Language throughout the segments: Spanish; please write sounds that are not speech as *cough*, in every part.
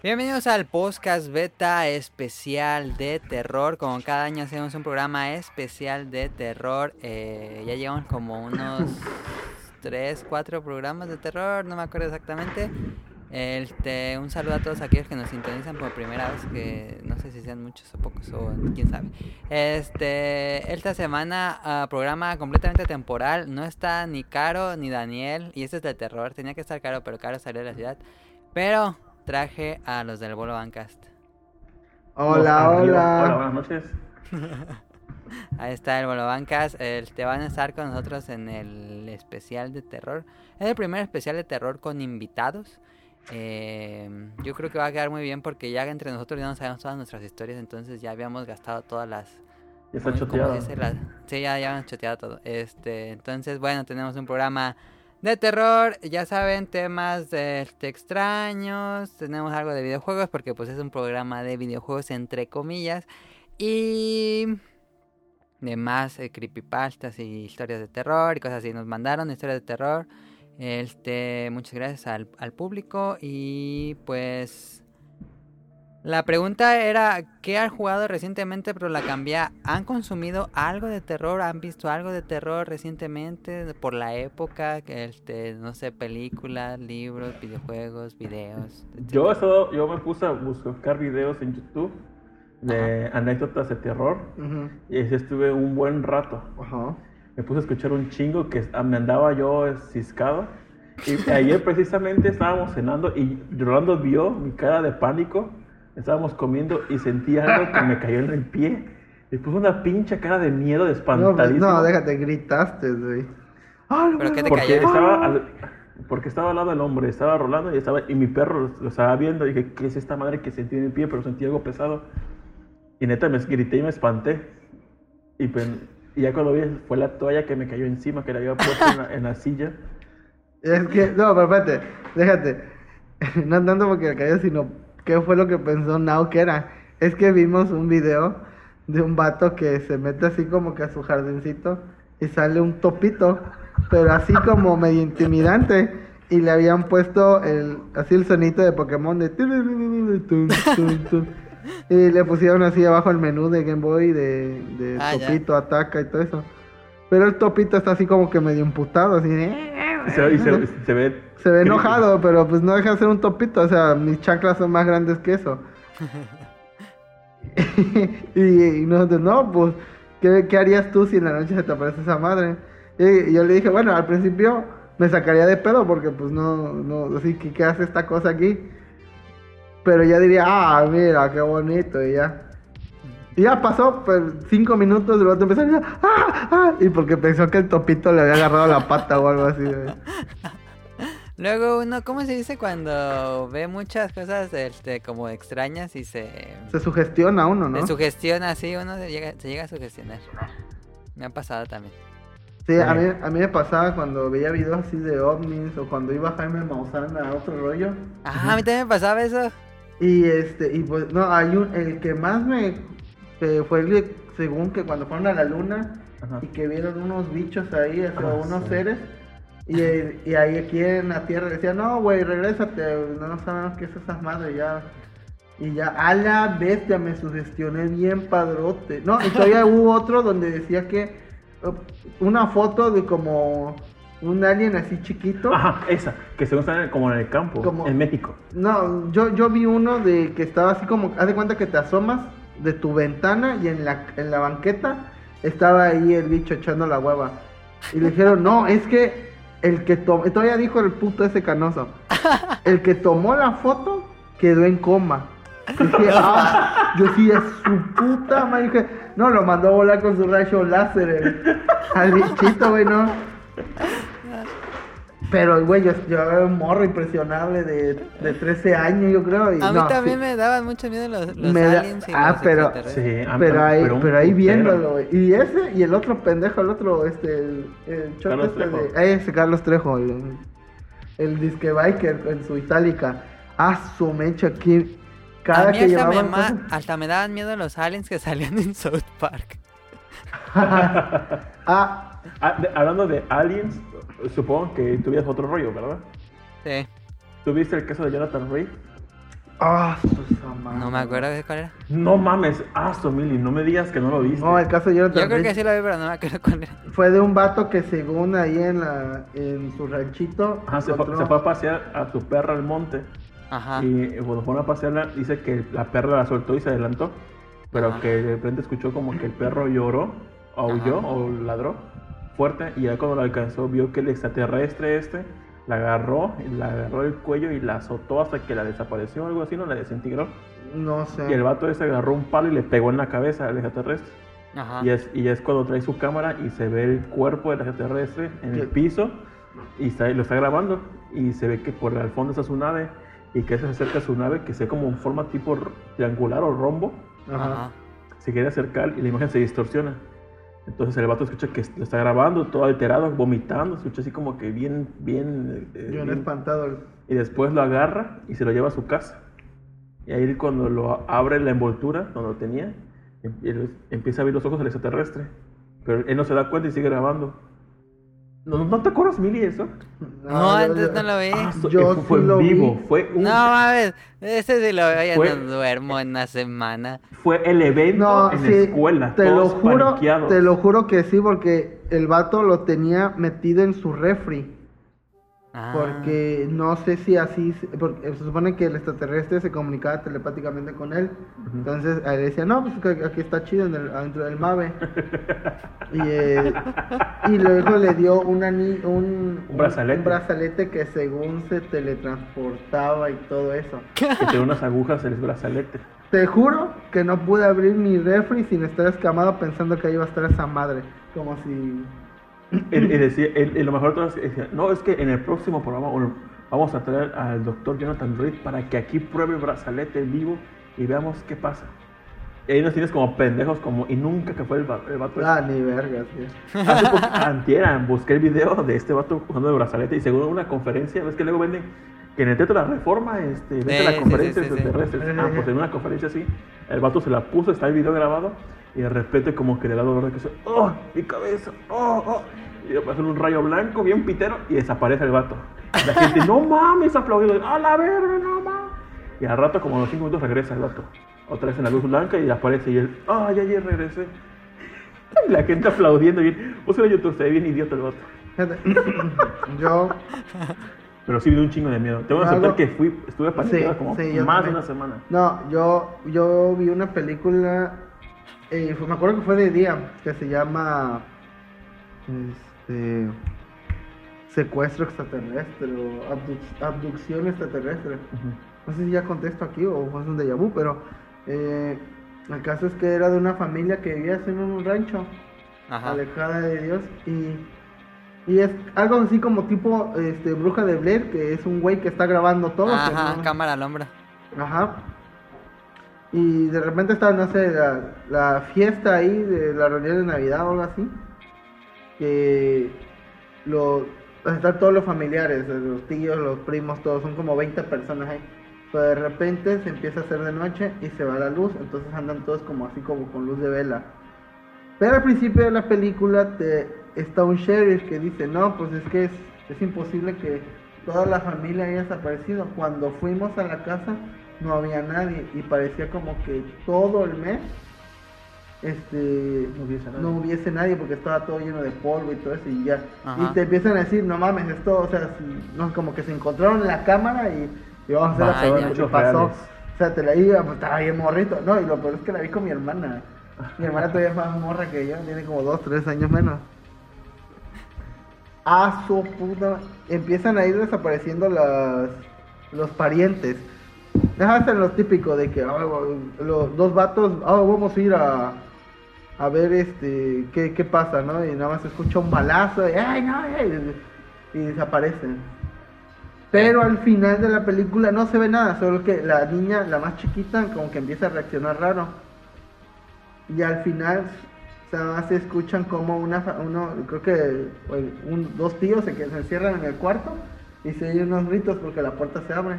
Bienvenidos al podcast beta especial de terror. Como cada año hacemos un programa especial de terror. Eh, ya llevamos como unos *laughs* 3, 4 programas de terror, no me acuerdo exactamente. Este, un saludo a todos aquellos que nos sintonizan por primera vez, que no sé si sean muchos o pocos, o quién sabe. Este, esta semana, ah, programa completamente temporal, no está ni Caro ni Daniel, y este es de terror, tenía que estar Caro, pero Caro salió de la ciudad. Pero traje a los del Bolo Bancast. Hola, hola. Hola, buenas noches. *laughs* Ahí está el Bolo Bancas. Te van a estar con nosotros en el especial de terror. Es el primer especial de terror con invitados. Eh, yo creo que va a quedar muy bien porque ya entre nosotros ya nos sabemos todas nuestras historias. Entonces ya habíamos gastado todas las. Ya está ¿cómo- cómo choteado. se dice? Las- sí, ya, ya hemos choteado todo. Este, entonces, bueno, tenemos un programa de terror. Ya saben, temas de, este, extraños. Tenemos algo de videojuegos porque pues es un programa de videojuegos entre comillas. Y de más eh, creepypastas y historias de terror y cosas así. Nos mandaron historias de terror. Este, muchas gracias al, al público y pues la pregunta era ¿qué han jugado recientemente? Pero la cambié. ¿Han consumido algo de terror? ¿Han visto algo de terror recientemente por la época? Este, no sé, películas, libros, videojuegos, videos. Yo, he estado- yo me puse a buscar videos en YouTube de anécdotas de terror Ujú, y así estuve un buen rato. Ajá. Me puse a escuchar un chingo que me andaba yo ciscado. Y ayer precisamente estábamos cenando y Rolando vio mi cara de pánico. Estábamos comiendo y sentí algo que me cayó en el pie. Y puso una pinche cara de miedo, de No, pues, espantadísimo. no, déjate, gritaste, güey. ¿Pero qué te Porque cayó? estaba, al, porque estaba al lado del hombre, estaba rolando y, estaba, y mi perro lo, estaba viendo. Y dije, ¿qué es esta madre que sentí en el pie? Pero sentí algo pesado. Y neta me grité y me espanté. Y, pues, y ya cuando vi, fue la toalla que me cayó encima, que la había puesto en la, en la silla. Es que, no, pero espérate, déjate. *laughs* No tanto porque le cayó, sino qué fue lo que pensó Now que era. Es que vimos un video de un vato que se mete así como que a su jardincito y sale un topito, pero así como medio intimidante. Y le habían puesto el, así el sonito de Pokémon de... Y le pusieron así abajo el menú de Game Boy de, de Ah, ya. Topito, Ataca y todo eso. Pero el Topito está así como que medio imputado, así de... Y se, y se- se ve. Se ve enojado, pero pues no deja de ser un topito. O sea, mis chakras son más grandes que eso. *laughs* *laughs* y, y nosotros, no, pues, ¿qué, qué harías tú si en la noche se te aparece esa madre? Y, y yo le dije, bueno, al principio me sacaría de pedo porque pues no, no, así que ¿qué hace esta cosa aquí? Pero ya diría, ah, mira, qué bonito, y ya. Y ya pasó, pues, cinco minutos, luego empezó a decir, ah, ah, y porque pensó que el topito le había agarrado la pata o algo así. güey. *laughs* Luego uno, ¿cómo se dice cuando ve muchas cosas este, como extrañas y se, Se sugestiona uno, ¿no? se sugestiona así? Uno se llega, se llega a sugestionar. Me ha pasado también. Sí, a mí, a mí me pasaba cuando veía videos así de ovnis o cuando iba Jaime Maussan a otro rollo. Ah, a mí también me pasaba eso. Y este, y pues, no, hay un, el que más me, que fue el según que cuando fueron a la luna Ajá. y que vieron unos bichos ahí, o sea, Ah, unos sí. seres. Y, ahí aquí en la tierra decía, no, güey, regrésate, no sabemos qué es esas madres ya. Y ya, a la bestia, me sugestioné bien padrote. No, y todavía *laughs* hubo otro donde decía que eh, una foto de como un alien así chiquito. Ajá, esa, que se usa como en el campo, Como- en México. No, yo, yo vi uno de que estaba así como, haz de cuenta que te asomas de tu ventana y en la, en la banqueta estaba ahí el bicho echando la hueva. Y le dijeron, no, es que el que tomó, todavía dijo el puto ese canoso, el que tomó la foto quedó en coma. Dije, *laughs* ah, yo sí, es su puta madre. Dije, no, lo mandó a volar con su rayo láser el- al bichito, güey, no. Pero, güey, yo, yo era un morro impresionable de, de 13 años, yo creo. Y A mí no, también sí, me daban mucho miedo los, los Me da- aliens y ah, los pero-. Sí, a- Pero ahí, un pero ahí viéndolo, güey. Y ese, y el otro pendejo, el otro, este, el, el Carlos este Trejo. de. ah, ese Carlos Trejo, el, el disque biker en su itálica. Ah, su mecha aquí. Cada a mí que hasta me, cosas- hasta me daban miedo los aliens que salían en South Park. *laughs* ah, *laughs* Ah, de- hablando de aliens, supongo que tuvieras otro rollo, ¿verdad? Sí, ¿Tuviste el caso de Jonathan Ray? ah, no me acuerdo de cuál era. No mames, ah, Mili, no me digas que no lo viste. No, el caso de Jonathan Yo creo que sí lo vi, pero no me acuerdo cuál era. fue de un vato que según ahí en la en su ranchito Ajá, se, fue, encontró- se fue a pasear a su perra al monte. Ajá. Y cuando fueron a pasearla, dice que la perra la soltó y se adelantó. Pero Ajá. que de repente escuchó como que el perro lloró, aulló Ajá. o ladró fuerte. Y ya cuando la alcanzó, vio que el extraterrestre este la agarró, la agarró el cuello y la azotó hasta que la desapareció, algo así, no la desintegró. no sé Y el vato ese agarró un palo y le pegó en la cabeza al extraterrestre. Ajá. Y es, y ya es cuando trae su cámara y se ve el cuerpo del extraterrestre en el ¿Qué? piso y está, lo está grabando. Y se ve que por el fondo está su nave y que se acerca a su nave que se ve como en forma tipo triangular o rombo. Ajá. Ajá. Se quiere acercar y la imagen se distorsiona. Entonces el vato escucha que lo está grabando, todo alterado, vomitando, escucha así como que bien, bien... eh, bien- espantado y después lo agarra y se lo lleva a su casa. Y ahí cuando lo abre la envoltura, donde lo tenía, em- empieza a ver los ojos del extraterrestre. Pero él no se da cuenta y sigue grabando. ¿No, no te acuerdas, Mili, eso? No, yo- antes yo- no lo vi. Ah, Yo fue sí en lo vi. vivo. Fue, un- No mames, ese sí lo veo, ya Fue- no duermo en una semana. fue el evento No, en sí, la escuela. te lo juro, paniqueados. te lo juro que sí, porque el vato lo tenía metido en su refri. Ah. Porque no sé si así, se- porque se supone que el extraterrestre se comunicaba telepáticamente con él. Entonces él decía, no, pues aquí está chido en el, adentro del MAVE. *laughs* y, eh, y luego le dio un, un, Un brazalete. un brazalete que según se teletransportaba y todo eso. Que tenía unas agujas en el brazalete. Te juro que no pude abrir mi refri sin estar escamado pensando que ahí iba a estar esa madre. Como si... Y, y *clears throat* decía, él- y lo mejor de todo decía, no, es que en el próximo programa bueno, vamos a traer al doctor Jonathan Reed para que aquí pruebe el brazalete en vivo y veamos qué pasa. Y ahí nos tienes como pendejos, como, y nunca que fue el, va- el vato. Ah, ni vergas, tío. Hace poco, antier, busqué el video de este vato usando el brazalete y según una conferencia, ves que luego venden que en el Teatro de la Reforma, este, vende Sí, la conferencia sí, sí. Ah, pues en una conferencia así, el vato se la puso, está el video grabado y de repente como que le da dolor de cabeza, ¡oh! Mi cabeza, ¡oh! oh", Y le pasa un rayo blanco bien pitero y desaparece el vato. La gente, no mames, aplaudido, ¡a la verga, no mames! Y al rato, como a los 5 minutos, regresa el vato. Otra vez en la luz blanca y aparece y él, ¡ah, ya, ya regresé! Y *laughs* la gente aplaudiendo bien. En YouTube, se ve bien idiota el vato. *laughs* Yo, Pero sí dio un chingo de miedo. Tengo que aceptar que fui, estuve Sí, como sí, más de una semana. no, yo, yo vi una película, eh, me acuerdo que fue de día, que se llama, este, secuestro extraterrestre o abduc- abducción extraterrestre. No sé si ya contesto aquí o fue un déjà vu, pero eh, el caso es que era de una familia que vivía en un rancho, Ajá. alejada de Dios, y, y es algo así como tipo este, Bruja de Blair, que es un güey que está grabando todo. Ajá, no- cámara al hombro. Ajá. Y de repente está, no sé, la, la fiesta ahí de la reunión de Navidad o algo así. Que lo, están todos los familiares, los tíos, los primos, todos, son como 20 personas ahí. Pero de repente se empieza a hacer de noche y se va la luz, entonces andan todos como así como con luz de vela. Pero al principio de la película te, está un sheriff que dice, no, pues es que es, es imposible que toda la familia haya desaparecido. Cuando fuimos a la casa no había nadie y parecía como que todo el mes este No hubiese nadie. no hubiese nadie porque estaba todo lleno de polvo y todo eso y ya. Ajá. Y te empiezan a decir, no mames, esto, o sea, si- no, como que se encontraron en la cámara y, y vamos a hacer qué Hechos pasó. reales. O sea, te la iba, pues, estaba bien morrito. No, y lo peor es que la vi con mi hermana. Mi hermana todavía es más morra que yo, tiene como dos, tres años menos. A su puta. Empiezan a ir desapareciendo las, los parientes. Dejaste en lo típico de que ah, los dos vatos, ah, vamos a ir a, a ver este qué, qué pasa, ¿no? Y nada más se escucha un balazo, y, ay, no, ay", y desaparecen. Pero al final de la película no se ve nada, solo que la niña, la más chiquita, como que empieza a reaccionar raro. Y al final se escuchan como una, uno, creo que un, dos tíos se, se encierran en el cuarto y se oyen unos gritos porque la puerta se abre.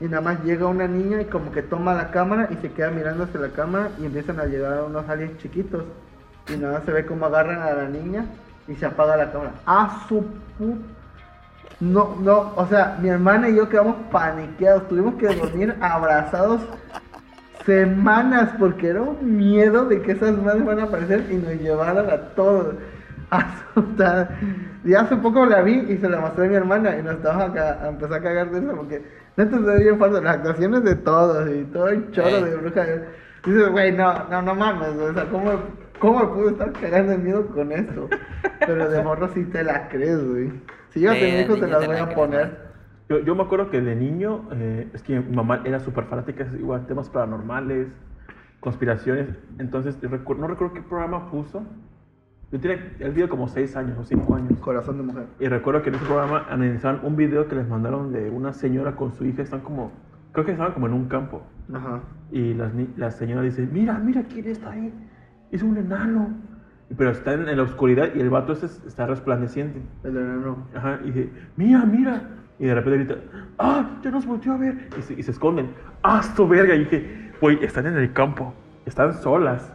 Y nada más llega una niña y como que toma la cámara y se queda mirando hacia la cámara y empiezan a llegar unos aliens chiquitos. Y nada más se ve como agarran a la niña y se apaga la cámara. ¡Ah, su puta! No, no, o sea, mi hermana y yo quedamos paniqueados. Tuvimos que dormir *laughs* abrazados semanas porque era un miedo de que esas madres van a aparecer y nos llevaran a todos. *laughs* Asustada. Y hace poco la vi y se la mostré a mi hermana y nos estábamos a, empezar a cagar de eso porque no te se bien falso. Las actuaciones de todos y todo el choro de bruja. Dices, güey, no, no, no mames, o sea, ¿cómo, ¿cómo me pude estar cagando el miedo con esto? Pero de morro sí te la crees, güey. Si yo te hijo, te las voy a poner. Yo, yo, me acuerdo que de niño, eh, es que mi mamá era súper fanática, igual temas paranormales, conspiraciones. Entonces, no recuerdo qué programa puso. Yo tenía el video como 6 años o 5 años. Corazón de mujer. Y recuerdo que en ese programa analizaban un video que les mandaron de una señora con su hija. Están como, creo que estaban como en un campo. Ajá. Y la, la señora dice, mira, mira quién está ahí. Es un enano pero está en, la oscuridad y el vato ese está resplandeciente. El enano. Ajá, y dice, mira, mira. Y de repente grita, ah, ya nos volvió a ver. Y se, y se esconden. Ah, su verga. Y dije, güey, están en el campo. Están solas.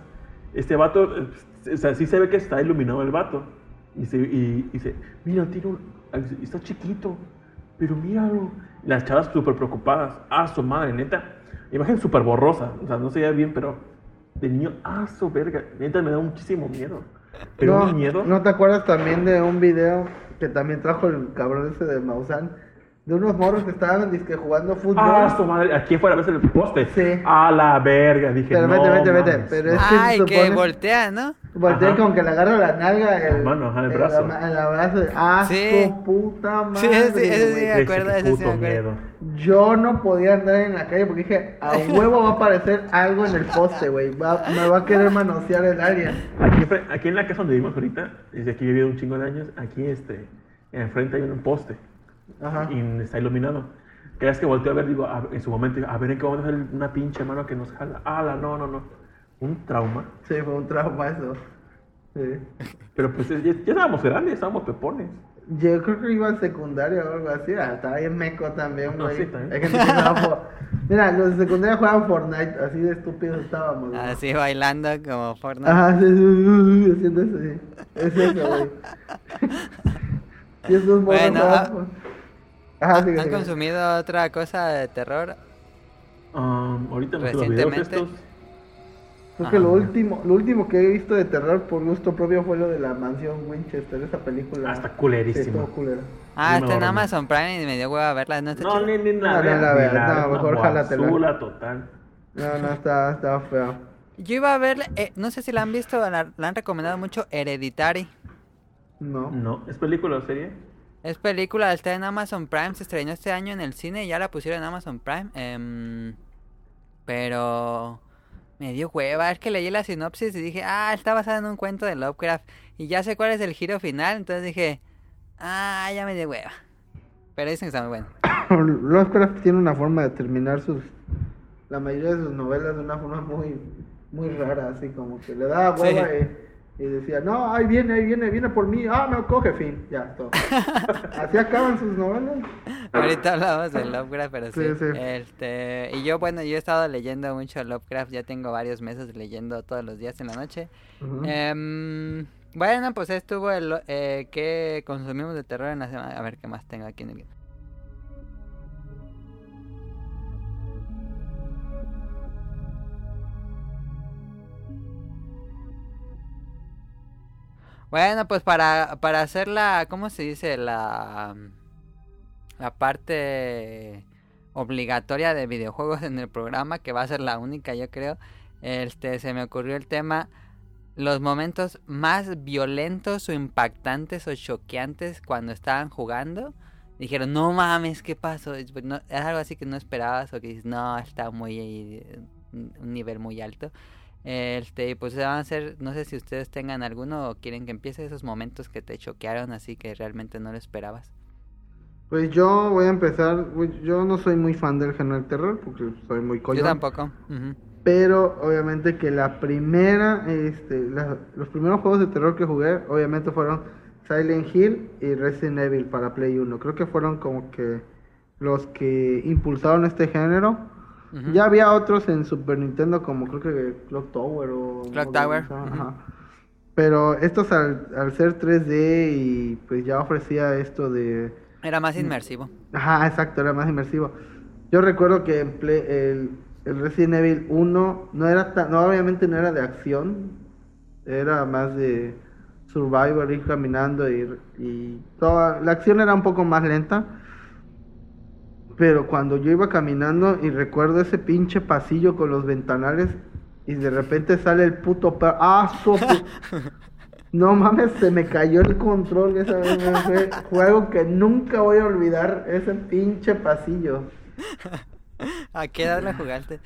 Este vato, o sea, sí se ve que está iluminado el vato. Y, se, y, dice, mira, tiene un, está chiquito. Pero míralo. Las chavas súper preocupadas. Ah, su madre, neta. Imagen súper borrosa. O sea, no se veía bien, pero de niño, ah, su verga, neta me da muchísimo miedo. Pero no, miedo. ¿No te acuerdas también de un video que también trajo el cabrón ese de Maussan? De unos morros que estaban disque jugando fútbol. Ah, su madre, aquí fuera a veces el poste. Sí. A la verga, dije. Pero no, vete, vete, vete. Pero es que Ay, que voltea, ¿no? Voltea como que le agarra la nalga. El, mano, ajá, el brazo. El, el abrazo. Ah, sí. su puta madre. Sí, sí, ese sí me acuerdo, ese sí me acuerdo. Yo no podía andar en la calle porque dije, a huevo va a aparecer algo en el poste, güey. me va a querer manosear el área. Aquí, aquí en la casa donde vivimos ahorita, desde aquí he vivido un chingo de años, aquí este, enfrente hay un poste. Ajá. Y está iluminado. Cada vez que volteo a ver, digo, en su momento, a ver en qué momento sale una pinche mano que nos jala. ¡Hala! No, no, no. Un trauma. Sí, fue un trauma eso. Sí. Pero pues ya, ya estábamos grandes, estábamos pepones. Yo creo que iba al secundario o algo así. Ah, estaba bien meco también, güey. No, sí, también. Hay gente que jugaba *laughs* Mira, los de secundaria jugaban Fortnite, así de estúpidos estábamos. Güey. Así bailando como Fortnite. Ajá, sí, sí, haciendo eso, sí. Es eso, güey. *laughs* y esos bueno, ah, Ajá, sí, ¿Han consumido otra cosa de terror? Um, ahorita me los videos estos. Creo que lo último, lo último que he visto de terror por gusto propio fue lo de la mansión Winchester, esa película. Hasta ah, culerísimo. Ah, está en Amazon Prime y me dio hueva verla. No, está no ni, ni la, no, la, verdad, no, mejor jálatela. total. No, no, está, está feo. Yo iba a ver, eh, no sé si la han visto, la, la, han recomendado mucho, Hereditary. No. No, ¿es película o serie? Es película, está en Amazon Prime, se estrenó este año en el cine y ya la pusieron en Amazon Prime. Eh, pero me dio hueva, es que leí la sinopsis y dije, ah, está basada en un cuento de Lovecraft y ya sé cuál es el giro final, entonces dije, ah, ya me dio hueva. Pero dicen que está muy bueno. *coughs* Lovecraft tiene una forma de terminar sus, la mayoría de sus novelas de una forma muy, muy rara, así como que le da hueva y y decía, no, ahí viene, ahí viene, viene por mí, ah, me coge, fin, ya, todo. *laughs* Así acaban sus novelas. Ahorita hablamos de Lovecraft, pero sí, Este, y yo, bueno, yo he estado leyendo mucho Lovecraft, ya tengo varios meses leyendo todos los días en la noche. Em, bueno, pues estuvo el eh, que consumimos de terror en la semana. A ver qué más tengo aquí en el Bueno, pues para, para hacer la, ¿cómo se dice? La, la parte obligatoria de videojuegos en el programa, que va a ser la única, yo creo. Este, se me ocurrió el tema los momentos más violentos o impactantes o choqueantes cuando estaban jugando. Dijeron, no mames, ¿qué pasó? Es, algo así que no esperabas o que dices, no, está muy un nivel muy alto. Este, pues van a ser, no sé si ustedes tengan alguno o quieren que empiece esos momentos que te choquearon así que realmente no lo esperabas. Pues yo voy a empezar, pues, yo no soy muy fan del género del terror porque soy muy collón. Yo tampoco. Pero obviamente que la primera, este, la- los primeros juegos de terror que jugué, obviamente fueron Silent Hill y Resident Evil para Play 1. Creo que fueron como que los que impulsaron este género. Ya había otros en Super Nintendo como creo que Clock Tower o... Clock Tower, ajá. Pero estos al, al ser 3D y pues ya ofrecía esto de... Era más inmersivo. Ajá, exacto, era más inmersivo. Yo recuerdo que en Play- el, el Resident Evil 1 no era tan, no, obviamente no era de acción, era más de Survivor, ir caminando y, y toda, la acción era un poco más lenta. Pero cuando yo iba caminando y recuerdo ese pinche pasillo con los ventanales y de repente sale el puto perro. ¡Ah, pu- *laughs* No mames, se me cayó el control esa vez. Fue, algo que nunca voy a olvidar, ese pinche pasillo. *laughs* ¿A qué edad lo jugaste?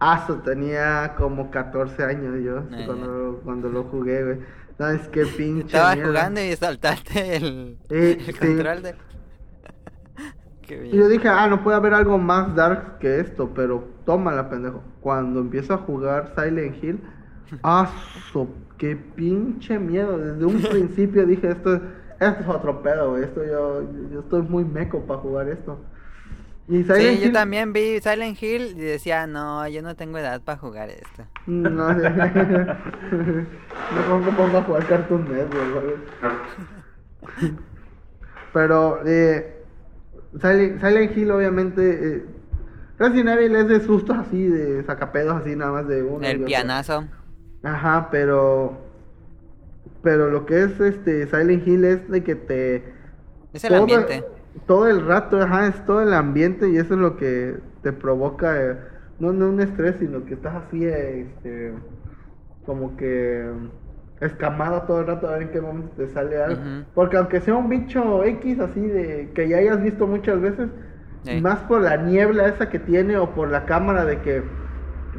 Ah, su, tenía como 14 años yo Ah, cuando, cuando lo jugué, güey. No, es que pinche. Mierda. jugando y saltaste el, Eh, el sí. control de... Y yo dije, ah, no puede haber algo más dark que esto, pero tómala, pendejo. Cuando empiezo a jugar Silent Hill, *laughs* ah, su, qué pinche miedo. Desde un principio dije, esto, esto es otro pedo, güey. Esto yo, yo estoy muy meco para jugar esto. Y Sí, yo también vi Silent Hill y decía, no, yo no tengo edad para jugar esto. No, *laughs* *laughs* me pongo, pongo a jugar Cartoon Network, ¿vale? Pero, eh, Silent, Silent Hill, obviamente. Eh, Resident Evil es de sustos así, de sacapedos así, nada más de uno. El otro. pianazo. Ajá, pero. Pero lo que es este Silent Hill es de que te. Es el todo- ambiente. Todo el rato, ajá, es todo el ambiente y eso es lo que te provoca, eh, no, no un estrés, sino que estás así, este, como que escamado todo el rato a ver en qué momento te sale algo. Porque aunque sea un bicho X así de que ya hayas visto muchas veces, Sí. más por la niebla esa que tiene o por la cámara de que,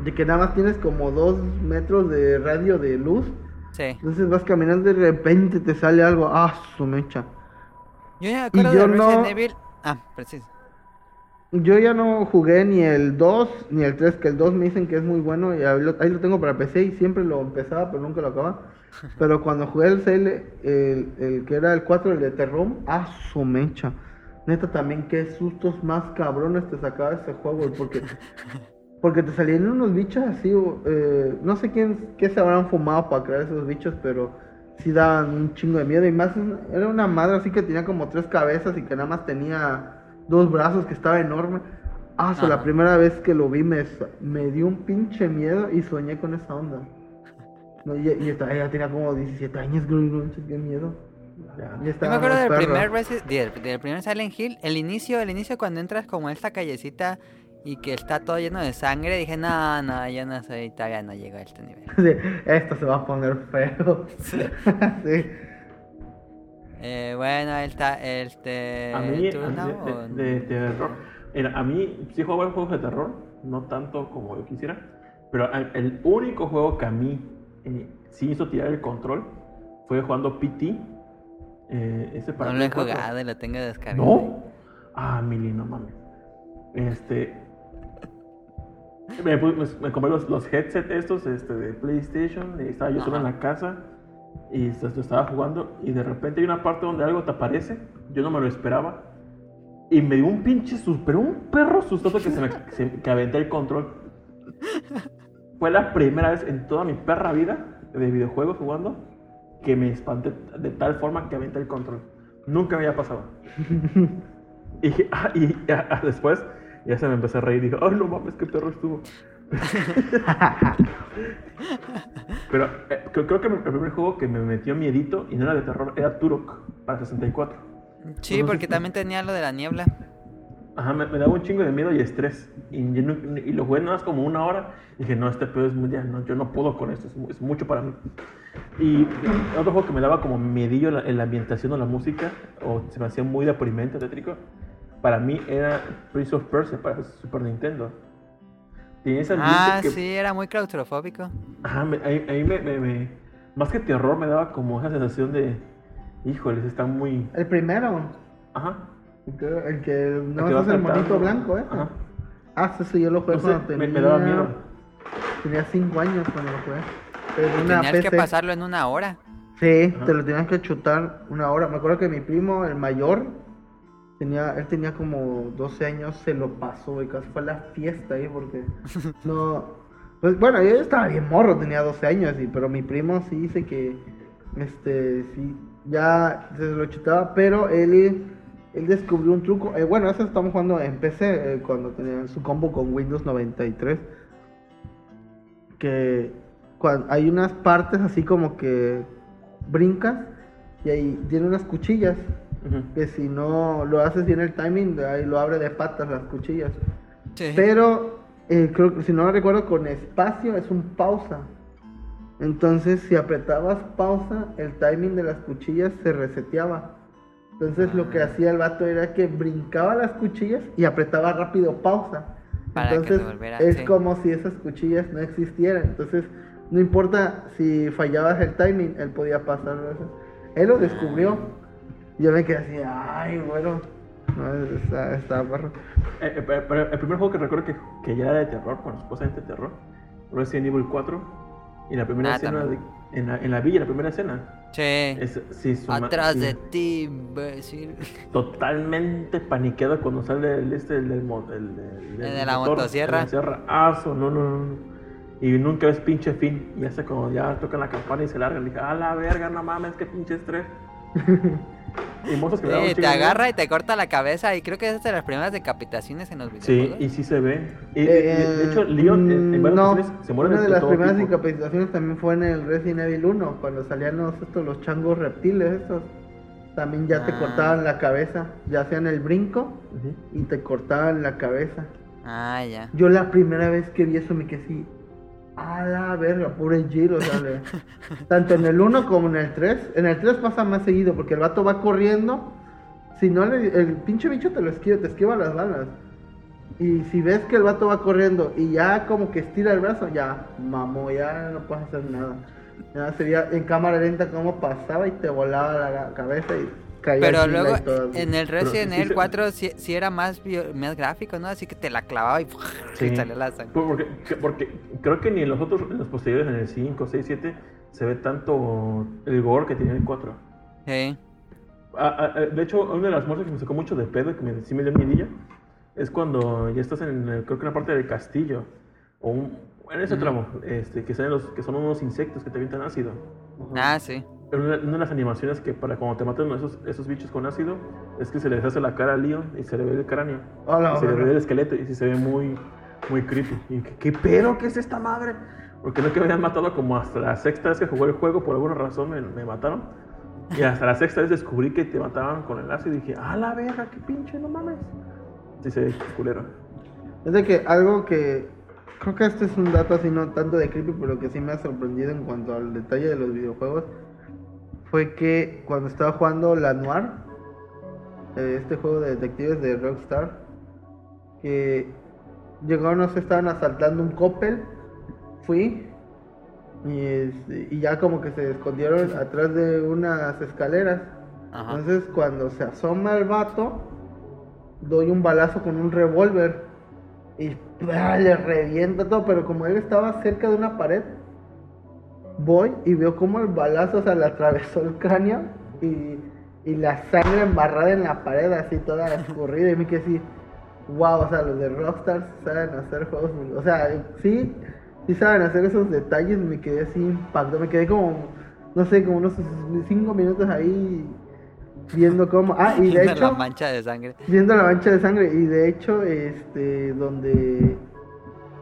de que nada más tienes como dos metros de radio de luz. Sí. Entonces vas caminando y de repente te sale algo, ah, su mecha. Yo ya me acuerdo yo de no- Evil. Ah, preciso. Yo ya no jugué ni el 2 ni el 3, que el 2 me dicen que es muy bueno y ahí lo, ahí lo tengo para PC y siempre lo empezaba, pero nunca lo acababa. Pero cuando jugué el CL, el, el que era el 4, el de Terrum, ah, su mecha. Neta, también qué sustos más cabrones te sacaba ese juego, porque, *laughs* porque te salían unos bichos así, eh, no sé quién, qué se habrán fumado para crear esos bichos, pero sí daban un chingo de miedo. Y más, era una madre así que tenía como tres cabezas y que nada más tenía dos brazos, que estaba enorme. Ah, so, la primera vez que lo vi me, me dio un pinche miedo y soñé con esa onda. No, y, y esta- ella tenía como 17 años, güey, no qué miedo. Ya. Y Yo estaba me acuerdo del primer, del, del primer Silent Hill, el inicio, el inicio cuando entras como a esta callecita y que está todo lleno de sangre, dije, no, no, yo no soy, todavía no llego a este nivel. *laughs* Sí, esto se va a poner feo. Sí. *laughs* sí. Eh, bueno, ahí está, este... A mí, ¿tú, a mí de, de- de terror. Mira, a mí sí juego juegos de terror, no tanto como yo quisiera, pero el, el único juego que a mí eh, sí hizo tirar el control fue jugando PT. Eh, ese para No lo he Play 4. jugado y lo tengo descargado. ¿No? Ah, Mili, no mames. Este. Me, compré los, los headsets estos este, de PlayStation y estaba yo solo en la casa y se estaba jugando y de repente hay una parte donde algo te aparece, yo no me lo esperaba y me dio un pinche susto, pero un perro sustoso que se me se- que aventé el control. *laughs* Fue la primera vez en toda mi perra vida de videojuegos jugando que me espanté de tal forma que aventé el control. Nunca me había pasado. *laughs* Y, ah, y ah, después ya se me empecé a reír y dije, ay, no mames, qué perro estuvo. *laughs* Pero eh, creo, creo que el primer juego que me metió miedito y no era de terror era Turok para 64. Sí, porque también tenía lo de la niebla. Ajá, me, me daba un chingo de miedo y estrés. Y, no- y lo jugué nada más como una hora. Y dije, no, este pedo es muy. ya, no, yo no puedo con esto, es, es mucho para mí. Y otro juego que me daba como miedillo la, en la ambientación o la música, o se me hacía muy deprimente, tétrico, para mí era Prince of Persia para Super Nintendo. Tenía ambiente Ah, que... sí, era muy claustrofóbico. Ajá, me- ahí, ahí me, me- me- Más que terror, me daba como esa sensación de... Híjoles, está muy... El primero. Ajá. El que, que El no que es el monito blanco, ¿eh? Ajá. Ah, sí, sí, yo lo jugué No sé, cuando me, tenía... me daba miedo. Tenía 5 años cuando lo jugué. Pero una Tenías que pasarlo en una hora. Sí, Ajá. te lo tenías que chutar una hora. Me acuerdo que mi primo, el mayor, tenía, él tenía como 12 años, se lo pasó y casi fue la fiesta ahí porque *laughs* no. Pues bueno, yo estaba bien morro, tenía 12 años, y, pero mi primo sí dice que, este, sí, ya se lo chutaba, pero él, él descubrió un truco. eh, bueno, eso estamos jugando en PC eh, cuando tenía su combo con Windows 93 que cuando hay unas partes así como que brincas y ahí tiene unas cuchillas que si no lo haces bien el timing ahí lo abre de patas las cuchillas Sí. pero eh, creo que si no recuerdo con espacio es un pausa entonces si apretabas pausa el timing de las cuchillas se reseteaba entonces lo que hacía el vato era que brincaba las cuchillas y apretaba rápido pausa Para que entonces volviera- es sí. como si esas cuchillas no existieran. Entonces, no importa si fallabas el timing, él podía pasar. Él lo descubrió. Yo me quedé así, ay, bueno. No, está, está barro. Eh, eh, pero- el primer juego que recuerdo que, que ya era de terror, bueno, supuestamente de terror, Resident Evil 4. Y la primera Ah, escena, de- en, la, en la villa, la primera escena, Sí. es, Atrás sí, de ti, imbécil. totalmente paniqueado cuando sale el este el el, el- El el de la motor, motosierra. la sierra. Ah, no, no, no. Y nunca ves pinche fin. Y hasta cuando ya tocan la campana y se largan, dije, a la verga, no mames, qué pinche estrés. *laughs* y monstruos que Sí, un te de agarra y te corta la cabeza y creo que es de las primeras decapitaciones en los Sí, videojuegos. y sí se ve. Y, y- Eh, de hecho, Leon en, en varias no, se muere una de las primeras tipo. incapacitaciones también fue en el Resident Evil 1, cuando salían los, estos, los changos reptiles estos. También ya te Ah. cortaban la cabeza, ya hacían el brinco y te cortaban la cabeza. Ah, ya. Yo la primera vez que vi eso me quedé así, a la verga, puro giro, ¿sale? *laughs* Tanto en el 1 como en el 3. En el 3 pasa más seguido porque el vato va corriendo. Si no, le- el pinche bicho te lo esquiva, te esquiva las balas. Y si ves que el vato va corriendo y ya como que estira el brazo, ya, mamó, ya no puedes hacer nada. Ya se veía en cámara lenta cómo pasaba y te volaba la cabeza y caía Pero luego y todo. en el Resident Evil se- 4 sí, sí era más, bio- más gráfico, ¿no? Así que te la clavaba y, *laughs* Sí. y salía la sangre. Porque, porque creo que ni en los otros, en los posteriores, en el 5, 6, 7, se ve tanto el gore que tiene el 4. Sí. Ah, ah, eh, de hecho, una de las muertes que me sacó mucho de pedo y que me, sí me dio miedilla es cuando ya estás en, el- creo que en la parte del castillo, o un- en ese Ujú. tramo, este, que, salen los, que son unos insectos que te avientan ácido. Ah, sí. Una, una de las animaciones que para cuando te matan esos, esos bichos con ácido es que se le deshace la cara a Leon y se le ve el cráneo. Y se le ve el esqueleto y sí se ve muy, muy creepy. Y ¿qué, qué pedo? ¿Qué es esta madre? Porque no es que me habían matado como hasta la sexta vez que jugué el juego, por alguna razón me, me mataron. Y hasta la sexta vez descubrí que te mataban con el ácido y dije, ¡ah, la verga! ¡Qué pinche! ¡No mames! Sí se ve culero. Es de que algo que creo que este es un dato así no tanto de creepy, pero que sí me ha sorprendido en cuanto al detalle de los videojuegos fue que cuando estaba jugando La Noir, eh, este juego de detectives de Rockstar, que llegaron, no sé, estaban asaltando un Coppel, fui y, este, y ya como que se escondieron atrás de unas escaleras. Ajá. Entonces cuando se asoma el vato, doy un balazo con un revólver y ¡pah! le revienta todo, pero como él estaba cerca de una pared, voy y veo como el balazo se le atravesó el cráneo y, y la sangre embarrada en la pared, así toda *laughs* escurrida, y me quedé así, wow, o sea, los de Rockstar saben hacer juegos, o sea, sí, sí saben hacer esos detalles, me quedé así impactado, me quedé como, no sé, como unos cinco minutos ahí viendo cómo, ah, y de Viendo hecho la mancha de sangre. viendo la mancha de sangre y de hecho este donde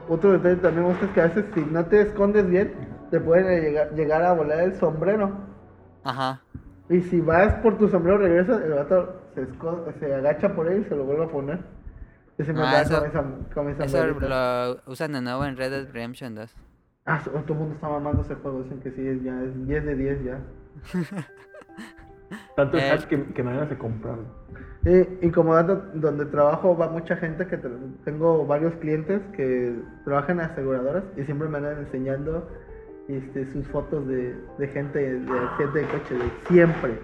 otro detalle también muestra es que a veces si no te escondes bien te pueden llegar, llegar a volar el sombrero Ajá. y si vas por tu sombrero regresas el vato se, se agacha por él y se lo vuelve a poner y se me Ah, va eso- con esa, con esa Eso lo usan de nuevo en Red Dead Redemption 2. ah todo el mundo está mamando ese juego dicen que sí es ya es 10 de 10 ya *laughs* Tanto es Eh. que, que me ganas de comprarlo. Y como dato, donde trabajo va mucha gente que tengo varios clientes que trabajan en aseguradoras y siempre me andan enseñando este, sus fotos de, de gente de gente de coche, de siempre.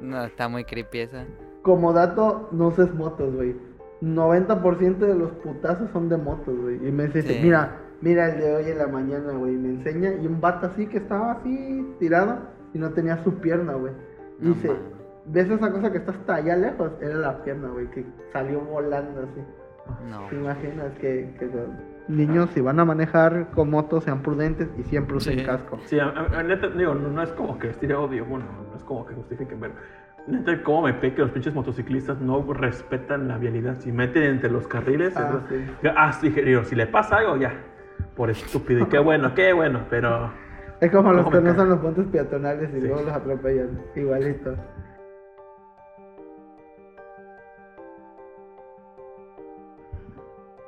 No, está muy creepy eso. Como dato, no uses motos, güey. 90% de los putazos son de motos, güey. Y me dice, Sí. mira, mira el de hoy en la mañana, güey. Me enseña y un vato así que estaba así tirado y no tenía su pierna, güey. No dice. ¿ves esa cosa que está hasta allá lejos? Era la pierna, güey, que salió volando así. No. ¿Te imaginas que, que niños si van a manejar con motos sean prudentes y siempre usen Sí. casco? Sí, a, a- a neta, digo, no, no es como que estire odio, bueno, no es como que justifiquen, pero neta, como me pe que los pinches motociclistas no respetan la vialidad. Si meten entre los carriles, Ah, es- sí. que- ah, sí, digo, si le pasa algo, ya, por estúpido. Y qué *laughs* bueno, qué bueno, pero Es como los ¿Cómo que no usan los puentes peatonales y Sí. luego los atropellan. Igualito.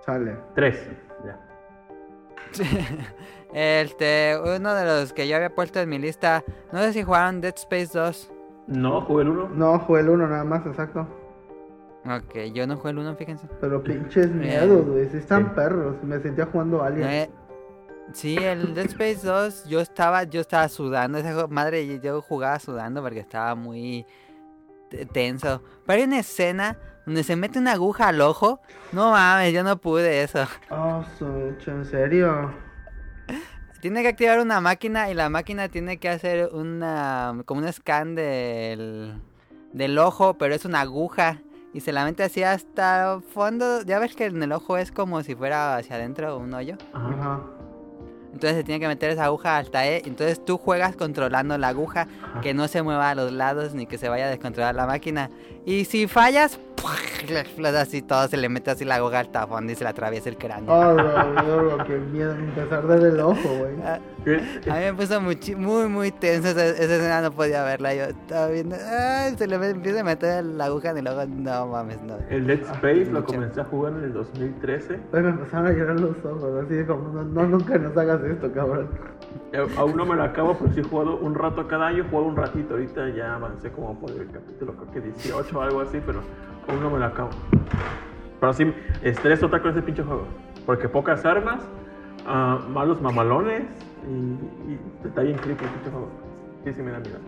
Sale. tres. *laughs* Este, uno de los que yo había puesto en mi lista, no sé si jugaron Dead Space 2. No, jugué el uno. No, jugué el uno nada más, exacto. Ok, yo no jugué el 1, fíjense. Pero pinches miedos, güey. Sí están Sí. perros. Me sentía jugando Alien. Eh, sí, el Dead Space 2, yo estaba, yo estaba sudando, juego- madre, yo jugaba sudando porque estaba muy te- tenso. Pero hay una escena donde se mete una aguja al ojo, no mames, yo no pude eso. Oh, en serio. Tiene que activar una máquina y la máquina tiene que hacer una como un scan del, del ojo, pero es una aguja y se la mete así hasta el fondo. Ya ves que en el ojo es como si fuera hacia adentro un hoyo. Ajá. Entonces se tiene que meter esa aguja hasta ahí. Entonces tú juegas controlando la aguja, Ajá. que no se mueva a los lados ni que se vaya a descontrolar la máquina. Y si fallas, *laughs* así todo, se le mete así la aguja hasta fondo y se le atraviesa el cráneo. Oh, lo, qué miedo empezar desde el ojo, güey. Ah, *laughs* A mí me puso muchi- muy, muy tenso esa, esa escena, no podía verla. Yo estaba viendo, ay, se le empieza a meter la aguja en el ojo, no mames, no. El Dead Space lo mucho. comencé a jugar en el 2013. Pues me empezaron a llorar los ojos, así de como, no, no, nunca nos hagas esto, cabrón. Eh, Aún no me lo acabo, pero sí he jugado un rato cada año. He jugado un ratito. Ahorita ya avancé como por el capítulo, creo que 18 o algo así, pero aún no me lo acabo. Pero sí, estrés total con ese pinche juego. Porque pocas armas, ah, malos mamalones y, y está bien creepy el juego. Sí, sí, me da miedo.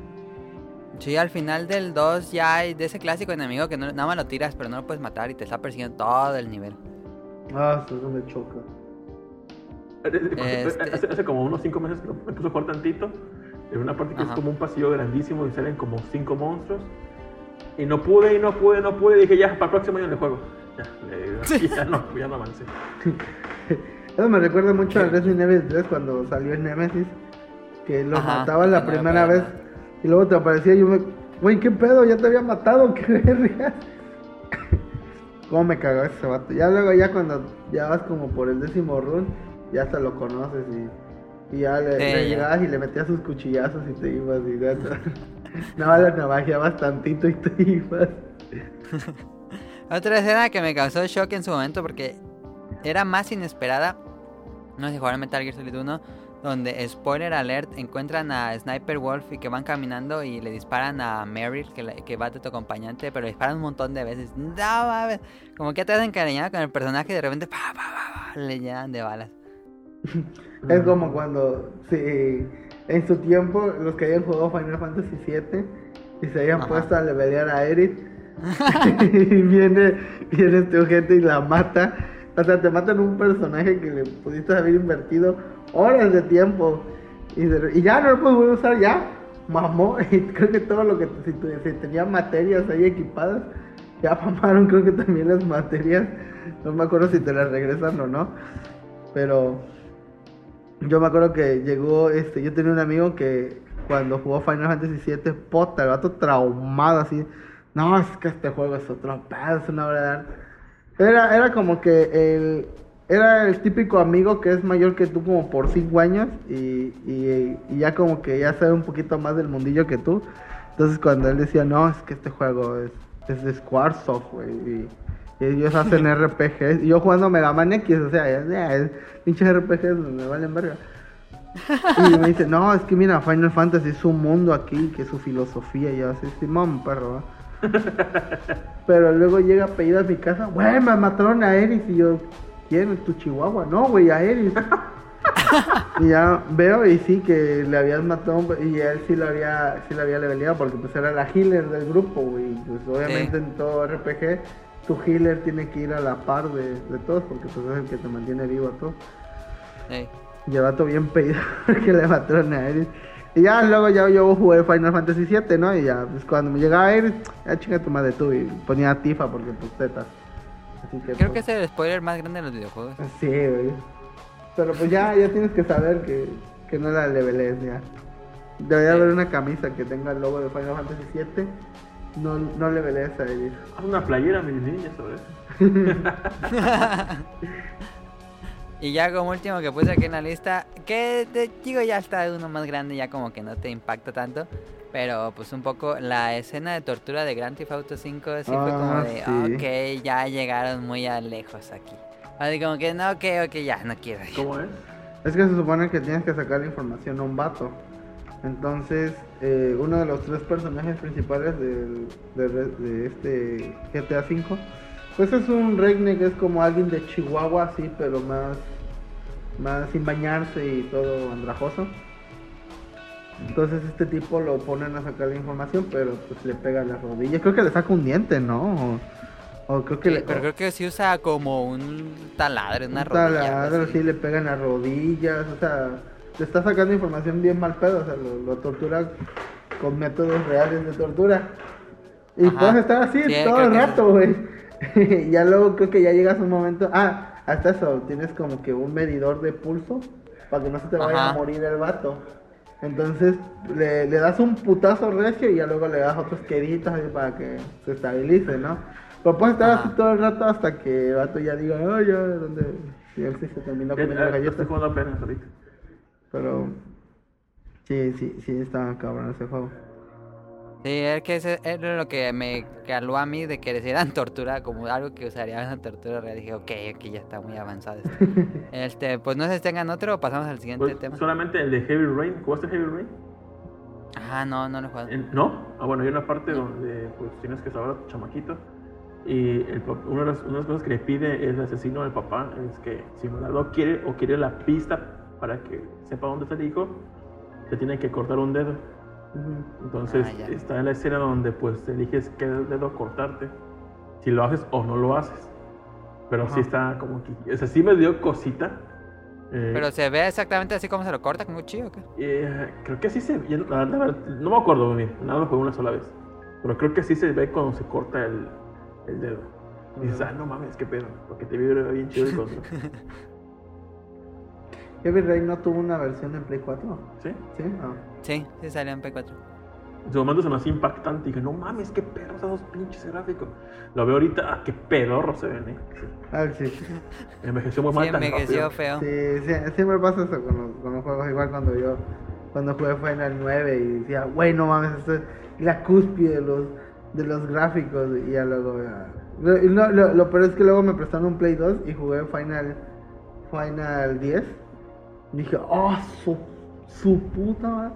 Sí, al final del 2 ya hay de ese clásico enemigo que no, nada más lo tiras, pero no lo puedes matar y te está persiguiendo todo el nivel. Ah, eso me choca. Este- Hace, hace como unos 5 meses me puse a jugar tantito. En una parte que Ajá. es como un pasillo grandísimo y salen como 5 monstruos. Y no pude, y no pude, no pude. Dije, ya, para el próximo año le juego. Ya, le- ya, no, ya no avancé. *laughs* Eso me recuerda mucho al Resident Evil 3 cuando salió en Nemesis. Que lo Ajá, mataban la primera vez. Y luego te aparecía y yo me. Güey, ¿qué pedo? Ya te había matado, *laughs* qué verga. ¿Cómo me cagó ese vato? Ya luego, ya cuando ya vas como por el décimo run, ya hasta lo conoces y, y ya le, Sí, le ya. llegabas y le metías sus cuchillazos y te ibas y ya. Nada *laughs* más la navajeabas tantito y te ibas. *laughs* Otra escena que me causó shock en su momento porque era más inesperada. No sé si jugaron Metal Gear Solid 1. Donde, spoiler alert, encuentran a Sniper Wolf y que van caminando y le disparan a Meryl, que, la- que va de tu acompañante, pero le disparan un montón de veces. No mames. Como que te has encariñado con el personaje y de repente pa, pa, pa, pa, le llenan de balas. *laughs* Es como cuando, sí, en su tiempo, los que hayan jugado Final Fantasy VII y se hayan Ajá. puesto a levelear a Eric, *laughs* *laughs* y viene, viene este ojete y la mata. O sea, te matan un personaje que le pudiste haber invertido horas de tiempo y, ya no lo puedes usar, ya mamó. *laughs* Y creo que todo lo que, si, si tenía materias ahí equipadas, ya mamaron, creo que también las materias. No me acuerdo si te las regresan o no, pero yo me acuerdo que llegó, este, yo tenía un amigo que cuando jugó Final Fantasy VII, pota, el vato traumado así. No, es que este juego es otro pedo, es una obra de arte. Era, era como que el, era el típico amigo que es mayor que tú como por 5 años y, y, y ya como que ya sabe un poquito más del mundillo que tú. Entonces cuando él decía, no, es que este juego es, es de Squaresoft, güey. Y, y ellos hacen *laughs* RPGs. Y yo jugando Mega Man X, o sea, ya, ya, es pinches RPGs me valen verga. *laughs* Y me dice, no, es que mira, Final Fantasy es un mundo aquí, que es su filosofía. Y yo así, Simón, perro. ¿va?". *laughs* Pero luego llega a pedir a mi casa, güey, me mataron a Eris. Y yo, ¿quién? ¿Tu chihuahua? No, güey, a Eris. *laughs* y ya veo y sí que le habías matado y él sí lo había sí lo había leveleado porque pues era la healer del grupo güey pues obviamente Sí. en todo RPG tu healer tiene que ir a la par de, de todos porque pues es el que te mantiene vivo a todos Sí. y el vato bien pedido *laughs* que le mataron a Eris y ya luego ya yo jugué Final Fantasy 7 no y ya pues cuando me llegaba Eris ya chinga tu madre tú y ponía Tifa porque pues tetas así que Creo pues, que es el spoiler más grande de los videojuegos. Sí, güey. Pero pues ya, ya tienes que saber que, que no la levelees ya. Debería Sí. haber una camisa que tenga el logo de Final Fantasy 7. No, no levelees a Eris. Haz una playera, mis niñas, ¿sabes? *laughs* *laughs* Y ya como último que puse aquí en la lista, que te digo ya está uno más grande, ya como que no te impacta tanto. Pero pues un poco la escena de tortura de Grand Theft Auto 5 sí fue como Ah, de, sí. ok, ya llegaron muy a lejos aquí. Así como que no, ok, ok, ya, no quiero ir. ¿Cómo es? Es que se supone que tienes que sacar la información a un vato. Entonces, eh, uno de los tres personajes principales del- de, de este GTA V, pues es un redneck, es como alguien de Chihuahua, así, pero más, más sin bañarse y todo andrajoso. Entonces este tipo lo ponen a sacar la información, pero pues le pega la rodilla. Creo que le saca un diente, ¿no? O, o creo que Sí, le... pero creo que sí usa como un taladro, una Un rodilla. taladro, sí, le pegan las rodillas, o sea, le está sacando información bien mal pedo, o sea, lo, lo tortura con métodos reales de tortura. Y puedes estar así Sí, todo el rato, güey. *laughs* Ya luego creo que ya llegas a un momento, ah, hasta eso, tienes como que un medidor de pulso para que no se te vaya Ajá. a morir el vato. Entonces le, le das un putazo recio y ya luego le das otros queditos así para que se estabilice, ¿no? Pero puedes estar Ajá. así todo el rato hasta que el vato ya diga, oh, ya, ¿dónde? Y él sí se terminó Eh, comiendo eh, la galleta. Estoy jugando apenas ahorita. Pero sí, sí, sí, está cabrón ese juego. Sí, es que ese era lo que me caló a mí de que les dieran *laughs* tortura como algo que usaría una tortura real. Dije, ok, ok, ya está muy avanzado esto. *laughs* este, pues no sé si tengan otro o pasamos al siguiente Pues, tema. solamente el de Heavy Rain. ¿Jugaste Heavy Rain? Ah, no, no lo he jugado. ¿No? Ah, bueno, hay una parte donde pues tienes que salvar a tu chamaquito. Y el una, de las, una de las cosas que le pide el asesino al papá es que si Morado quiere o quiere la pista para que sepa dónde está el hijo, te tiene que cortar un dedo. Entonces Ah, está en la escena donde pues eliges qué dedo cortarte. Si lo haces o no lo haces. Pero sí Ajá. está como que... O sea, sí me dio cosita. Eh, Pero se ve exactamente así como se lo corta con un cuchillo, ¿o qué? eh, creo que sí se verdad, no me acuerdo muy bien, nada más jugué una sola vez. Pero creo que sí se ve cuando se corta el, el dedo. Y dices, ah, no mames, qué pedo, porque te vibra bien chido el control. *laughs* Heavy Rain no tuvo una versión en Play 4. ¿Sí? ¿Sí? Ah. Sí, sí salió en P4. En su momento se me hacía impactante y dije, no mames, qué perros esos pinches gráficos. Lo veo ahorita, ah, qué pedorro se ven, eh. Sí. Ah, sí. Envejeció muy mal Sí, tan envejeció rápido. feo. Sí, sí, siempre pasa eso con los, con los juegos. Igual cuando yo cuando jugué Final 9 y decía, güey, no mames, esto es la cúspide de los, de los gráficos. Y ya luego. ya- lo peor es que luego me prestaron un Play 2 y jugué Final, Final 10. Y dije, oh, su, su puta madre.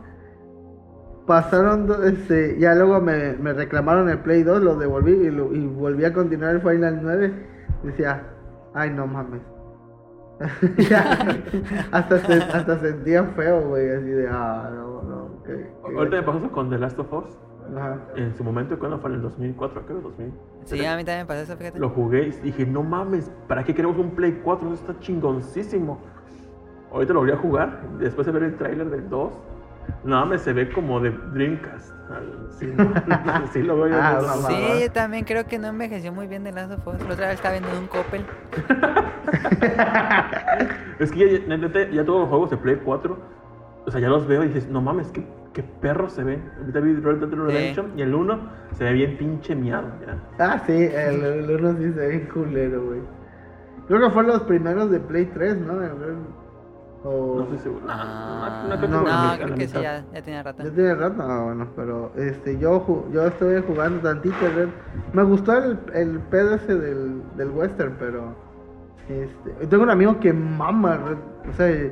Pasaron, este, ya luego me, me reclamaron el Play 2, lo devolví y, lo- y volví a continuar el Final 9. Decía, ay, no mames. *laughs* Hasta, se- hasta sentía feo, güey, así de, ah, no, no. qué- qué Ahorita me gacho". pasó con The Last of Us. Ajá. En su momento, cuando fue en el 2004, creo, 2000. Sí, a mí también me pasó eso, fíjate. Lo jugué y dije, no mames, ¿para qué queremos un Play 4? Eso está chingoncísimo. Ahorita lo volví a jugar, después de ver el tráiler del 2. No mames, se ve como de Dreamcast. Sí, *laughs* sí lo veo yo. Ah, no, mamá. Sí, yo también creo que no envejeció muy bien de Last of Us. La otra vez estaba viendo un Coppel. *laughs* Es que ya, ya- neta, ya todos los juegos de Play 4, o sea, ya los veo y dices, no mames, qué, qué perros se ven. Ahorita vi Red Dead Redemption y el 1 se ve bien pinche miado. Ya. Ah, sí, el, el uno sí se ve culero, güey. Creo que fue los primeros de Play 3, ¿no? El- O... No estoy seguro. Ah, No, no, creo que no, no, creo que sí, ya, ya tenía rato. Ya tiene rato, ah, bueno, pero este, yo, yo estuve jugando tantito. Red- Me gustó el, el pedo ese del, del western, pero este, tengo un amigo que mama, Red- o sea,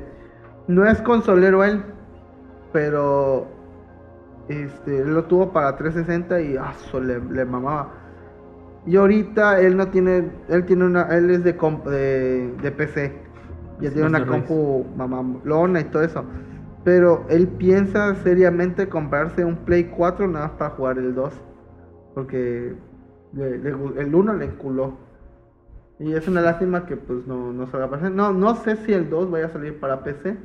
no es consolero él, pero este, él lo tuvo para 360 y ah, le mamaba. Y ahorita él no tiene, él tiene una, él es de, comp- de, de PC. Ya tiene una compu mamalona y todo eso. Pero él piensa seriamente comprarse un Play 4 nada más para jugar el 2. Porque le- le gu- el 1 le enculó. Y es una lástima que pues no, no salga para PC. No, no sé si el 2 vaya a salir para PC.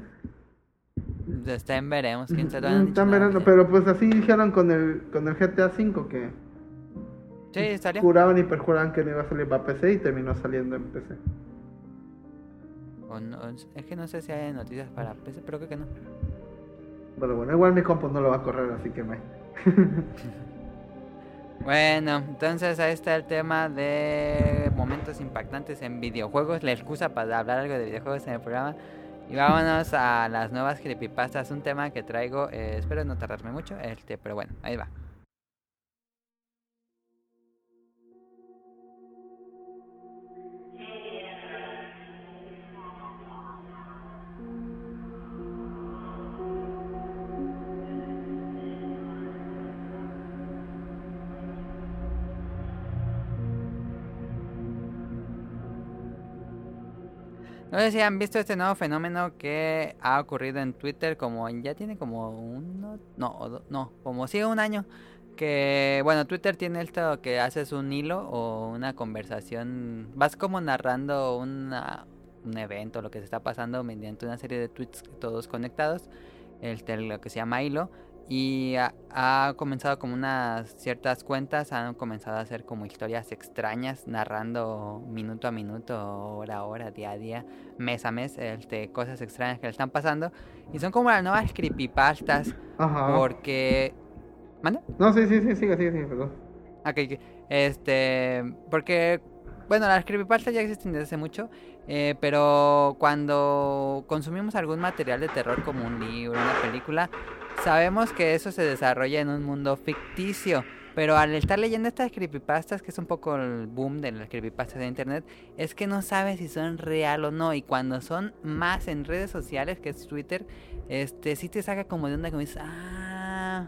Está en veremos, quién sabe. Nada, verando, sí. pero pues así dijeron con el, con el GTA V que Sí, estaría. juraban y perjuraban que no iba a salir para PC y terminó saliendo en PC. O no- es que no sé si hay noticias para PC, pero creo que no. Pero bueno, igual mi compu no lo va a correr, así que me... *laughs* Bueno, entonces ahí está el tema de momentos impactantes en videojuegos, la excusa para hablar algo de videojuegos en el programa. Y vámonos a las nuevas creepypastas, un tema que traigo, eh, espero no tardarme mucho, este, pero bueno, ahí va. No sé si han visto este nuevo fenómeno que ha ocurrido en Twitter, como ya tiene como uno, no, no, como sí un año, que bueno, Twitter tiene esto que haces un hilo o una conversación, vas como narrando un evento, lo que se está pasando mediante una serie de tweets todos conectados, este, lo que se llama hilo, y ha, ha comenzado como unas ciertas cuentas, han comenzado a hacer como historias extrañas, narrando minuto a minuto, hora a hora, día a día, mes a mes, este, cosas extrañas que le están pasando. Y son como las nuevas creepypastas, Ajá. porque... ¿Manda? No, sí, sí, sí, sigue, sigue, sigue, perdón. Ok, este, porque, bueno, las creepypastas ya existen desde hace mucho, eh, pero cuando consumimos algún material de terror como un libro, una película, sabemos que eso se desarrolla en un mundo ficticio. Pero al estar leyendo estas creepypastas, que es un poco el boom de las creepypastas de internet, es que no sabes si son real o no. Y cuando son más en redes sociales, que es Twitter, este sí te saca como de onda como dices, ah,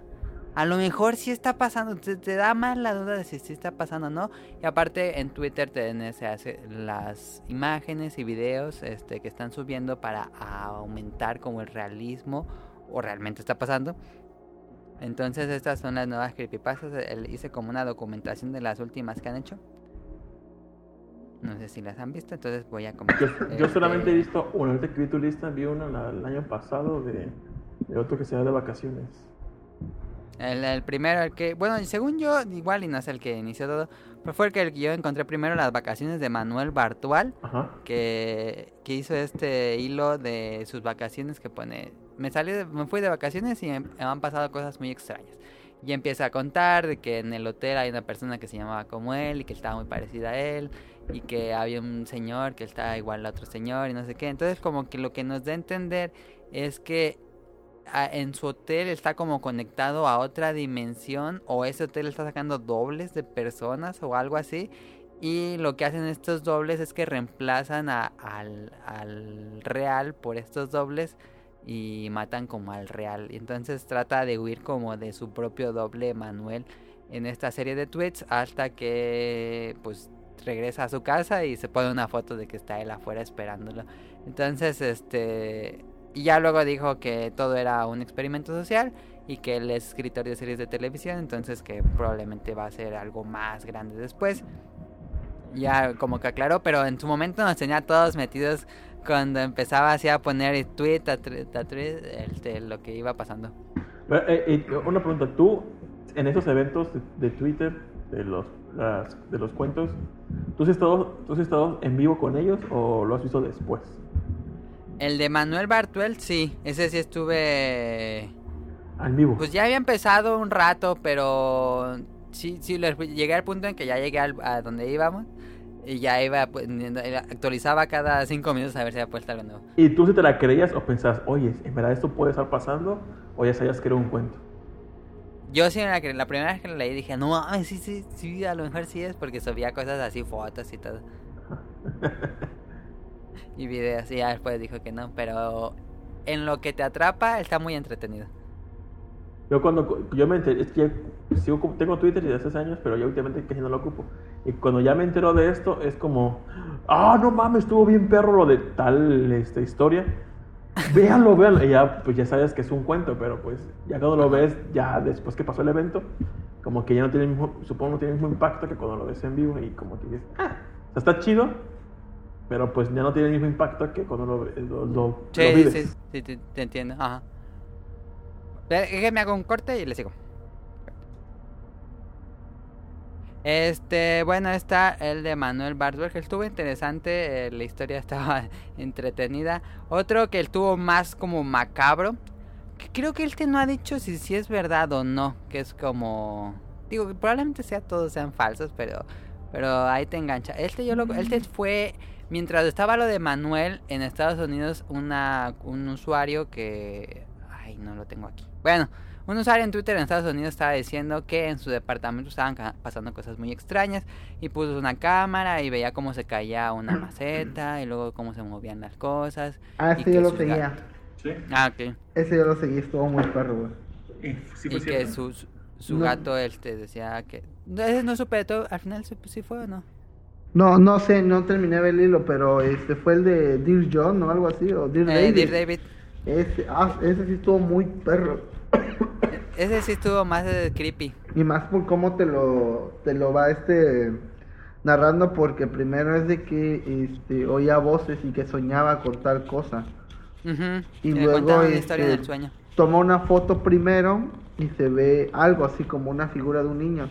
a lo mejor sí está pasando, te, da más la duda de si sí está pasando o no. Y aparte en Twitter te, se hace las imágenes y videos este, que están subiendo para aumentar como el realismo o realmente está pasando. Entonces estas son las nuevas creepypastas. El- Hice como una documentación de las últimas que han hecho. No sé si las han visto, entonces voy a comentar. yo Este, solamente he visto, bueno, ahorita que vi tu lista, vi una la- el año pasado de, de otro que se va de vacaciones. El, el primero, el que, bueno, según yo, igual y no es el que inició todo, pero fue el que yo encontré primero las vacaciones de Manuel Bartual, Ajá. que, que hizo este hilo de sus vacaciones que pone, me salí, me fui de vacaciones y me han pasado cosas muy extrañas. Y empieza a contar de que en el hotel hay una persona que se llamaba como él y que estaba muy parecida a él y que había un señor que estaba igual a otro señor y no sé qué. Entonces como que lo que nos da a entender es que a- en su hotel está como conectado a otra dimensión o ese hotel está sacando dobles de personas o algo así. Y lo que hacen estos dobles es que reemplazan al, al real por estos dobles y matan como al real. Y entonces trata de huir como de su propio doble Manuel en esta serie de tweets hasta que pues regresa a su casa y se pone una foto de que está él afuera esperándolo. Entonces, este... Y ya luego dijo que todo era un experimento social y que él es escritor de series de televisión, entonces que probablemente va a ser algo más grande después. Ya como que aclaró, pero en su momento nos tenía todos metidos cuando empezaba así a poner tweet a tweet, a tweet, este, lo que iba pasando. Bueno, eh, eh, una pregunta, ¿tú en esos eventos de, de Twitter, de los, las- de los cuentos, ¿tú has, estado, ¿tú has estado en vivo con ellos o lo has visto después? El de Manuel Bartuel, sí, ese sí estuve... Ah, En vivo. Pues ya había empezado un rato, pero sí, sí, llegué al punto en que ya llegué al- a donde íbamos. Y ya iba, pues, actualizaba cada cinco minutos a ver si había puesto algo nuevo. ¿Y tú si te la creías o pensabas, oye, ¿en verdad esto puede estar pasando? ¿O ya sabías que era un cuento? Yo sí, la, que- la primera vez que lo leí dije, no mames, sí, sí, sí, a lo mejor sí es porque subía cosas así, fotos y todo. *laughs* y videos, y ya después dijo que no, pero en lo que te atrapa, está muy entretenido. Yo cuando yo me enteré, es que sigo tengo Twitter desde hace años, pero ya últimamente casi no lo ocupo. Y cuando ya me entero de esto, es como, ah, no mames, estuvo bien perro lo de tal esta historia. Véanlo, véanlo. Y ya, pues ya sabes que es un cuento, pero pues ya cuando lo ves, ya después que pasó el evento, como que ya no tiene el mismo, supongo no tiene el mismo impacto que cuando lo ves en vivo y como que dices, ah, está chido, pero pues ya no tiene el mismo impacto que cuando lo, lo, lo- lo Sí, vives. sí, sí, te, te entiendo. Ajá. Déjeme hago un corte y le sigo. Este, bueno, está el de Manuel Barsberg. Estuvo interesante, eh, la historia *laughs* estaba entretenida. Otro que estuvo más como macabro. que creo que este no ha dicho si, si es verdad o no. Que es como. Digo, que probablemente sea todos sean falsos, pero. Pero ahí te engancha. Este yo lo, este fue. Mientras estaba lo de Manuel en Estados Unidos, una, un usuario que. Ay, no lo tengo aquí. Bueno, un usuario en Twitter en Estados Unidos estaba diciendo que en su departamento estaban pasando cosas muy extrañas y puso una cámara y veía cómo se caía una *clears throat* maceta y luego cómo se movían las cosas. Ah, ese yo lo seguía. Sí, Ah, ok. Ese yo lo seguí, estuvo muy perro, güey. y sí y que su, su, No. gato este decía que... No, ese no supe de todo, al final supe si fue o no. No, no sé, no terminé el hilo, pero este fue el de Dear John o algo así, o Dear Eh, David. Dear David. Ese, ah, ese sí estuvo muy perro. *coughs* Ese sí estuvo más eh, creepy. Y más por cómo te lo, te lo va este narrando, porque primero es de que este, oía voces y que soñaba con tal cosa. Y le luego, la historia este, del sueño. Toma una foto primero y se ve algo así como una figura de un niño.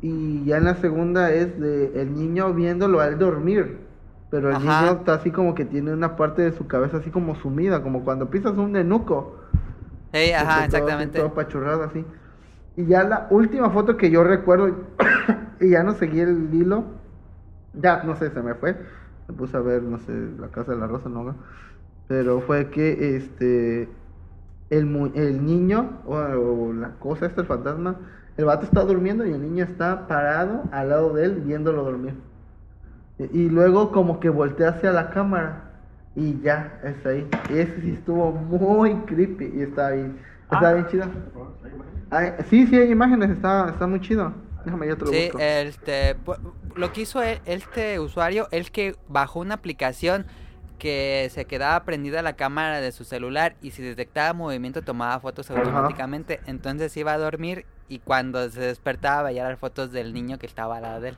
Y ya en la segunda es de el niño viéndolo al dormir. Pero el Ajá. niño está así como que tiene una parte de su cabeza así como sumida, como cuando pisas un nenuco. Que ajá, todo exactamente. Todo apachurrado así. Y ya la última foto que yo recuerdo, *coughs* y ya no seguí el hilo, ya no sé, se me fue. Me puse a ver, no sé, la casa de la rosa, no, pero fue que este el, mu- el niño o, o la cosa esta, el fantasma, el vato está durmiendo y el niño está parado al lado de él viéndolo dormir. Y, luego como que voltea hacia la cámara y ya, es ahí. Y ese sí estuvo muy creepy y está bien, está Ah. bien chido. Ay, sí, sí, hay imágenes, está, está muy chido. Déjame, yo te lo Sí, busco. este, lo que hizo el- este usuario es que bajó una aplicación que se quedaba prendida la cámara de su celular y si detectaba movimiento tomaba fotos Ajá. automáticamente. Entonces iba a dormir y cuando se despertaba veía las fotos del niño que estaba al lado de él.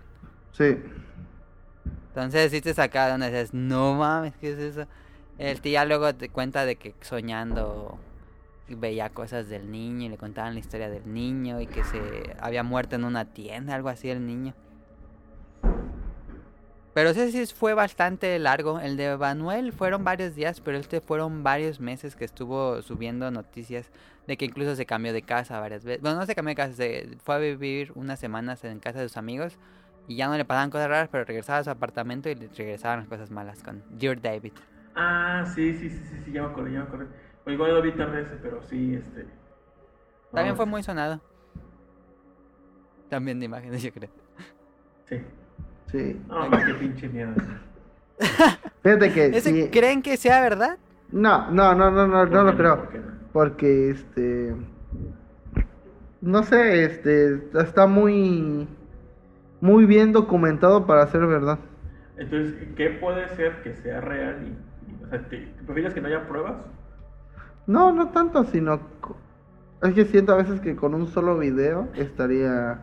Sí. Entonces sí te donde dices, no mames, ¿qué es eso? El tía luego te cuenta de que soñando veía cosas del niño y le contaban la historia del niño y que se había muerto en una tienda, algo así el niño. Pero ese sí fue bastante largo. El de Manuel fueron varios días, pero este fueron varios meses que estuvo subiendo noticias de que incluso se cambió de casa varias veces. Bueno, no se cambió de casa, se fue a vivir unas semanas en casa de sus amigos y ya no le pasaban cosas raras, pero regresaba a su apartamento y le regresaban las cosas malas con Dear David. Ah, sí, sí, sí, sí, sí, ya me acordé, ya me acordé. O igual lo vi tarde ese, pero sí, este. También fue muy sonado. También de imágenes, yo creo. Sí. Sí. No, qué pinche miedo. *laughs* Fíjate que ¿Ese sí. creen que sea verdad? No, no, no, no, no, no ¿Por lo creo. ¿Por qué no? Porque este. No sé, este. Está muy. Muy bien documentado para ser verdad. Entonces, ¿qué puede ser que sea real? Y, y, o sea, ¿te, ¿prefieres que no haya pruebas? No, no tanto, sino. Es que siento a veces que con un solo video estaría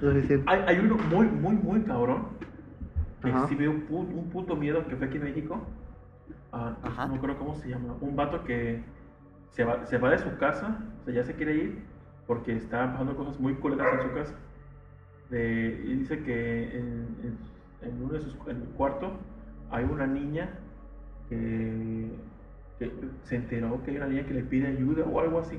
suficiente. Hay, hay uno muy, muy, muy cabrón. Que Ajá. sí me dio un, pu- un puto miedo que fue aquí en México. Ah, Ajá. no acuerdo cómo se llama. Un vato que se va, se va de su casa, o sea, ya se quiere ir porque está pasando cosas muy culeras en su casa. De- y dice que en, en- en uno de sus en el cuarto hay una niña que, que se enteró que hay una niña que le pide ayuda o algo así.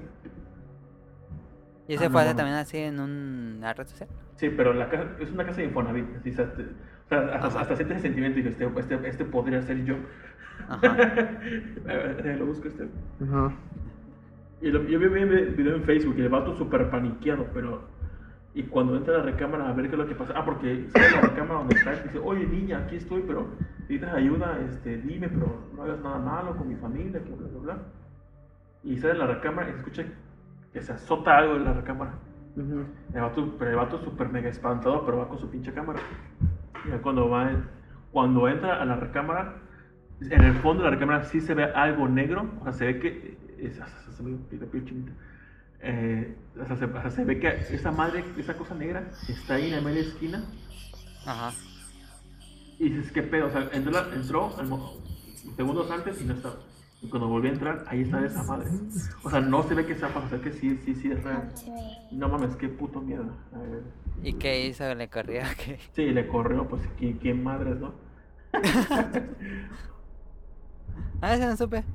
Y ese Ah, fue no, hace no. también así en una red social. Sí, pero la casa, es una casa de Infonavit. así, o sea, hasta, hasta sientes el sentimiento y este, este, este podría ser yo. Ajá. *laughs* Lo busco este. Ajá. Y lo- yo vi un video en Facebook y el vato súper paniqueado, pero. Y cuando entra a la recámara a ver qué es lo que pasa. Ah, porque sale la recámara donde está y dice, oye niña, aquí estoy, pero necesitas ayuda, este, dime, pero no hagas nada malo con mi familia, que bla, bla, bla. Y sale de la recámara y escucha que se azota algo en la recámara. Ujú. El vato, pero el vato súper mega espantado, pero va con su pinche cámara. Y ya cuando va, cuando entra a la recámara, en el fondo de la recámara sí se ve algo negro, o sea, se ve que, es, piel chinita. Eh, o sea, se, o sea, se ve que esa madre, esa cosa negra, está ahí en la media esquina. Ajá. Y dices, ¿qué pedo? O sea, entró, segundos antes y no estaba. Y cuando volví a entrar, ahí está esa madre. O sea, no se ve que sea para o sea, que sí, sí, sí es real. No mames, qué puto miedo. ¿Y qué hizo? ¿Le corrió? *laughs* ¿Qué? Sí, le corrió, pues, ¿quién, quién madres, no? *laughs* Ah, ese no supe.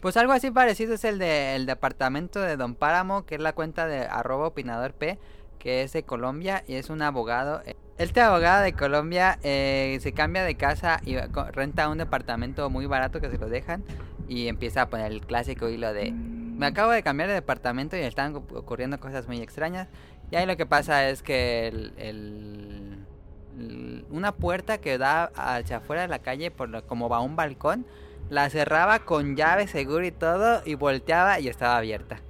Pues algo así parecido es el de el departamento de Don Páramo, que es la cuenta de arroba opinador P, que es de Colombia y es un abogado. Este abogado de Colombia eh, se cambia de casa y renta un departamento muy barato que se lo dejan y empieza a poner el clásico hilo de me acabo de cambiar de departamento y están ocu- ocurriendo cosas muy extrañas. Y ahí lo que pasa es que el, una puerta que da hacia afuera de la calle, por lo- como va un balcón, la cerraba con llave seguro y todo y volteaba y estaba abierta.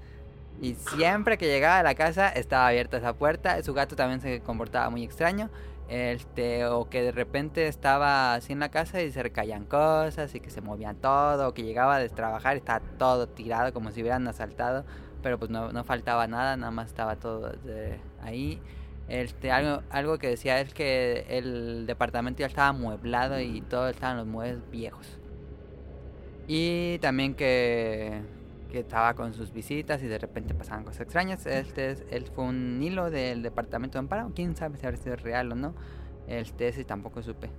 Y siempre que llegaba a la casa estaba abierta esa puerta. Su gato también se comportaba muy extraño. Este, o que de repente estaba así en la casa y se recaían cosas y que se movían todo. O que llegaba de trabajar y estaba todo tirado como si hubieran asaltado. Pero pues no, no faltaba nada, nada más estaba todo de ahí. Este, algo, algo que decía es que el departamento ya estaba amueblado y todo estaban los muebles viejos. Y también que, que estaba con sus visitas y de repente pasaban cosas extrañas. Este es, él fue un hilo del departamento de Amparo. Quién sabe si habrá sido real o no. Este ese tampoco supe.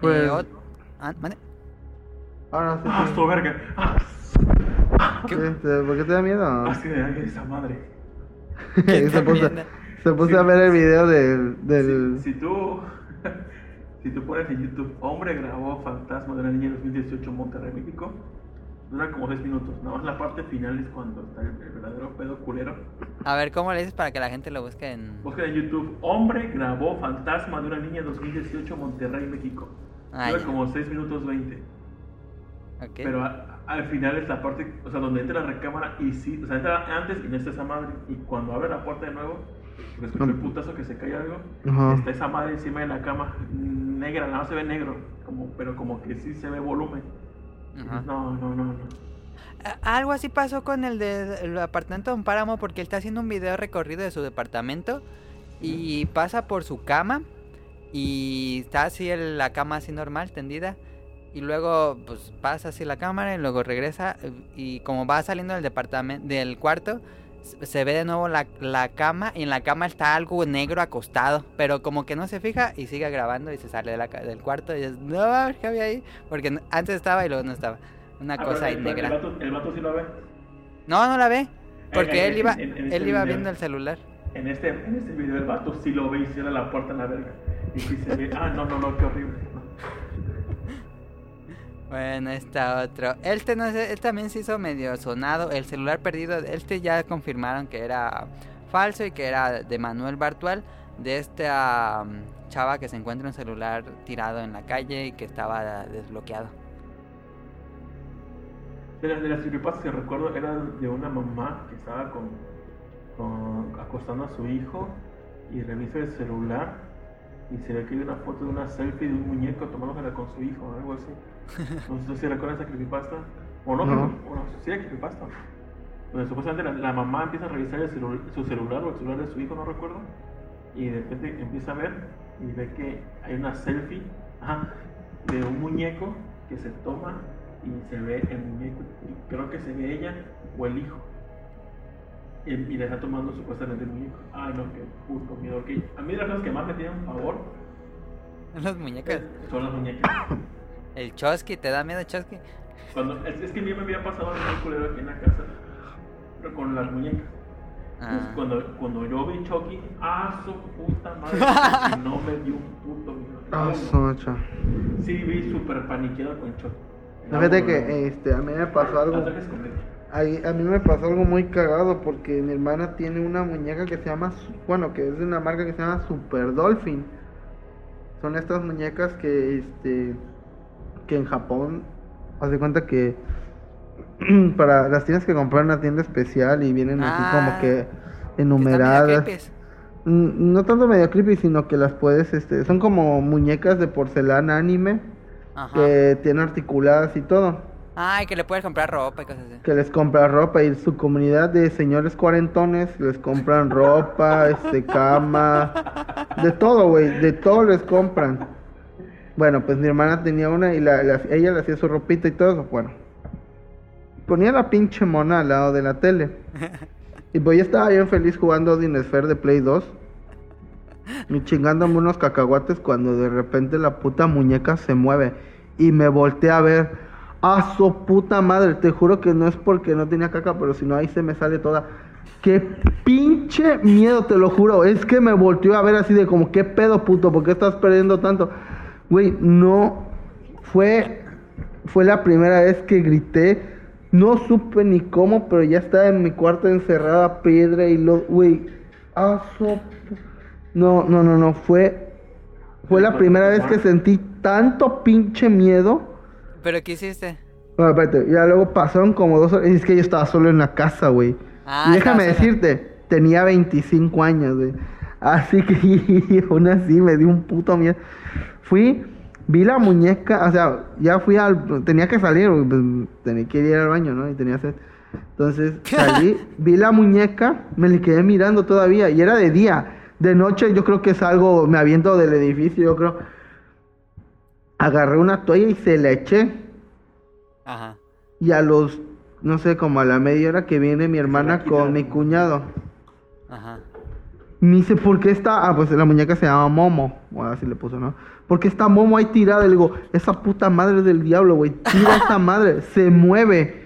Pues- ot- ah, sí. ¡Ah, sí. su verga! ¡Ah! ¿Qué? Este, ¿Por qué te da miedo? Así de ay, esa madre. *laughs* ¿Qué se puso, se puso Sí. a ver el video del... del... Si, si tú. *laughs* Si tú pones en YouTube, hombre grabó fantasma de una niña en 2018 en Monterrey, México, dura como 6 minutos. Nada más la parte final es cuando está el, el verdadero pedo culero. A ver, ¿cómo le dices para que la gente lo busque en...? Busca en YouTube, hombre grabó fantasma de una niña en 2018 en Monterrey, México. Ah, dura ya. como 6 minutos 20. Ok. Pero a- al final es la parte, o sea, donde entra la recámara y sí, o sea, entra antes y no está esa madre. Y cuando abre la puerta de nuevo, escuchó el putazo que se cae algo, Ajá. está esa madre encima de la cama, negra, nada más se ve negro, como, pero como que sí se ve volumen. Ajá. No, no, no, no. Algo así pasó con el del apartamento de un páramo porque él está haciendo un video recorrido de su departamento y pasa por su cama y está así el- la cama así normal, tendida. Y luego pues pasa así la cámara y luego regresa y como va saliendo del departamento, del cuarto, se- ve de nuevo la, la cama y en la cama está algo negro acostado, pero como que no se fija y sigue grabando y se sale de la del cuarto y es, no, ¿qué había ahí? Porque antes estaba y luego no estaba. Una Ah, cosa ahí el, negra. El vato, el vato sí lo ve. No, no la ve. Porque en- él iba, en- en este él iba video. viendo el celular. En este, en este video el vato sí lo ve y cierra la puerta en la verga. Y ve, ah, no, no, no, qué horrible. No. Bueno, está otro. Este no él también se hizo medio sonado. El celular perdido, este ya confirmaron que era falso y que era de Manuel Bartual, de esta um, chava que se encuentra un celular tirado en la calle y que estaba desbloqueado. De las, de las que recuerdo era de una mamá que estaba con, con- acostando a su hijo y revisa el celular y se ve que hay una foto de una selfie de un muñeco tomándosela con su hijo o algo así. *laughs* No sé si recuerdan esa creepypasta. O no, No. creepy- bueno, sí era creepypasta. Donde supuestamente la, la mamá empieza a revisar el celu- su celular o el celular de su hijo, no recuerdo. Y de repente empieza a ver y ve que hay una selfie ajá, de un muñeco que se toma y se ve el muñeco. y creo que se ve ella o el hijo. Y, le está tomando supuestamente el muñeco. Ay, no, qué puto miedo. A mí de las cosas que más me tienen favor Los muñecos. son las muñecas. *laughs* El Chosky, ¿te da miedo Chosky? Cuando, es, es que a mí me había pasado algo muy culero aquí en la casa, pero con las muñecas. Entonces, Ah. cuando, cuando yo vi Chucky, ¡ah, su puta madre! *laughs* no me dio un puto miedo. Ah, su macho. Sí, vi súper paniqueado con Chucky. Fíjate que este, a mí me pasó algo. Ahí- a mí me pasó algo muy cagado porque mi hermana tiene una muñeca que se llama, bueno, que es de una marca que se llama Super Dolphin. Son estas muñecas que, este, que en Japón, haz de cuenta que *clears throat* para las tienes que comprar en una tienda especial y vienen así Ah, como que Están medio enumeradas. creepies. Mm, No tanto medio creepy, sino que las puedes, este, son como muñecas de porcelana anime Ajá. que tienen articuladas y todo. Ay, que le puedes comprar ropa y cosas así. Que les compra ropa y su comunidad de señores cuarentones les compran ropa, este, cama, de todo, güey, de todo les compran. Bueno, pues mi hermana tenía una y la, la- ella le hacía su ropita y todo eso, bueno. Ponía la pinche mona al lado de la tele. *laughs* Y pues yo estaba bien feliz jugando Sphere de Play 2. Y chingándome unos cacahuates cuando de repente la puta muñeca se mueve. Y me volteé a ver. A su puta madre, te juro que no es porque no tenía caca, pero si no ahí se me sale toda. Qué pinche miedo, te lo juro. Es que me volteó a ver así de como, ¿qué pedo, puto? ¿Por qué estás perdiendo tanto? Güey, no. Fue, fue la primera vez que grité. No supe ni cómo, pero ya estaba en mi cuarto encerrada, piedra y lo. Güey, a su pu- No, no, no, no. Fue, fue la primera vez que sentí tanto pinche miedo. ¿Pero qué hiciste? Bueno, espérate, ya luego pasaron como dos horas. y Es que yo estaba solo en la casa, güey. Ah, y déjame sola. decirte, tenía 25 años, güey. Así que *laughs* aún así me dio un puto miedo. Fui, vi la muñeca, o sea, ya fui al. Tenía que salir, pues, tenía que ir al baño, ¿no? Y tenía sed. Entonces *laughs* salí, vi la muñeca, me le quedé mirando todavía. Y era de día. De noche yo creo que salgo, me aviento del edificio, yo creo. Agarré una toalla y se la eché. Ajá. Y a los, no sé, como a la media hora que viene mi hermana con mi cuñado. Ajá. Me dice, ¿por qué está? Ah, pues la muñeca se llama Momo. O así le puso, ¿no? ¿Por qué está Momo ahí tirada? Le digo, esa puta madre del diablo, güey. Tira esa *laughs* madre, se mueve.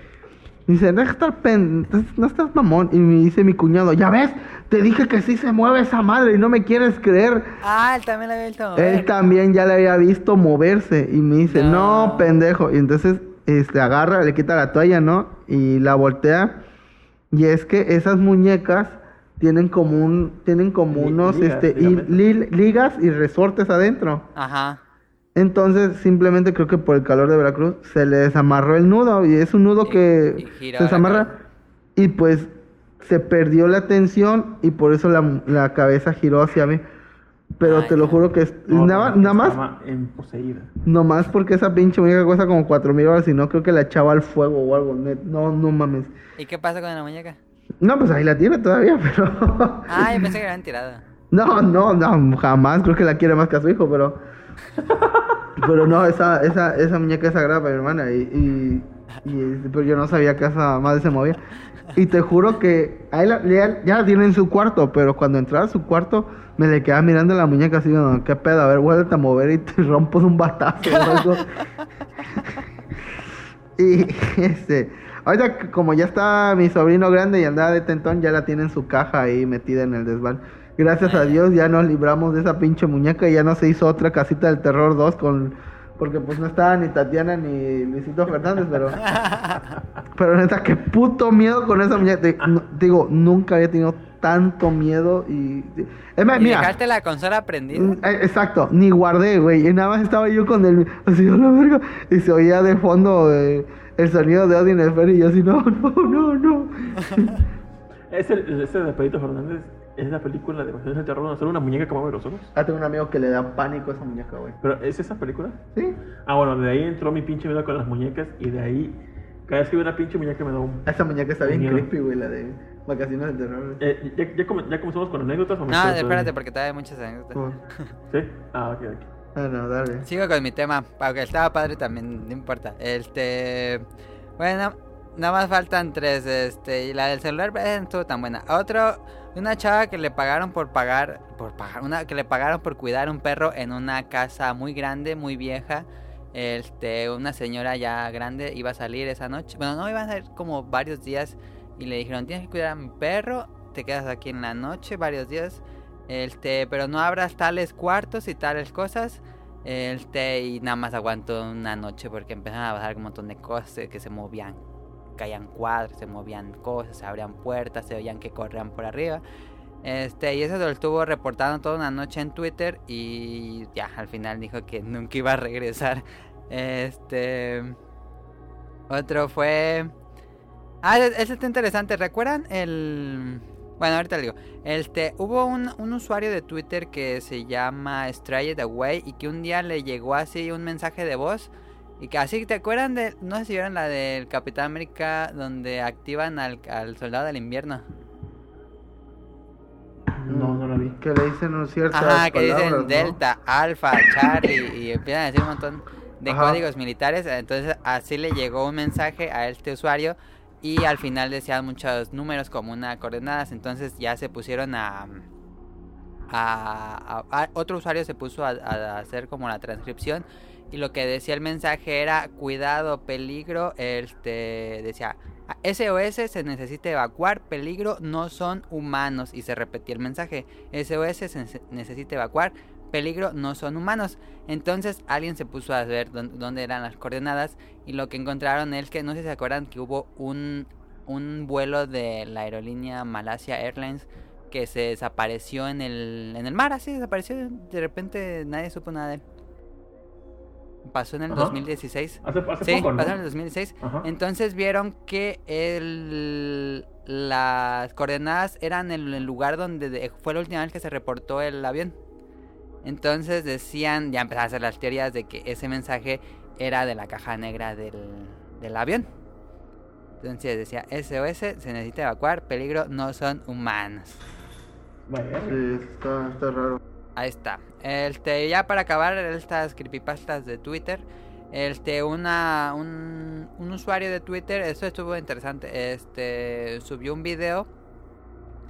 Dice, de estar pen... No estás mamón. Y me dice mi cuñado, ya ves, te dije que sí se mueve esa madre y no me quieres creer. Ah, él también la había visto. Él mover. también ya le había visto moverse y me dice, no, No. pendejo. Y entonces este, agarra, le quita la toalla, ¿no? Y la voltea. Y es que esas muñecas tienen como un, tienen como unos, ligas, este, y- li- ligas y resortes adentro. Ajá. Entonces, simplemente creo que por el calor de Veracruz se le desamarró el nudo. Y es un nudo Y- que y se desamarra. Y pues se perdió la tensión y por eso la, la cabeza giró hacia mí. Pero Ay, te lo juro que es, No, nada, nada más, estaba emposeída. nomás porque esa pinche muñeca cuesta como cuatro mil dólares y no creo que la echaba al fuego o algo. net- No, no mames. ¿Y qué pasa con la muñeca? No, pues ahí la tiene todavía, *laughs* pero... Ah, yo pensé que la habían tirado. No, no, no, jamás. Creo que la quiere más que a su hijo, pero. Pero no, esa, esa, esa muñeca es sagrada para mi hermana. Y, y, y- pero yo no sabía que esa madre se movía. Y te juro que ahí la- ya, ya la tiene en su cuarto, pero cuando entraba a su cuarto me le quedaba mirando la muñeca así, ¿qué pedo? A ver, vuélvete a mover y te rompo un batazo o algo. *laughs* y este, ahorita como ya está mi sobrino grande y andaba de tentón, ya la tiene en su caja ahí metida en el desván. Gracias a Dios ya nos libramos de esa pinche muñeca y ya no se hizo otra casita del terror 2 con porque pues no estaba ni Tatiana ni Luisito Fernández, pero *laughs* pero neta qué puto miedo con esa muñeca. Te- no- digo, nunca había tenido tanto miedo y es más, ¿Y mira, dejaste la consola prendida? Mm, eh, Exacto, ni guardé, güey. Y nada más estaba yo con el. Así, la verga. Y se oía de fondo eh, el sonido de Odin Esfer y yo así, no, no, no, no. *laughs* Ese, ese de Pedrito Fernández es la película de Cuestiones del Terror donde sale una muñeca que mueve los ojos. Ah, tengo un amigo que le da pánico a esa muñeca, güey. Pero ¿es esa película? ¿Sí? Ah, bueno, de ahí entró mi pinche miedo con las muñecas y de ahí, cada vez que veo una pinche muñeca me da un... Esa muñeca está bien Miedo. creepy, güey, la de Vacaciones del Terror. Eh, ¿ya, ya, ¿Ya comenzamos con anécdotas o No, espérate, porque todavía hay muchas anécdotas. ¿Sí? Ah, ok, ok. Ah, no, dale. Sigo con mi tema, aunque estaba padre también, no importa. Este, bueno, nada más faltan tres, este, y la del celular eh, no estuvo tan buena. Otro, una chava que le pagaron por pagar, por pagar, una que le pagaron por cuidar un perro en una casa muy grande, muy vieja. Este, una señora ya grande iba a salir esa noche. Bueno, no, iban a salir como varios días y le dijeron, tienes que cuidar a mi perro, te quedas aquí en la noche varios días. Este, pero no abras tales cuartos y tales cosas. Este, y nada más aguantó una noche porque empezaron a pasar un montón de cosas eh, que se movían. Caían cuadros, se movían cosas, se abrían puertas, se oían que corrían por arriba. Este, y eso lo estuvo reportando toda una noche en Twitter y ya, al final dijo que *laughs* nunca iba a regresar. Este... Otro fue... Ah, e-, ese está interesante. ¿Recuerdan el... Bueno, ahorita le digo. Este, hubo un, un, usuario de Twitter que se llama Strayed Away y que un día le llegó así un mensaje de voz. Y que así, ¿te acuerdan de... No sé si vieron la del Capitán América donde activan al, al soldado del invierno? No, no la vi. Que le dicen un cierto. Ajá, que dicen Delta, Alpha, Charlie y empiezan a decir un montón de Ajá. códigos militares. Entonces así le llegó un mensaje a este usuario y al final decían muchos números como una coordenadas. Entonces ya se pusieron a... A, otro usuario se puso a, a, hacer como la transcripción y lo que decía el mensaje era cuidado peligro este decía SOS se necesita evacuar, peligro no son humanos. Y se repetía el mensaje. SOS se necesita evacuar, peligro no son humanos. Entonces alguien se puso a ver dónde eran las coordenadas. Y lo que encontraron es que, no sé si se acuerdan, que hubo un, un vuelo de la aerolínea Malasia Airlines que se desapareció en el, en el mar. Así desapareció. De repente nadie supo nada de él. Pasó en el Ajá. 2016. Hace, hace sí, poco, ¿no? pasó en el 2016. Ajá. Entonces vieron que el, las coordenadas eran en el lugar donde de- fue la última vez que se reportó el avión. Entonces decían, ya empezaron a hacer las teorías de que ese mensaje era de la caja negra del, del avión. Entonces decía, SOS, se necesita evacuar, peligro, no son humanos. Bueno, Sí, está, está raro. Ahí está. Este, ya para acabar estas creepypastas de Twitter. Este, una, un, un usuario de Twitter, esto estuvo interesante, este, subió un video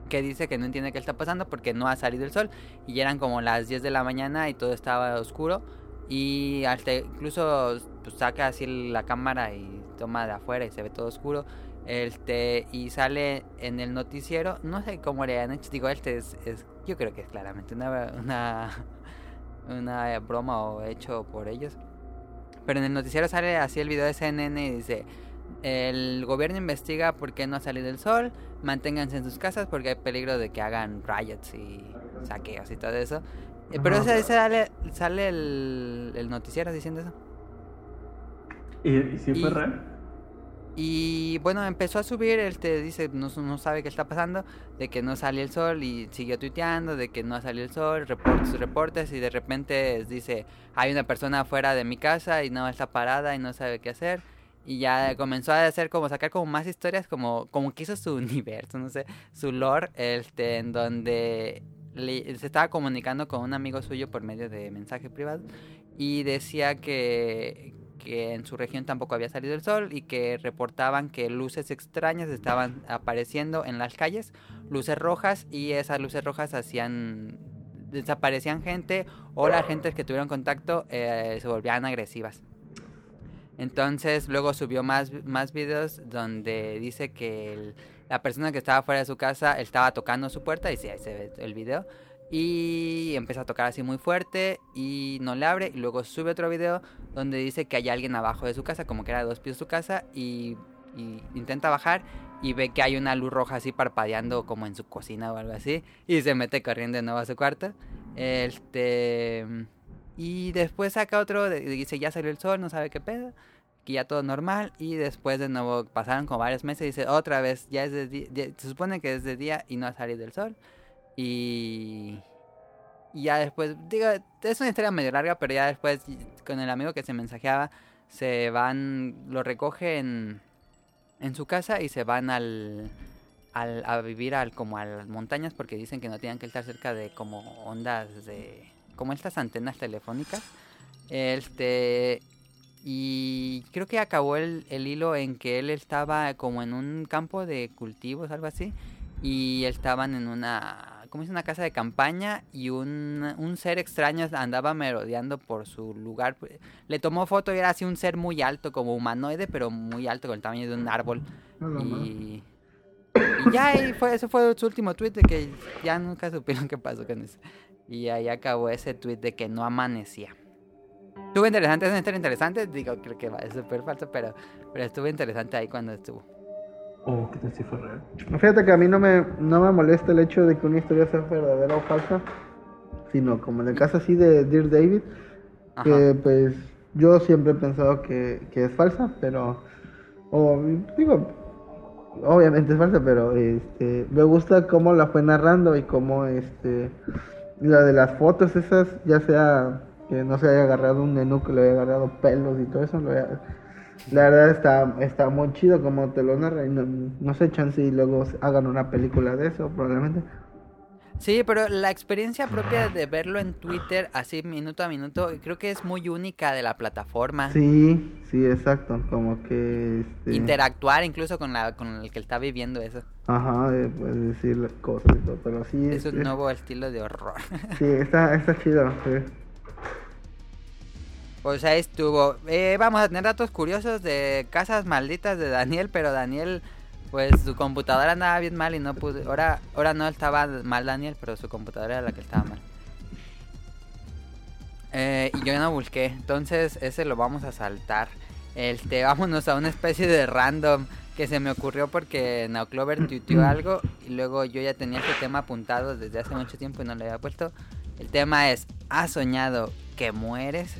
que dice que no entiende qué está pasando porque no ha salido el sol. Y eran como las 10 de la mañana y todo estaba oscuro. Y hasta incluso pues, saca así la cámara y toma de afuera y se ve todo oscuro. Este y sale en el noticiero no sé cómo le han hecho digo este es, es- yo creo que es claramente una una una broma o hecho por ellos. Pero en el noticiero sale así el video de CNN y dice el gobierno investiga por qué no ha salido el sol manténganse en sus casas porque hay peligro de que hagan riots y saqueos y todo eso Eh, pero ese, ese sale, sale el, el noticiero diciendo eso ¿y, y si fue real? y bueno, empezó a subir, él te dice, no, no sabe qué está pasando, de que no sale el sol y siguió tuiteando, de que no salió el sol, reportes, reportes y de repente dice, hay una persona afuera de mi casa y no está parada y no sabe qué hacer. Y ya comenzó a hacer como sacar como más historias, como, como que hizo su *laughs* universo, no sé, su lore, este, en donde se estaba comunicando con un amigo suyo por medio de mensaje privado y decía que, que en su región tampoco había salido el sol y que reportaban que luces extrañas estaban apareciendo en las calles, luces rojas y esas luces rojas hacían desaparecían gente o las gentes que tuvieron contacto eh, se volvían agresivas. Entonces luego subió más, más videos donde dice que la persona que estaba fuera de su casa estaba tocando su puerta y sí, ahí se ve el video. Y empieza a tocar así muy fuerte y no le abre. Y luego sube otro video donde dice que hay alguien abajo de su casa, como que era de dos pies su casa. Y intenta bajar y ve que hay una luz roja así parpadeando como en su cocina o algo así. Y se mete corriendo de nuevo a su cuarto. Este... Y después saca otro, de- dice ya salió el sol, no sabe qué pedo. Que ya todo normal. Y después de nuevo pasaron como varios meses y dice otra vez, ya es de día, se supone que es de día y no ha salido el sol. Y, y ya después, digo, es una historia medio larga, pero ya después con el amigo que se mensajeaba, se van, lo recoge en, en su casa y se van al, al, a vivir al, como a las montañas porque dicen que no tienen que estar cerca de como ondas de, como estas antenas telefónicas. Este, y creo que acabó el, el hilo en que él estaba como en un campo de cultivos, algo así. Y estaban en una, ¿cómo es? Una casa de campaña y un, un ser extraño andaba merodeando por su lugar. Le tomó foto y era así un ser muy alto, como humanoide, pero muy alto, con el tamaño de un árbol. No. Y, y ya, y fue, ese fue su último tweet de que ya nunca supieron qué pasó con eso. Y ahí acabó ese tweet de que no amanecía. Estuvo interesante, es una historia interesante. Digo, creo que va, es súper falso, pero, pero estuvo interesante ahí cuando estuvo. ¿O qué tal si fue real? Fíjate que a mí no me, no me molesta el hecho de que una historia sea verdadera o falsa, sino como en el caso así de Dear David, que Ajá. pues yo siempre he pensado que, que es falsa, pero, o digo, obviamente es falsa, pero este, me gusta cómo la fue narrando y cómo este, la de las fotos esas, ya sea que no se haya agarrado un menú, que le haya agarrado pelos y todo eso, lo haya- la verdad está, está muy chido como te lo narra y no, no sé chance y luego hagan una película de eso probablemente. Sí, pero la experiencia propia de verlo en Twitter así minuto a minuto creo que es muy única de la plataforma. Sí, sí, exacto, como que este, Interactuar incluso con la con el que está viviendo eso. ajá, de, pues, decir las cosas y todo, pero sí Es un es- nuevo estilo de horror. *laughs* Sí, está, está chido, sí. Pues ahí estuvo. Eh, vamos a tener datos curiosos de casas malditas de Daniel, pero Daniel, pues su computadora andaba bien mal y no pudo. Ahora, ahora no estaba mal Daniel, pero su computadora era la que estaba mal. Eh, y yo no busqué, entonces ese lo vamos a saltar. Este, vámonos a una especie de random que se me ocurrió porque Naoclover tuiteó *clears throat* algo y luego yo ya tenía este tema apuntado desde hace mucho tiempo y no le había puesto. El tema es, ¿has soñado que mueres?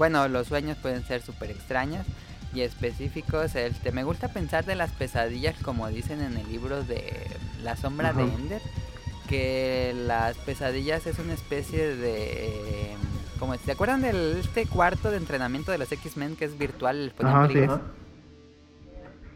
Bueno, los sueños pueden ser súper extraños y específicos. Este, me gusta pensar de las pesadillas como dicen en el libro de La sombra de. Ender, que las pesadillas es una especie de... Como, ¿Se acuerdan de este cuarto de entrenamiento de los X-Men que es virtual? ponían Ajá, sí.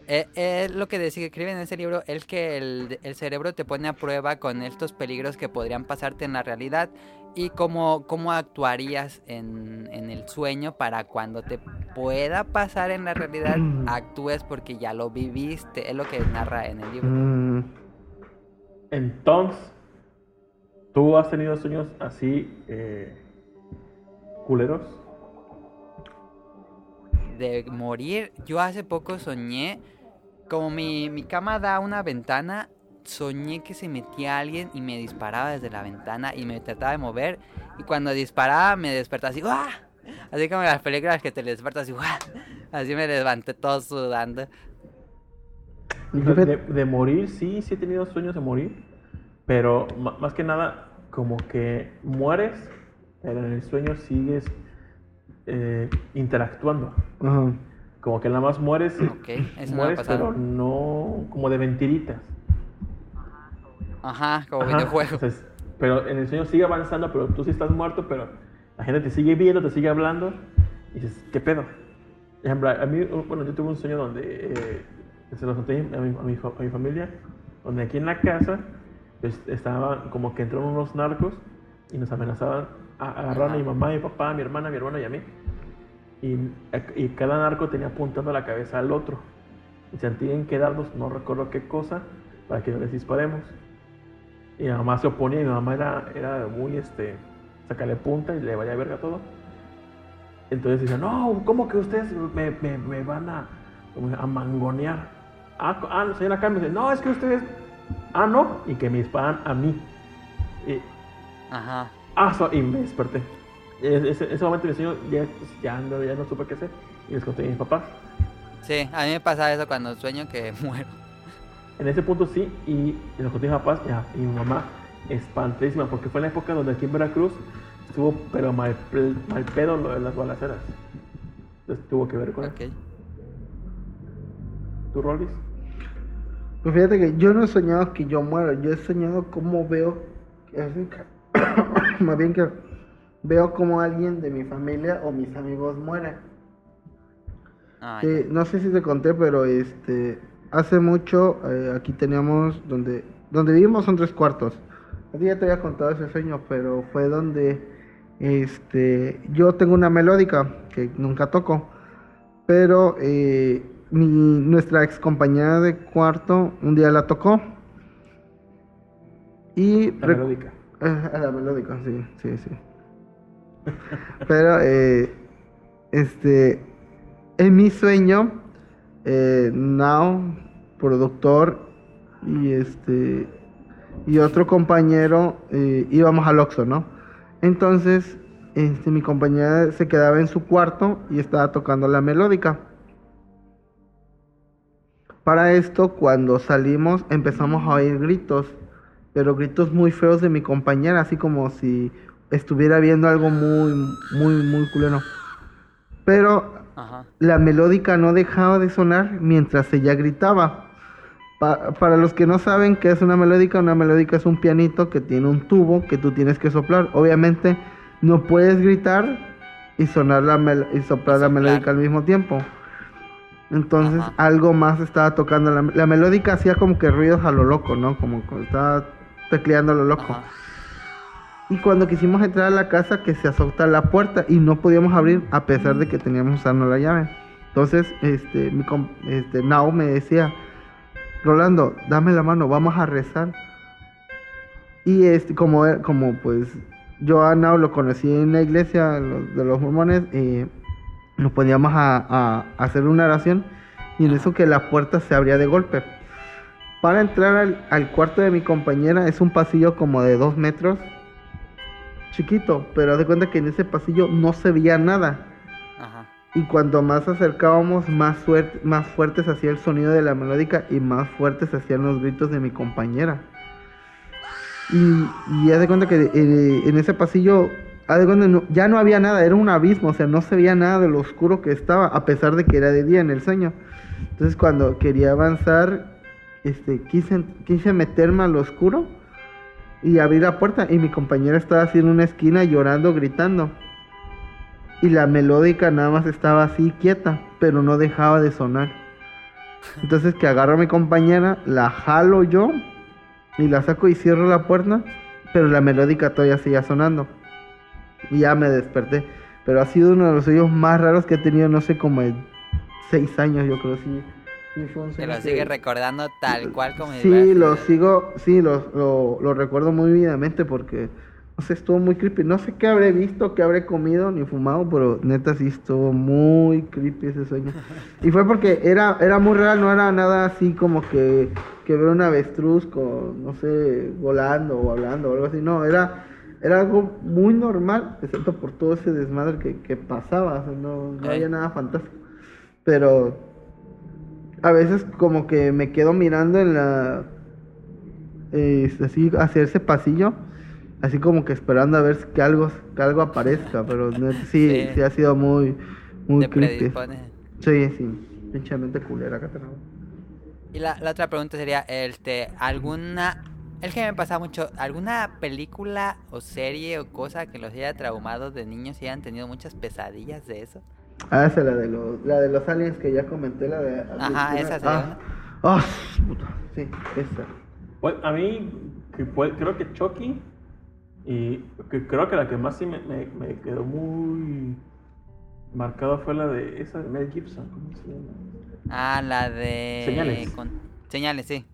Eh, eh, lo que decía, escribe en ese libro es que el, el cerebro te pone a prueba con estos peligros que podrían pasarte en la realidad y cómo, cómo actuarías en, en el sueño para cuando te pueda pasar en la realidad actúes porque ya lo viviste, es lo que narra en el libro. Mm, Entonces, ¿tú has tenido sueños así eh, culeros? De morir, yo hace poco soñé, como mi, mi cama da a una ventana, soñé que se metía alguien y me disparaba desde la ventana y me trataba de mover. Y cuando disparaba me despertaba así, ¡guau! Así como en las películas que te despiertas así, ¡guau! Así me levanté todo sudando. De, de morir, sí, sí he tenido sueños de morir, pero más que nada, como que mueres, pero en el sueño sigues eh, interactuando. ajá. Como que nada más mueres, Ok, eso no me ha mueres, pasado. pero no como de mentiritas. Ajá, como Ajá, videojuego. o sea, pero en el sueño sigue avanzando, pero tú sí estás muerto, pero la gente te sigue viendo, te sigue hablando, y dices, ¿qué pedo? Por ejemplo, a mí, bueno, yo tuve un sueño donde, eh, se lo conté a mi, a, mi, a mi familia, donde aquí en la casa, pues, estaba como que entraron unos narcos y nos amenazaban, a, agarraron a mi mamá, a mi papá, a mi hermana, a mi hermano y a mí. Y, y cada narco tenía apuntando la cabeza al otro. Y se tienen que darnos, no recuerdo qué cosa, para que no les disparemos. Y mi mamá se oponía, y mi mamá era, era muy, este, sacarle punta y le vaya a verga todo. Entonces decía, no, ¿cómo que ustedes me, me- me van a, a mangonear? Ah, ah, señora Carmen dice, no, es que ustedes, ah, no, y que me disparan a mí. Y, Ajá. ah, so- y me desperté. Y ese, ese- momento en el sueño ya, ya, no, ya no supe qué hacer. Y les conté a mis papás. Sí, a mí me pasa eso cuando sueño que *laughs* muero. En ese punto sí, y los conté a mis papás ya, y mi mamá espantísima, porque fue en la época donde aquí en Veracruz estuvo pero mal, mal pedo lo de las balaceras. Entonces tuvo que ver con Ok. tu Rolis. Pues fíjate que yo no he soñado que yo muero, yo he soñado cómo veo, *coughs* más bien que veo como alguien de mi familia o mis amigos muere. Ah, Sí, no sé si te conté, pero este, hace mucho eh, aquí teníamos donde, donde vivimos son tres cuartos. A ti ya te había contado ese sueño, pero fue donde, este, yo tengo una melódica que nunca toco, pero eh, mi, nuestra ex compañera de cuarto un día la tocó. Y La melódica. *laughs* La melódica, sí, sí, sí. Pero, eh, este, en mi sueño, eh, Now, productor y este y otro compañero eh, íbamos al Oxxo, ¿no? Entonces, este, mi compañera se quedaba en su cuarto y estaba tocando la melódica. Para esto, cuando salimos, empezamos a oír gritos, pero gritos muy feos de mi compañera, así como si estuviera viendo algo muy, muy, muy culero. Pero Ajá. la melódica no dejaba de sonar mientras ella gritaba. Pa- para los que no saben qué es una melódica, una melódica es un pianito que tiene un tubo que tú tienes que soplar. Obviamente no puedes gritar y sonar la mel- y soplar la melódica al mismo tiempo. Entonces Ajá. algo más estaba tocando. La, la melódica hacía como que ruidos a lo loco, ¿no? Como estaba tecleando a lo loco. Ajá. Y cuando quisimos entrar a la casa, que se azota la puerta y no podíamos abrir a pesar de que teníamos usando la llave. Entonces, este, mi este, Nao me decía, Rolando, dame la mano, vamos a rezar. Y este, como, e- como pues yo a Nao lo conocí en la iglesia de los mormones, y nos poníamos a- a hacer una oración y en eso que la puerta se abría de golpe. Para entrar al, al cuarto de mi compañera es un pasillo como de dos metros, chiquito, pero haz de cuenta que en ese pasillo no se veía nada. Ajá. Y cuanto más acercábamos, más, suerte, más fuerte se hacía el sonido de la melódica y más fuertes se hacían los gritos de mi compañera. Y, y haz de cuenta que eh, en ese pasillo, haz de cuenta, no- ya no había nada, era un abismo, o sea, no se veía nada de lo oscuro que estaba, a pesar de que era de día en el sueño. Entonces cuando quería avanzar, este, quise, quise meterme al oscuro y abrí la puerta y mi compañera estaba así en una esquina llorando, gritando. Y la melódica nada más estaba así quieta, pero no dejaba de sonar. Entonces que agarro a mi compañera, la jalo yo y la saco y cierro la puerta, pero la melódica todavía seguía sonando. Y ya me desperté. Pero ha sido uno de los sueños más raros que he tenido, no sé, como en seis años, yo creo, sí. Te lo sigues recordando tal cual como Sí, lo sigo, sí, lo, lo, lo recuerdo muy vividamente porque, no sé, estuvo muy creepy. No sé qué habré visto, qué habré comido ni fumado, pero neta sí estuvo muy creepy ese sueño. Y fue porque era, era muy real, no era nada así como que, que ver un avestruz con, no sé, volando o hablando o algo así. No, era, era algo muy normal, excepto por todo ese desmadre que, que pasaba. O sea, no, no había nada fantástico. Pero a veces como que me quedo mirando en la eh, así hacia ese pasillo así como que esperando a ver que algo que algo aparezca pero neta, sí, Sí. sí ha sido muy muy creepy sí sí pinchamente culera acá Y la, la otra pregunta sería, este, ¿alguna... Es que me pasa mucho, ¿alguna película o serie o cosa que los haya traumado de niños y hayan tenido muchas pesadillas de eso? Ah esa es la de los la de los aliens que ya comenté la de Ajá, esa sería ah, ah, puta, sí esa Pues, a mí, creo que Chucky, y que creo que la que más sí me, me- me quedó muy marcado fue la de esa de Mel Gibson. ¿Cómo se llama? Ah, la de... Señales. con- Señales, sí.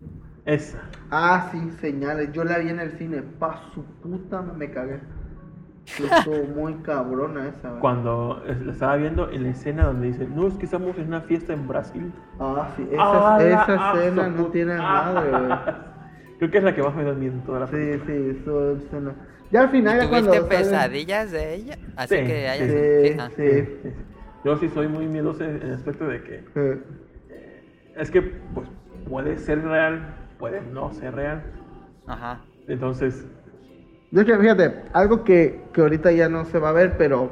Esa. ah sí señales yo la vi en el cine pa su puta me cagué Sí, estuvo muy cabrona esa ¿verdad? Cuando la estaba viendo en la escena donde dice, no, es que estamos en una fiesta en Brasil. Ah, sí, esa, Ah, esa escena no tiene madre, güey. *laughs* Creo que es la que más me da miedo en toda la Sí, película. sí, eso escena. Ya al final, ya cuando. ¿Tuviste salen- pesadillas de ella? Así Sí, que hayas... Sí, ah. sí. Sí, sí. Yo sí soy muy miedoso en el aspecto de que sí. es que pues, puede ser real, puede no ser real. Ajá. Entonces, De hecho, fíjate, algo que, que ahorita ya no se va a ver, pero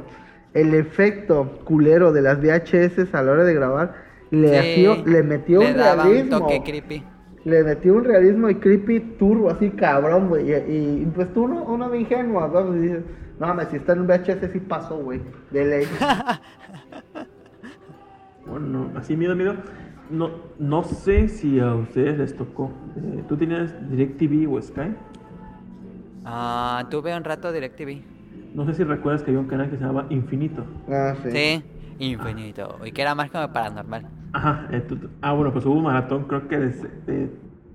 el efecto culero de las VHS a la hora de grabar le, Sí, hacía- le metió le un daba realismo. un toque creepy. Le metió un realismo y creepy turbo, así cabrón, güey. Y, y, pues tú, uno, uno de ingenuo, vamos, y dices, no mames, si está en un VHS, sí pasó, güey. De ley. *laughs* bueno, así miedo, miedo. No, no sé si a ustedes les tocó. Eh, ¿Tú tenías DirecTV o Sky? Ah, tuve un rato DirecTV. No sé si recuerdas que había un canal que se llamaba Infinito. Ah, sí. Sí, infinito. Y que era más como paranormal. Ajá. eh, tú- ah, bueno, pues hubo un maratón, creo que de, de,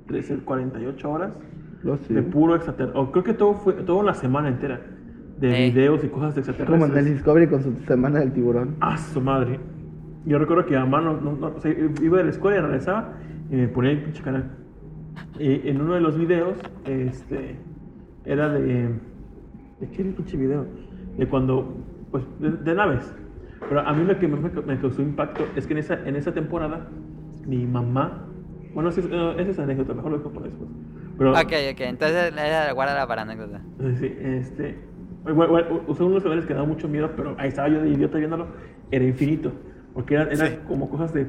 de ser 48 horas Lo sé. de puro extraterrestre. O creo que todo fue toda una semana entera de Eh. videos y cosas de Como en el extraterrestres. Discovery con su semana del tiburón. Ah, su madre. yo recuerdo que a mano, no, no, o sea, iba de la escuela y regresaba y me ponía el pinche canal. Y en uno de los videos, este, era de. ¿De qué era el pinche video? De cuando. Pues, de, de naves. Pero a mí lo que me, me causó impacto es que en esa, en esa temporada, mi mamá. Bueno, esa es, esa es anécdota, mejor lo dejo para después. Pero, Ok, ok, entonces guárdala para anécdota. Sí, este. Bueno, bueno, usé unos canales que daban mucho miedo, pero ahí estaba yo de idiota viéndolo. Era infinito. Porque eran, eran Sí. como cosas de.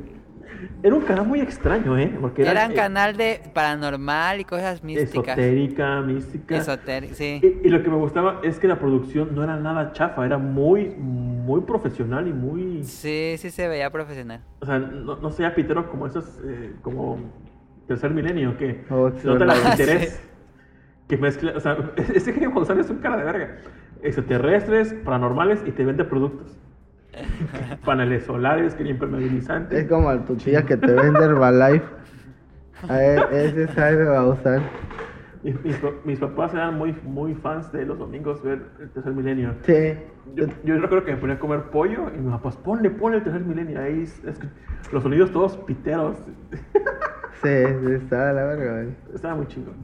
Era un canal muy extraño, ¿eh? Porque era, Era un eh, canal de paranormal y cosas místicas. esotérica, mística. Esotérica, sí. Y, y lo que me gustaba es que la producción no era nada chafa, era muy, muy profesional y muy. Sí, sí se veía profesional. O sea, no, no sea pitero como esos, eh, como Tercer Milenio, que Oh, se nota el sí. interés. Que mezcla, o sea, *laughs* ese genio González es un cara de verga. Extraterrestres, paranormales y te vende productos. *laughs* Paneles solares, que Es impermeabilizantes. como el tu tía que te vende Herbalife. A él, ese sabe va a usar. Mis, mis pa- mis papás eran muy, muy fans de los domingos ver el Tercer Milenio. Sí. Yo, yo recuerdo que me ponía a comer pollo y mi papá, pues ponle, ponle el tercer milenio. Ahí es- es los sonidos todos piteros. *laughs* Sí, de la verga, güey. Estaba muy chingón.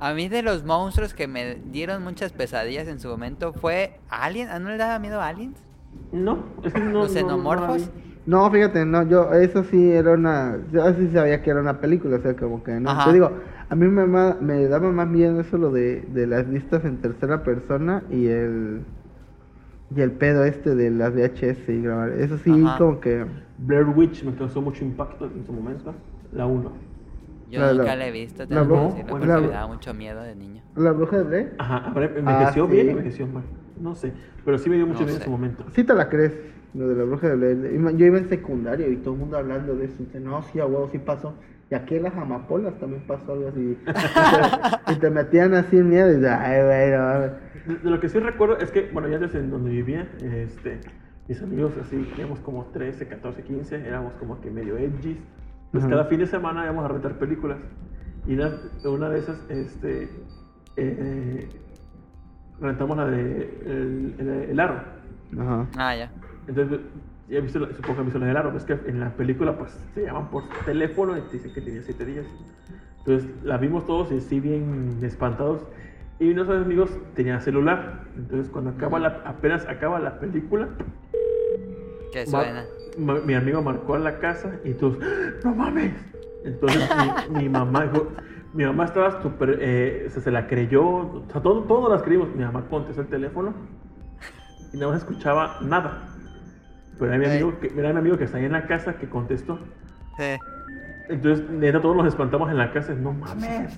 A mí de los monstruos que me dieron muchas pesadillas en su momento fue Alien. ¿A no le daba miedo a Aliens? No, es que no. ¿Los no- no xenomorfos? la. No, fíjate, no, yo, eso sí era una, yo sí sabía que era una película, o sea, como que no. Ajá. Te digo, a mí me, me daba más miedo eso lo de, de las vistas en tercera persona y el, y el pedo este de las VHS y grabar. Eso sí, Ajá. como que, Blair Witch me causó mucho impacto en su momento. La 1. Yo La- nunca la- la he visto, la tengo que bruja- la- porque me daba mucho miedo de niño. la bruja de Blair, Ajá, a ver, Ah, envejeció sí. bien, envejeció mal. No sé, pero sí me dio mucho No miedo en su momento. sí te la crees, lo de la bruja de Blair. Yo iba en secundario y todo el mundo hablando de eso, no, sí, a huevo, sí pasó. Y aquí en las amapolas también pasó algo así. *laughs* y te metían así en miedo y dices, ay, güey, no mames". De, de lo que sí recuerdo es que, bueno, ya desde en donde vivía, este, mis amigos así, teníamos como 13, 14, 15, éramos como que medio edgy. Pues Ajá. cada fin de semana íbamos a rentar películas. Y una, una de esas, este, eh, rentamos la de El, el- El Aro. Ajá. Ah, ya. Entonces, ya visto, la- supongo que han visto la del aro, es que en la película pues se llaman por teléfono y te dicen que tenía siete días. Entonces la vimos todos y sí bien espantados. Y unos amigos tenían celular. Entonces cuando acaba la, apenas acaba la película, Que ma- suena. ma- mi amigo marcó a la casa y todos, ¡no mames! Entonces mi, mi mamá dijo, mi mamá estaba súper, eh, se, se la creyó, o sea, todo, todos las creímos. Mi mamá contestó el teléfono y no escuchaba nada. Pero era mi, amigo que, era mi amigo que está ahí en la casa que contestó. Sí. Entonces, neta, todos nos espantamos en la casa. No mames.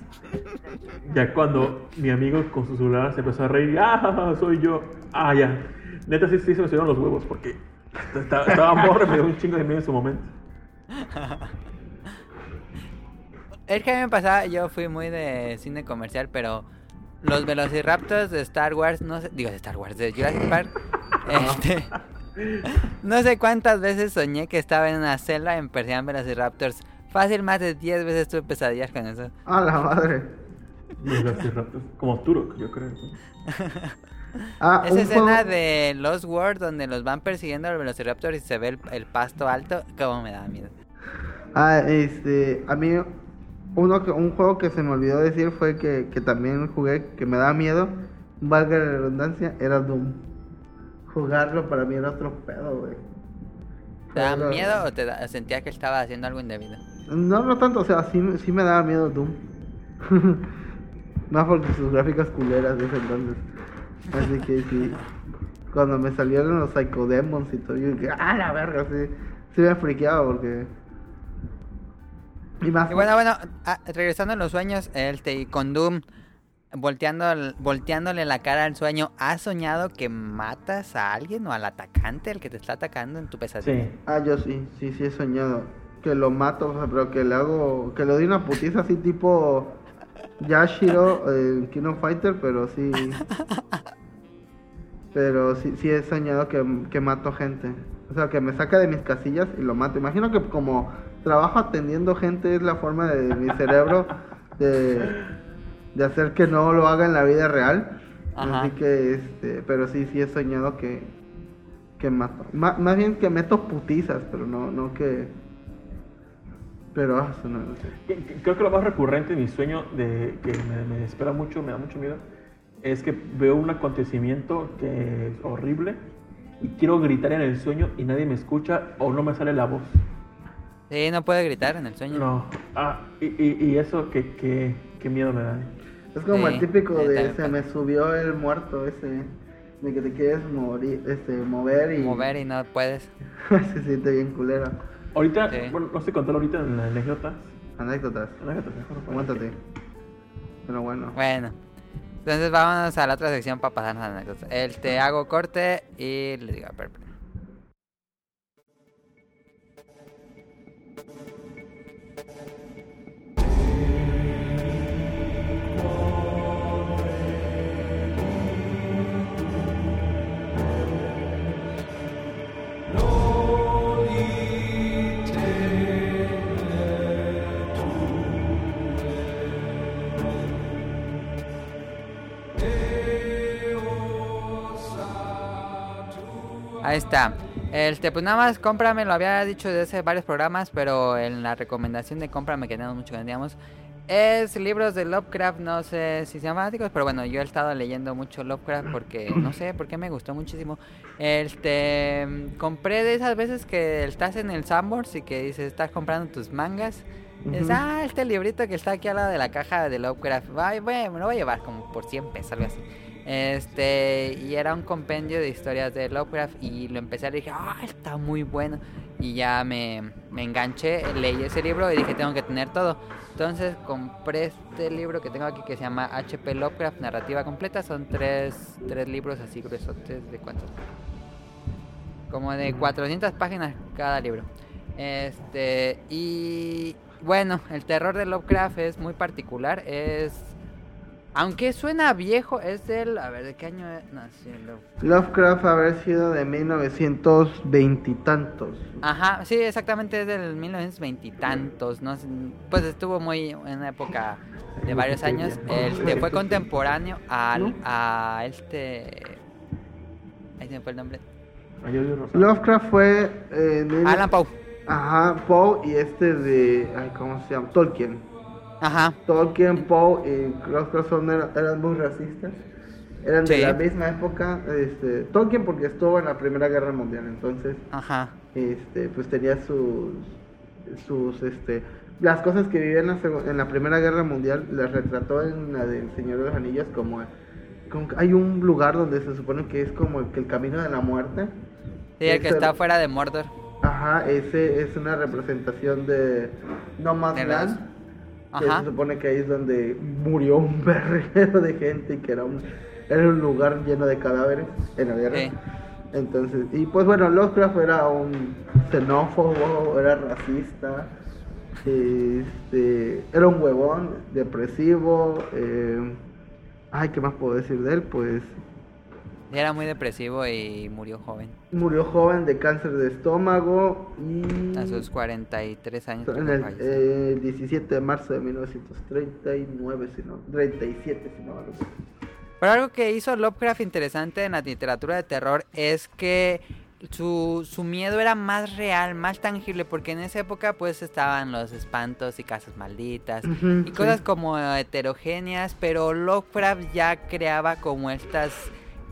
Ya cuando mi amigo con su celular se empezó a reír, ¡ah, soy yo! Ah, ya. Neta, sí, sí se me subieron los huevos porque estaba, estaba morro y me dio un chingo de miedo en su momento. *laughs* Es que a mí me pasaba, yo fui muy de cine comercial, pero los Velociraptors de Star Wars, no sé, digo de Star Wars, de Jurassic Park, *laughs* este, no sé cuántas veces soñé que estaba en una celda en Perseguían Velociraptors. Fácil, más de 10 veces tuve pesadillas con eso. A la madre. Velociraptors, Como Turok, yo creo. *laughs* Ah, Esa escena juego- de Lost World donde los van persiguiendo los Velociraptors y se ve el, el pasto alto, como me da miedo. Ah, este, a mí uno que, un juego que se me olvidó decir fue que, que también jugué, que me daba miedo, valga la redundancia, era Doom. Jugarlo para mí era otro pedo, güey. ¿Te da Pero- miedo o te da- sentías que estaba haciendo algo indebido? No, no tanto, o sea, sí, sí me daba miedo Doom. *laughs* Más porque sus gráficas culeras de ese entonces. Así que sí. Cuando me salieron los Psychodemons y todo, yo dije, ah, la verga, sí. Sí me friqueaba porque. Y más. Y bueno, bueno, ah, regresando a los sueños, este, y con Doom volteando, volteándole la cara al sueño, ¿has soñado que matas a alguien o al atacante, el que te está atacando en tu pesadilla? Sí. Ah, yo sí, sí, sí he soñado. Que lo mato, o sea, pero que le hago. Que le doy una putiza así tipo. Yashiro, el King of Fighter, pero sí. *laughs* Pero sí, sí he soñado que, que mato gente. O sea, que me saca de mis casillas y lo mato. Imagino que como trabajo atendiendo gente es la forma de mi cerebro de, de hacer que no lo haga en la vida real. Ajá. Así que, este, pero sí, sí he soñado que, que mato. Ma- más bien que meto putizas, pero no, no que. Pero ah, eso no, no sé. Creo que lo más recurrente en mi sueño, de, que me, me espera mucho, me da mucho miedo, es que veo un acontecimiento que es horrible y quiero gritar en el sueño y nadie me escucha o no me sale la voz. Sí, no puede gritar en el sueño. No. Ah, y, y, y eso, que, que, qué miedo me da. Es como Sí, el típico de también se me subió el muerto ese. De que te quieres morir, este, mover y. Mover y no puedes. *laughs* se siente bien culero. Ahorita, Sí. bueno, no sé contarlo ahorita en la anécdota. Anécdotas. Anécdotas, mejor. Aguántate. Pero bueno. Bueno. Entonces vámonos a la otra sección para pasarnos a anécdotas. El te hago corte y le digo a Purple. Ahí está. Este, pues nada más cómprame, lo había dicho desde hace varios programas, pero en la recomendación de cómprame que tenemos mucho que es libros de Lovecraft, no sé si sean fanáticos, pero bueno, yo he estado leyendo mucho Lovecraft porque *clears throat* no sé por qué me gustó muchísimo. Este, compré de esas veces que estás en el Sambors y que dices, estás comprando tus mangas. Es, ah, este librito que está aquí al lado de la caja de Lovecraft. Ay, bueno, me lo voy a llevar como por 100 pesos, algo así. Este, y era un compendio de historias de Lovecraft y lo empecé a leer y dije, ah, está muy bueno. Y ya me, me enganché, leí ese libro y dije, tengo que tener todo. Entonces compré este libro que tengo aquí que se llama HP Lovecraft, narrativa completa. Son tres, tres libros así gruesotes, ¿de cuántos? Como de 400 páginas cada libro. Este, y bueno, el terror de Lovecraft es muy particular. Es. Aunque suena viejo, es del. A ver, ¿de qué año nació Lovecraft? Lovecraft haber sido de 1920 y tantos. Ajá, sí, exactamente es del 1920 y tantos. No pues estuvo muy en una época de varios años. Este, fue contemporáneo al, a este. Ahí se me fue el nombre. Lovecraft fue. eh, en- Alan Poe. Ajá, Poe y este de. Ay, ¿Cómo se llama? Tolkien. Ajá. Tolkien, Poe y Lovecraft son, eran, muy racistas. Eran de la misma época. Este, Tolkien porque estuvo en la Primera Guerra Mundial, entonces Ajá. este, pues tenía sus, sus, este, las cosas que vivían en la, en la Primera Guerra Mundial, las retrató en la del Señor de los Anillos como, hay un lugar donde se supone que es como el, que el camino de la muerte. Sí, el que Ese- está fuera de Mordor. Ajá, ese es una representación de No Man's Land. Que se supone que ahí es donde murió un *laughs* berrero de gente y que era un, era un lugar lleno de cadáveres en la guerra. Sí. Entonces, y pues bueno, Lovecraft era un xenófobo, era racista, este, era un huevón, depresivo. eh, ay, ¿qué más puedo decir de él? Pues Era muy depresivo y murió joven. murió joven de cáncer de estómago y A sus 43 años. en el eh, 17 de marzo de 1939, si no, 37, si no. Pero algo que hizo Lovecraft interesante en la literatura de terror es que su, su miedo era más real, más tangible, porque en esa época pues estaban los espantos y casas malditas Ujú, y cosas sí. como heterogéneas, pero Lovecraft ya creaba como estas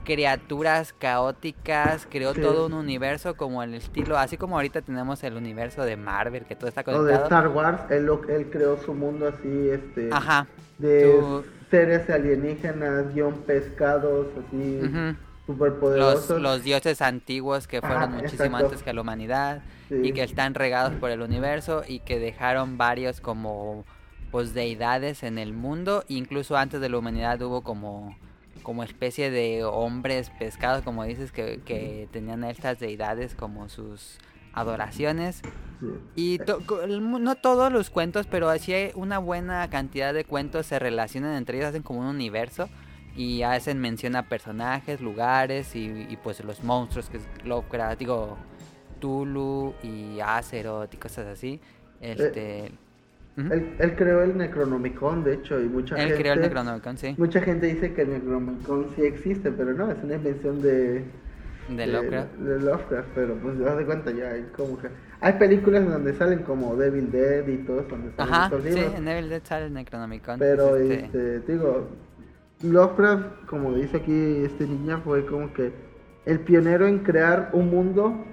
criaturas caóticas, creó Sí. todo un universo como el estilo, así como ahorita tenemos el universo de Marvel, que todo está O de conectado. Star Wars, él, lo- él creó su mundo así, este, Ajá. de Su- seres alienígenas, guion pescados, así. Los, superpoderosos. los dioses antiguos que fueron muchísimo exacto. antes que la humanidad Sí. y que están regados por el universo y que dejaron varios como pues deidades en el mundo incluso antes de la humanidad hubo como como especie de hombres pescados como dices que, que tenían estas deidades como sus adoraciones Sí. y to- no todos los cuentos, pero así hay una buena cantidad de cuentos se relacionan entre ellos, hacen como un universo y hacen mención a personajes, lugares y, y, pues los monstruos que es Lovecraft, digo Tulu y Azeroth y cosas así. Este, Él, él creó el Necronomicon, de hecho, y mucha Él gente... creó el Necronomicon, sí. Mucha gente dice que el Necronomicon sí existe, pero no, es una invención de, De Lovecraft. De Lovecraft, pero pues das cuenta ya, hay como que... Hay películas donde salen como Devil Dead y todo donde salen Ajá, estos sí, libros. en Evil Dead sale el Necronomicon. Pero, este, este, te digo, Lovecraft, como dice aquí este niña, fue como que el pionero en crear un mundo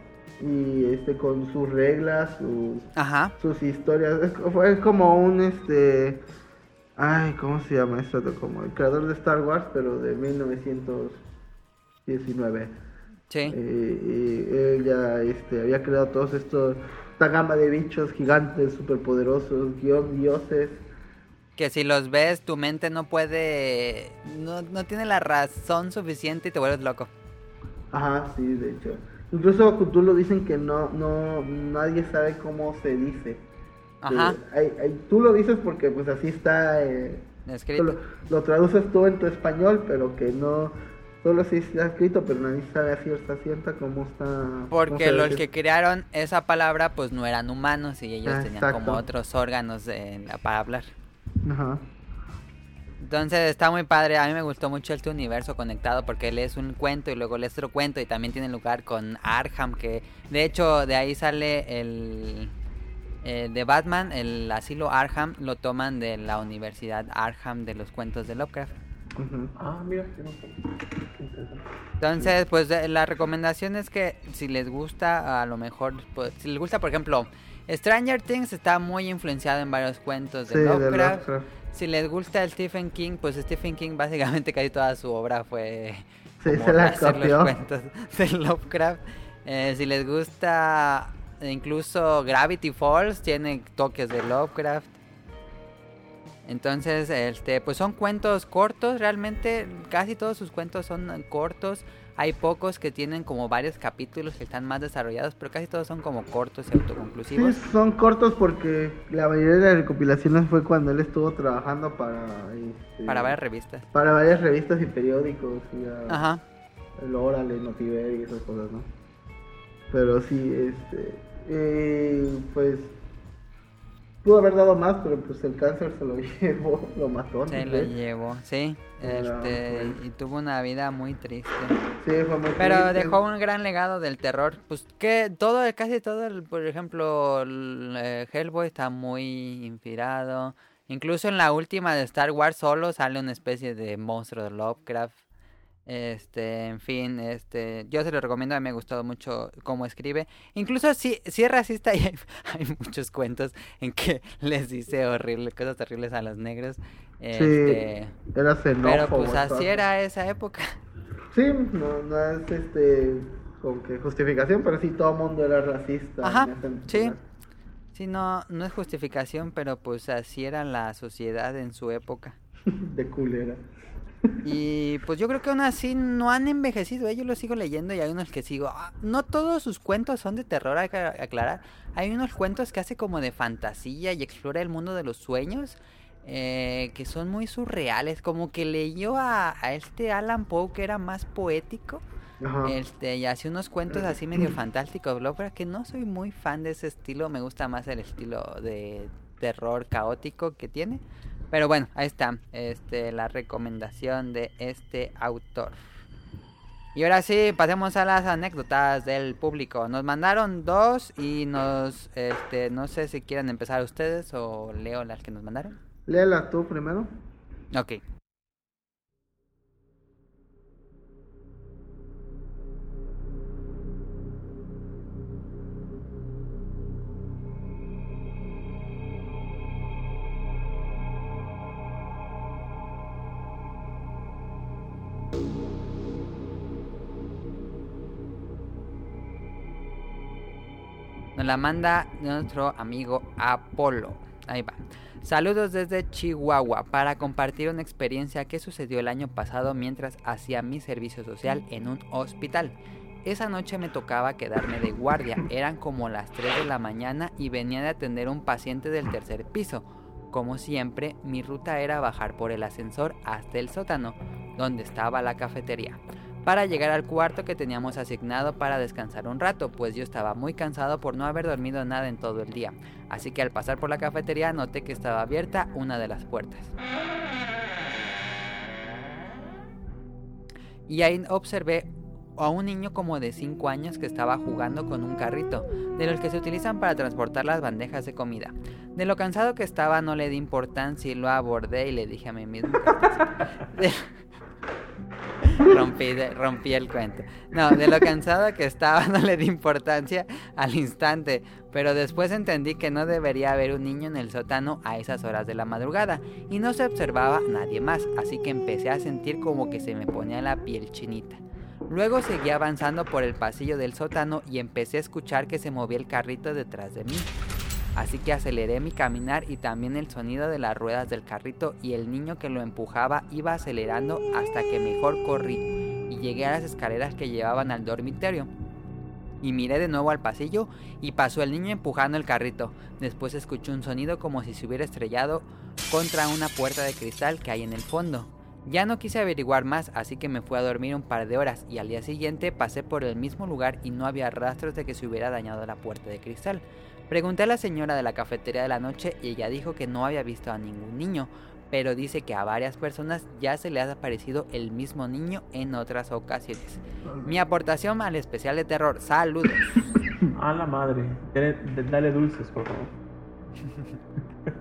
y este con sus reglas, sus, Ajá, sus historias. Es, fue como un este. Ay, ¿cómo se llama esto? Como el creador de Star Wars, pero de 1919. sí. Eh, y él ya este, había creado todos estos. Esta gama de bichos gigantes, superpoderosos, guion dioses. Que si los ves, tu mente no puede. No, no tiene la razón suficiente y te vuelves loco. Ajá, sí, de hecho. Incluso Cthulhu dicen que no, no, nadie sabe cómo se dice. Ajá. Que hay- tú lo dices porque pues así está, eh, Escrito. Lo, lo traduces tú en tu español, pero que no, solo sí está escrito, pero nadie sabe a cierta cierta cómo está. Porque los dice. que crearon esa palabra, pues no eran humanos y ellos Ah, tenían exacto. como otros órganos de- para hablar. Ajá. Entonces está muy padre, a mí me gustó mucho este universo conectado porque lees un cuento y luego lees otro cuento y también tiene lugar con Arkham que de hecho de ahí sale el eh, de Batman, el asilo Arkham lo toman de la Universidad Arkham de los cuentos de Lovecraft. Ah, mira. Qué interesante. Entonces, pues la recomendación es que si les gusta, a lo mejor, pues, si les gusta, por ejemplo, Stranger Things está muy influenciado en varios cuentos de Sí, de Lovecraft. Si les gusta el Stephen King, pues Stephen King básicamente casi toda su obra fue Sí, se la hacer copió. los cuentos *laughs* de Lovecraft. Eh, si les gusta incluso Gravity Falls, tiene toques de Lovecraft. Entonces, este, pues son cuentos cortos, realmente casi todos sus cuentos son cortos. Hay pocos que tienen como varios capítulos que están más desarrollados, pero casi todos son como cortos y Sí, autoconclusivos. son cortos porque la mayoría de las recopilaciones fue cuando él estuvo trabajando para. este, Para varias revistas. para varias revistas y periódicos. Y a- Ajá. el Oral, el Notiver y esas cosas, ¿no? Pero sí, este. eh, pues. Pudo haber dado más, pero pues el cáncer se lo *laughs* llevó, lo mató. Se ¿no? lo llevó, sí. Este, y tuvo una vida muy triste. Sí, fue muy Pero triste. dejó un gran legado del terror. Pues que todo, casi todo, el- por ejemplo, el, eh, Hellboy está muy inspirado. Incluso en la última de Star Wars solo sale una especie de monstruo de Lovecraft. Este, en fin, este, yo se lo recomiendo, a mí me gustó mucho cómo escribe. Incluso si, si es racista *laughs* y hay, hay muchos cuentos en que *laughs* les dice horrible, cosas horribles a los negros. Sí, Este, era pero pues así era esa época. *laughs* Sí, no, no es este. Como que justificación, pero sí todo el mundo era racista. Ajá, sí. Sí, no, no es justificación, pero pues así era la sociedad en su época. De culera. Y pues yo creo que aún así no han envejecido, ¿eh? yo los sigo leyendo y hay unos que sigo. ah, no todos sus cuentos son de terror, hay que aclarar. Hay unos cuentos que hace como de fantasía y explora el mundo de los sueños, eh, que son muy surreales, como que leyó a, a este Alan Poe que era más poético. Ajá. Este, y hace unos cuentos así medio fantásticos, Lovecraft, que no soy muy fan de ese estilo, me gusta más el estilo de terror caótico que tiene. Pero bueno, ahí está, este, la recomendación de este autor. Y ahora sí, pasemos a las anécdotas del público. Nos mandaron dos y nos, este, no sé si quieren empezar ustedes o leo las que nos mandaron. Léela tú primero. Ok. La manda nuestro amigo Apolo. Ahí va. Saludos desde Chihuahua para compartir una experiencia que sucedió el año pasado mientras hacía mi servicio social en un hospital. Esa noche me tocaba quedarme de guardia, eran como las 3 de la mañana y venía de atender un paciente del tercer piso. Como siempre, mi ruta era bajar por el ascensor hasta el sótano, donde estaba la cafetería, para llegar al cuarto que teníamos asignado para descansar un rato, pues yo estaba muy cansado por no haber dormido nada en todo el día. Así que al pasar por la cafetería noté que estaba abierta una de las puertas. Y ahí observé a un niño como de 5 años que estaba jugando con un carrito, de los que se utilizan para transportar las bandejas de comida. De lo cansado que estaba no le di importancia y lo abordé y le dije a mí mismo... *laughs* rompí, rompí el cuento. No, de lo cansado que estaba *laughs* no le di importancia al instante, pero después entendí que no debería haber un niño en el sótano a esas horas de la madrugada y no se observaba nadie más, así que empecé a sentir como que se me ponía la piel chinita. Luego seguí avanzando por el pasillo del sótano y empecé a escuchar que se movía el carrito detrás de mí. Así que aceleré mi caminar y también el sonido de las ruedas del carrito y el niño que lo empujaba iba acelerando hasta que mejor corrí y llegué a las escaleras que llevaban al dormitorio. Y miré de nuevo al pasillo y pasó el niño empujando el carrito. Después escuché un sonido como si se hubiera estrellado contra una puerta de cristal que hay en el fondo. Ya no quise averiguar más, así que me fui a dormir un par de horas y al día siguiente pasé por el mismo lugar y no había rastros de que se hubiera dañado la puerta de cristal. Pregunté a la señora de la cafetería de la noche y ella dijo que no había visto a ningún niño, pero dice que a varias personas ya se le ha aparecido el mismo niño en otras ocasiones. Mi aportación al especial de terror. Saludos. *coughs* A la madre. Dale, dulces, por favor.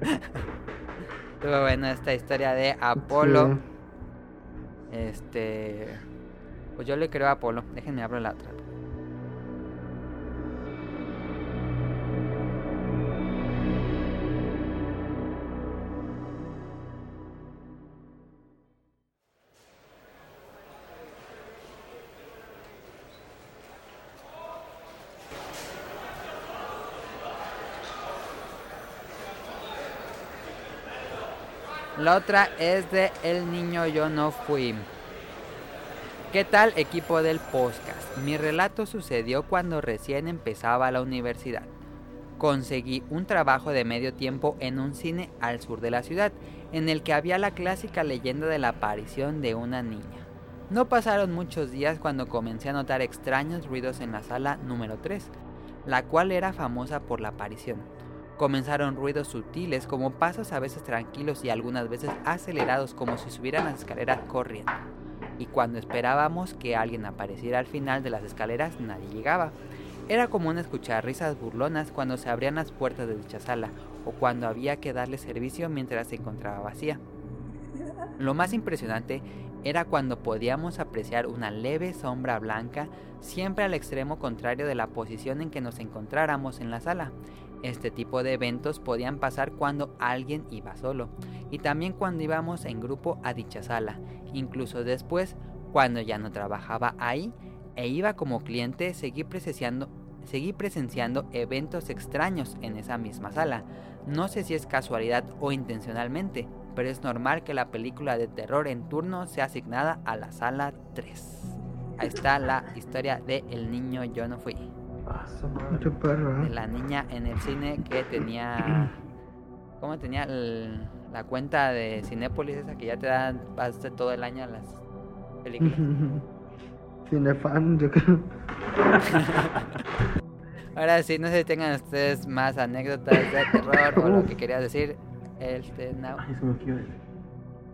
*laughs* Estuvo bueno esta historia de Apolo. Este. Pues yo le creo a Apolo. Déjenme abrir la otra. La otra es de El niño yo no fui. ¿Qué tal equipo del podcast? Mi relato sucedió cuando recién empezaba la universidad. Conseguí un trabajo de medio tiempo en un cine al sur de la ciudad, en el que había la clásica leyenda de la aparición de una niña. No pasaron muchos días cuando comencé a notar extraños ruidos en la sala número 3, la cual era famosa por la aparición. Comenzaron ruidos sutiles como pasos a veces tranquilos y algunas veces acelerados como si subieran las escaleras corriendo. Y cuando esperábamos que alguien apareciera al final de las escaleras nadie llegaba. Era común escuchar risas burlonas cuando se abrían las puertas de dicha sala o cuando había que darle servicio mientras se encontraba vacía. Lo más impresionante era cuando podíamos apreciar una leve sombra blanca siempre al extremo contrario de la posición en que nos encontráramos en la sala. Este tipo de eventos podían pasar cuando alguien iba solo y también cuando íbamos en grupo a dicha sala, incluso después cuando ya no trabajaba ahí e iba como cliente seguí presenciando, seguí presenciando eventos extraños en esa misma sala. No sé si es casualidad o intencionalmente, pero es normal que la película de terror en turno sea asignada a la sala 3. Ahí está la historia de El niño yo no fui. Perro, De la niña en el cine que tenía. *clears throat* ¿Cómo tenía la cuenta de Cinépolis esa que ya te dan de todo el año las películas? *laughs* Cinefan, yo creo. *laughs* Ahora sí, no sé si tengan ustedes más anécdotas de terror o lo que quería decir. Este, no. Ay, se me quiere.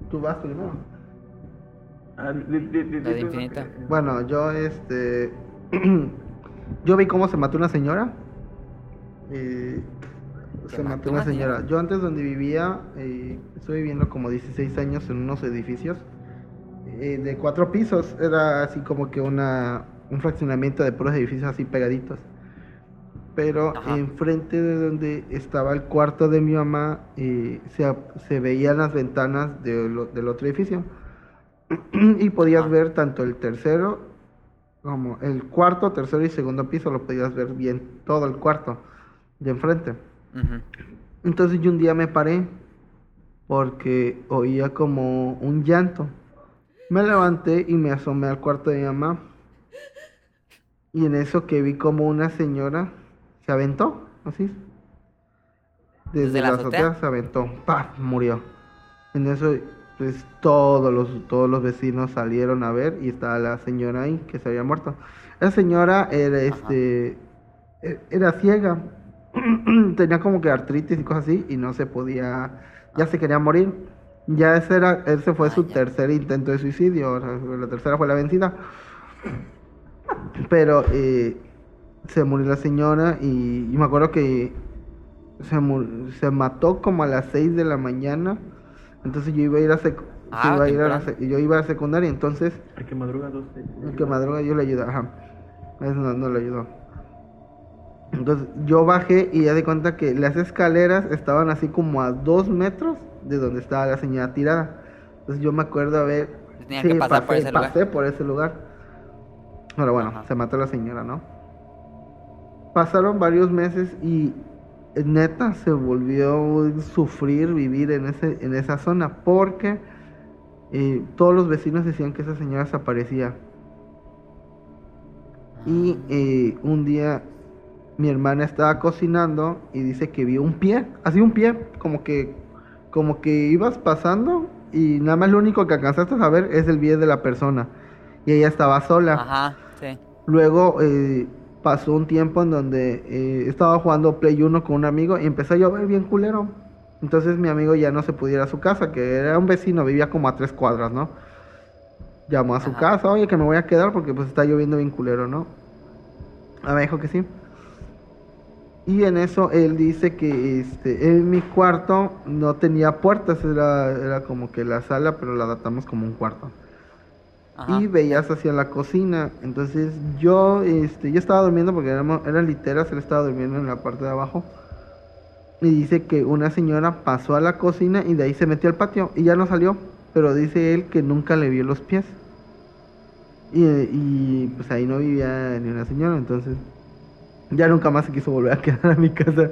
Tú vas primero. Ah, de infinito. Bueno, yo este. *clears throat* yo vi cómo se mató una señora. ¿Se mató una señora? Yo antes donde vivía, eh, estuve viviendo como 16 años en unos edificios eh, de cuatro pisos. Era así como que una, un fraccionamiento de puros edificios así pegaditos. Pero Ajá. enfrente de donde estaba el cuarto de mi mamá, eh, se, se veían las ventanas de lo- del otro edificio. *clears throat* y podías ver tanto el tercero como el cuarto, tercero y segundo piso, lo podías ver bien, todo el cuarto de enfrente. Entonces yo un día me paré porque oía como un llanto. Me levanté y me asomé al cuarto de mi mamá. Y en eso que vi como una señora se aventó, así. Desde, ¿Desde la la azotea? azotea se aventó, ¡paf! murió. En eso pues todos los todos los vecinos salieron a ver y estaba la señora ahí que se había muerto. La señora era este e- era ciega. *clears throat* Tenía como que artritis y cosas así y no se podía ya se quería morir. Ya ese era ese fue Ah, su ya. tercer intento de suicidio, o sea, la tercera fue la vencida. Pero eh, se murió la señora y, y me acuerdo que se, se mató como a las 6 de la mañana. Entonces yo iba a ir a, sec- Ah, iba a ir a la sec- yo iba a secundaria, entonces Hay que madrugar dos. el que madruga yo le ayuda, ajá. Eso no, no le ayudó. Entonces yo bajé y ya di cuenta que las escaleras estaban así como a dos metros de donde estaba la señora tirada. Entonces yo me acuerdo haber... Tenía que pasar por ese lugar. pasé por ese lugar. Pero bueno, Ajá. se mató la señora, ¿no? Pasaron varios meses y neta se volvió a sufrir vivir en, ese, en esa zona porque eh, todos los vecinos decían que esa señora se aparecía. Y eh, un día mi hermana estaba cocinando y dice que vio un pie, así un pie, como que, como que ibas pasando y nada más lo único que alcanzaste a ver es el pie de la persona. Y ella estaba sola. Ajá, sí. Luego eh, pasó un tiempo en donde eh, estaba jugando Play 1 con un amigo y empezó a llover bien culero. Entonces mi amigo ya no se pudiera a su casa, que era un vecino, vivía como a tres cuadras, ¿no? Llamó a su Ajá. casa, oye, que me voy a quedar porque pues está lloviendo bien culero, ¿no? Ah, me dijo que sí. Y en eso él dice que este, en mi cuarto no tenía puertas, era, era como que la sala, pero la adaptamos como un cuarto Ajá. y veías hacia la cocina. Entonces yo, este, yo estaba durmiendo porque éramos, eran literas, él estaba durmiendo en la parte de abajo. Y dice que una señora pasó a la cocina y de ahí se metió al patio y ya no salió. Pero dice él que nunca le vio los pies. Y, y, pues ahí no vivía ni una señora, entonces ya nunca más se quiso volver a *laughs* quedar a mi casa.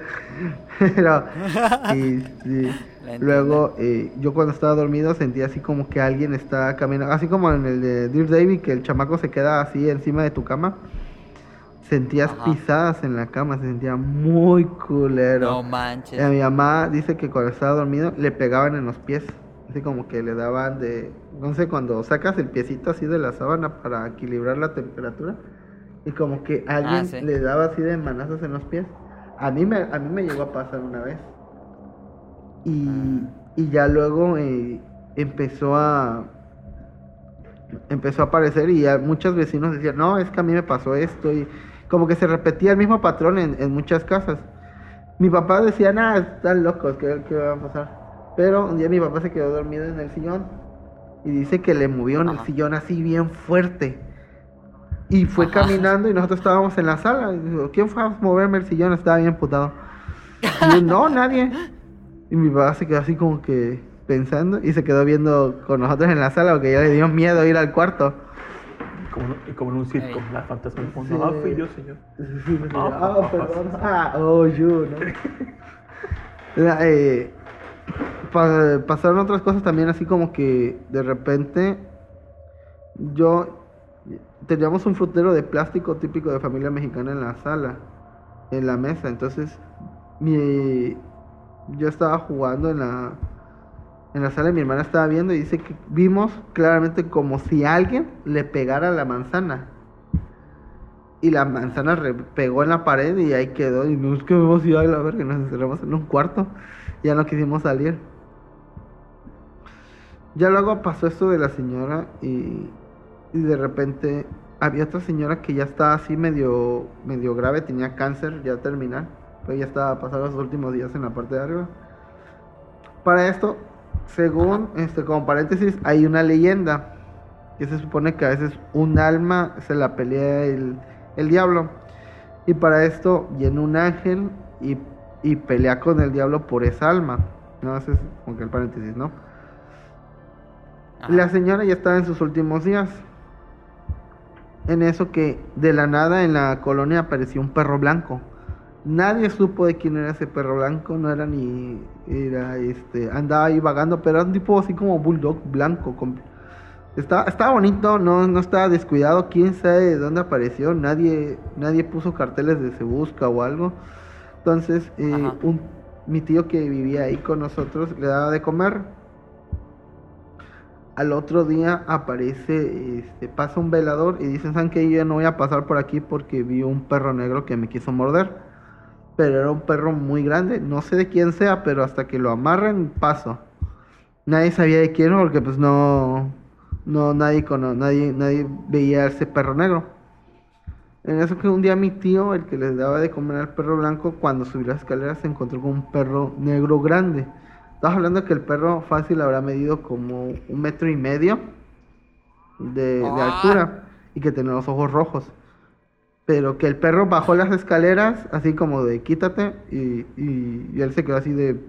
Pero, *laughs* este. Luego eh, yo cuando estaba dormido sentía así como que alguien está caminando, así como en el de Dear David, que el chamaco se queda así encima de tu cama. Sentías Ajá. pisadas en la cama, se sentía muy culero. No manches. Eh, mi mamá dice que cuando estaba dormido le pegaban en los pies. Así como que le daban de. No sé, cuando sacas el piecito así de la sábana para equilibrar la temperatura. Y como que alguien Ah, sí. le daba así de manazos en los pies. A mí me, a mí me llegó a pasar una vez. Y, y ya luego eh, empezó a. Empezó a aparecer y ya muchos vecinos decían, no, es que a mí me pasó esto. Y como que se repetía el mismo patrón en, en muchas casas. Mi papá decía, nada, están locos, ¿qué, ¿qué va a pasar? Pero un día mi papá se quedó dormido en el sillón y dice que le movió en el sillón así bien fuerte. Y fue Ajá. caminando y nosotros estábamos en la sala. Y dijo, ¿quién fue a moverme el sillón? Estaba bien putado. Y yo, no, nadie. Y mi papá se quedó así como que pensando y se quedó viendo con nosotros en la sala porque ya le dio miedo ir al cuarto. Como, en- como en un circo, Ey. la fantasma del fondo. Sí. Ah, fui yo, señor. Ah, perdón. Ah, oh, you, ¿no? Eh, pa- pasaron otras cosas también, así como que de repente yo teníamos un frutero de plástico típico de familia mexicana en la sala, en la mesa. Entonces, mi, yo estaba jugando en la, en la sala y mi hermana estaba viendo y dice que vimos claramente como si alguien le pegara la manzana. Y la manzana pegó en la pared y ahí quedó. Y nos quedamos y ay la verga, nos encerramos en un cuarto. Ya no quisimos salir. Ya luego pasó esto de la señora y, y de repente había otra señora que ya estaba así medio, medio grave, tenía cáncer ya terminal. Pero ya estaba pasando los últimos días en la parte de arriba. Para esto, según, este, como paréntesis, hay una leyenda que se supone que a veces un alma se la pelea el, el diablo. Y para esto viene un ángel y, y pelea con el diablo por esa alma. No, ese es como que el paréntesis, ¿no? Ajá. La señora ya estaba en sus últimos días. En eso que de la nada en la colonia apareció un perro blanco. Nadie supo de quién era ese perro blanco, no era ni era este andaba ahí vagando, pero era un tipo así como bulldog blanco. con- Estaba, estaba bonito, no, no estaba descuidado, quién sabe de dónde apareció, nadie, nadie puso carteles de se busca o algo. Entonces, eh, un, mi tío que vivía ahí con nosotros le daba de comer. Al otro día aparece, este, pasa un velador y dicen, ¿saben? Yo no voy a pasar por aquí porque vi un perro negro que me quiso morder. Pero era un perro muy grande, no sé de quién sea, pero hasta que lo amarren, paso. Nadie sabía de quién porque pues no, no, nadie, cono- nadie, nadie veía a ese perro negro. En eso que un día mi tío, el que les daba de comer al perro blanco, cuando subió las escaleras se encontró con un perro negro grande. Estamos hablando de que el perro fácil habrá medido como un metro y medio de, de Ah. altura y que tenía los ojos rojos. Pero que el perro bajó las escaleras así como de quítate y, y- y él se quedó así de...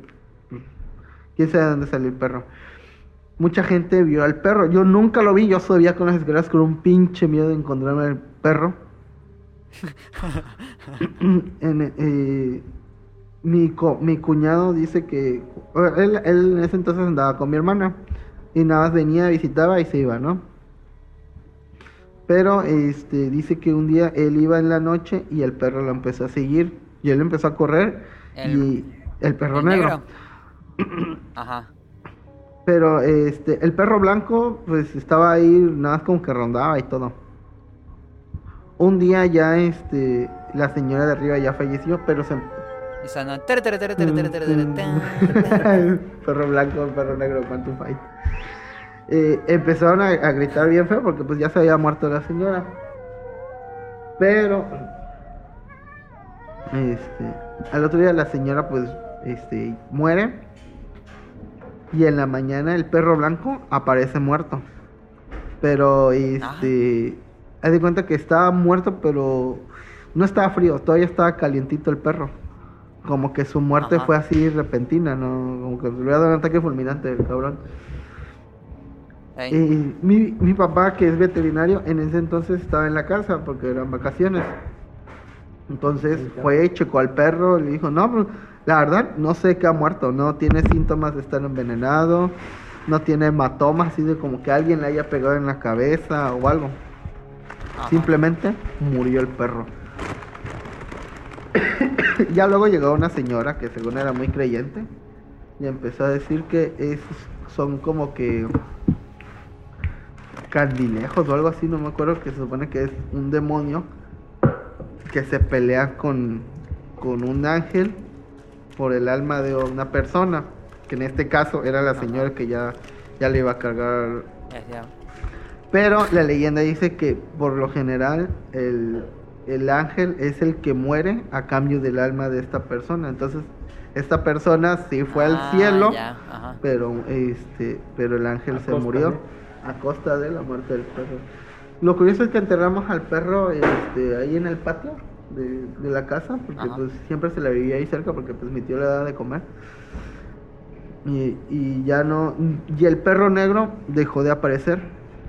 ¿Quién sabe de dónde salió el perro? Mucha gente vio al perro. Yo nunca lo vi. Yo subía con las escaleras con un pinche miedo de encontrarme al perro. *laughs* En, eh, mi, co- mi cuñado dice que él, él en ese entonces andaba con mi hermana y nada más venía, visitaba y se iba, ¿no? Pero este dice que un día él iba en la noche y el perro lo empezó a seguir y él empezó a correr El- y el perro ¿El negro. *clears throat* Ajá. Pero este, el perro blanco, pues estaba ahí, nada más como que rondaba y todo. Un día ya, este, la señora de arriba ya falleció, pero se. Perro blanco, perro negro, quantum fight. Eh, empezaron a, a gritar bien feo porque pues ya se había muerto la señora. Pero este, al otro día la señora pues este muere y en la mañana el perro blanco aparece muerto. Pero este, haz de cuenta que estaba muerto, pero no estaba frío, todavía estaba calientito el perro. Como que su muerte Ajá. fue así repentina, ¿no? Como que le había dado un ataque fulminante el cabrón. Ey. Y mi, mi papá, que es veterinario, en ese entonces estaba en la casa porque eran vacaciones. Entonces fue checó al perro y le dijo, no, pues, la verdad, no sé qué ha muerto, no tiene síntomas de estar envenenado, no tiene hematomas así de como que alguien le haya pegado en la cabeza o algo. Ajá. Simplemente murió el perro. *coughs* ya luego llegó una señora que según era muy creyente y empezó a decir que esos son como que candilejos o algo así, no me acuerdo, que se supone que es un demonio que se pelea con, con un ángel por el alma de una persona, que en este caso era la Ajá. señora que ya, ya le iba a cargar pero la leyenda dice que por lo general el, el ángel es el que muere a cambio del alma de esta persona. Entonces, esta persona sí fue Ah, al cielo, ya, ajá. pero este, pero el ángel se costa murió de- a costa de la muerte del perro. Lo curioso es que enterramos al perro este, ahí en el patio de, de la casa, porque Ajá. pues siempre se la vivía ahí cerca porque pues mi tío le daba de comer. Y, y ya no, y el perro negro dejó de aparecer.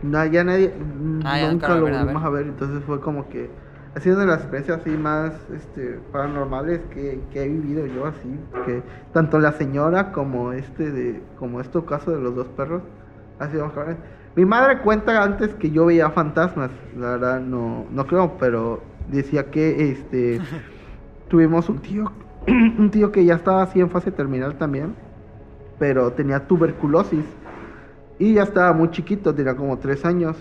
No, ya nadie, Ah, ya nunca nunca lo lo volvieron a volvimos a ver. Entonces fue como que ha sido una de las experiencias así más este, paranormales que, que he vivido yo así. Que tanto la señora como este de, como este caso de los dos perros ha sido mejor. Mi madre cuenta antes que yo veía fantasmas. La verdad no, no creo, pero decía que este *laughs* tuvimos un tío, *clears throat* un tío que ya estaba así en fase terminal también, pero tenía tuberculosis y ya estaba muy chiquito, tenía como tres años.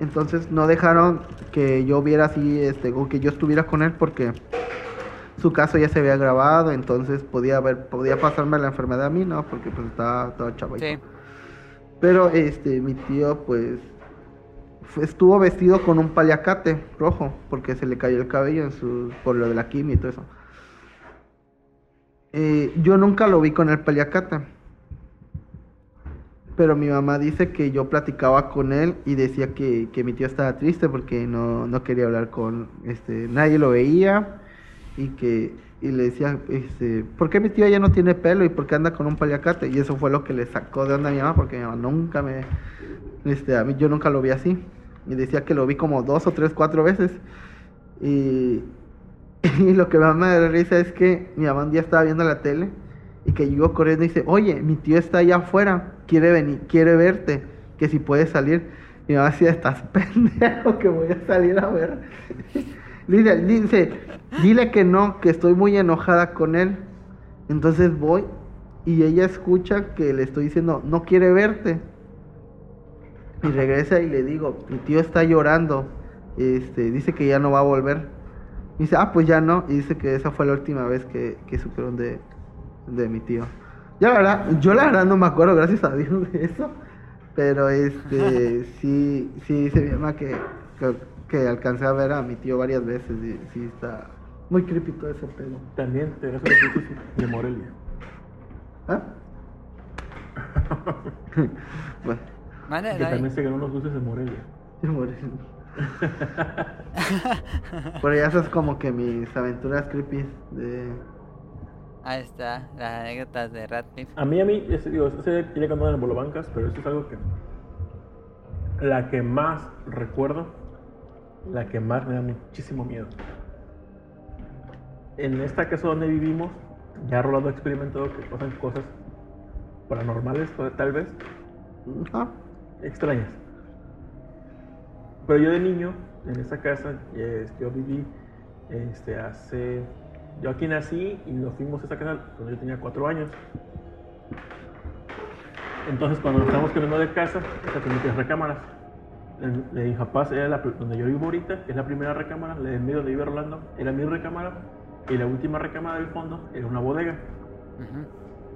Entonces no dejaron que yo viera así, este, o que yo estuviera con él porque su caso ya se había grabado, entonces podía haber, podía pasarme la enfermedad a mí, ¿no? Porque pues estaba todo chavito. Sí. Pero este, mi tío, pues, estuvo vestido con un paliacate rojo, porque se le cayó el cabello en su, por lo de la quimio y todo eso. Eh, yo nunca lo vi con el paliacate. Pero mi mamá dice que yo platicaba con él y decía que, que mi tío estaba triste porque no, no quería hablar con, este, nadie lo veía y que y le decía, este, ¿por qué mi tío ya no tiene pelo y por qué anda con un paliacate? Y eso fue lo que le sacó de onda a mi mamá porque mi mamá nunca me, este, a mí yo nunca lo vi así y decía que lo vi como dos o tres, cuatro veces y, *laughs* y lo que más me da risa es que mi mamá un día estaba viendo la tele y que llegó corriendo y dice, oye, mi tío está allá afuera, quiere venir, quiere verte, que si puedes salir. Y mi mamá decía, estás *laughs* pendejo que voy a salir a ver. *laughs* Dice, dice, dile que no, que estoy muy enojada con él. Entonces voy y ella escucha que le estoy diciendo, no quiere verte. Y regresa y le digo, mi tío está llorando. Este, dice que ya no va a volver. Y dice, ah, pues ya no. Y dice que esa fue la última vez que, que supieron de, de mi tío. Ya la verdad, yo la verdad no me acuerdo, gracias a Dios, de eso. Pero este, *laughs* sí, sí dice mi mamá que, que, que alcancé a ver a mi tío varias veces y sí está muy creepy todo ese pedo. También te das de Morelia. ¿Ah? *laughs* bueno, Mande, Que también se ganó los dulces de Morelia. y morir. Pero ya eso es como que mis aventuras creepy de... Ahí está, las anécdotas de Radcliffe. A mí, a mí, ese, digo, ese tiene que andar en el Bolobancas, pero eso es algo que. La que más recuerdo, la que más me da muchísimo miedo. En esta casa donde vivimos, ya Rolando ha experimentado que pasan cosas paranormales, tal vez, Ah, extrañas. Pero yo de niño, en esa casa, eh, yo viví este, hace... Yo aquí nací y nos fuimos a esa casa cuando yo tenía cuatro años. Entonces cuando nos estábamos cambiando de casa, esa tenía tres recámaras. En- era la, pr- donde yo vivo ahorita, es la primera recámara, la de en medio donde vive Rolando era mi recámara y la última recámara del fondo era una bodega.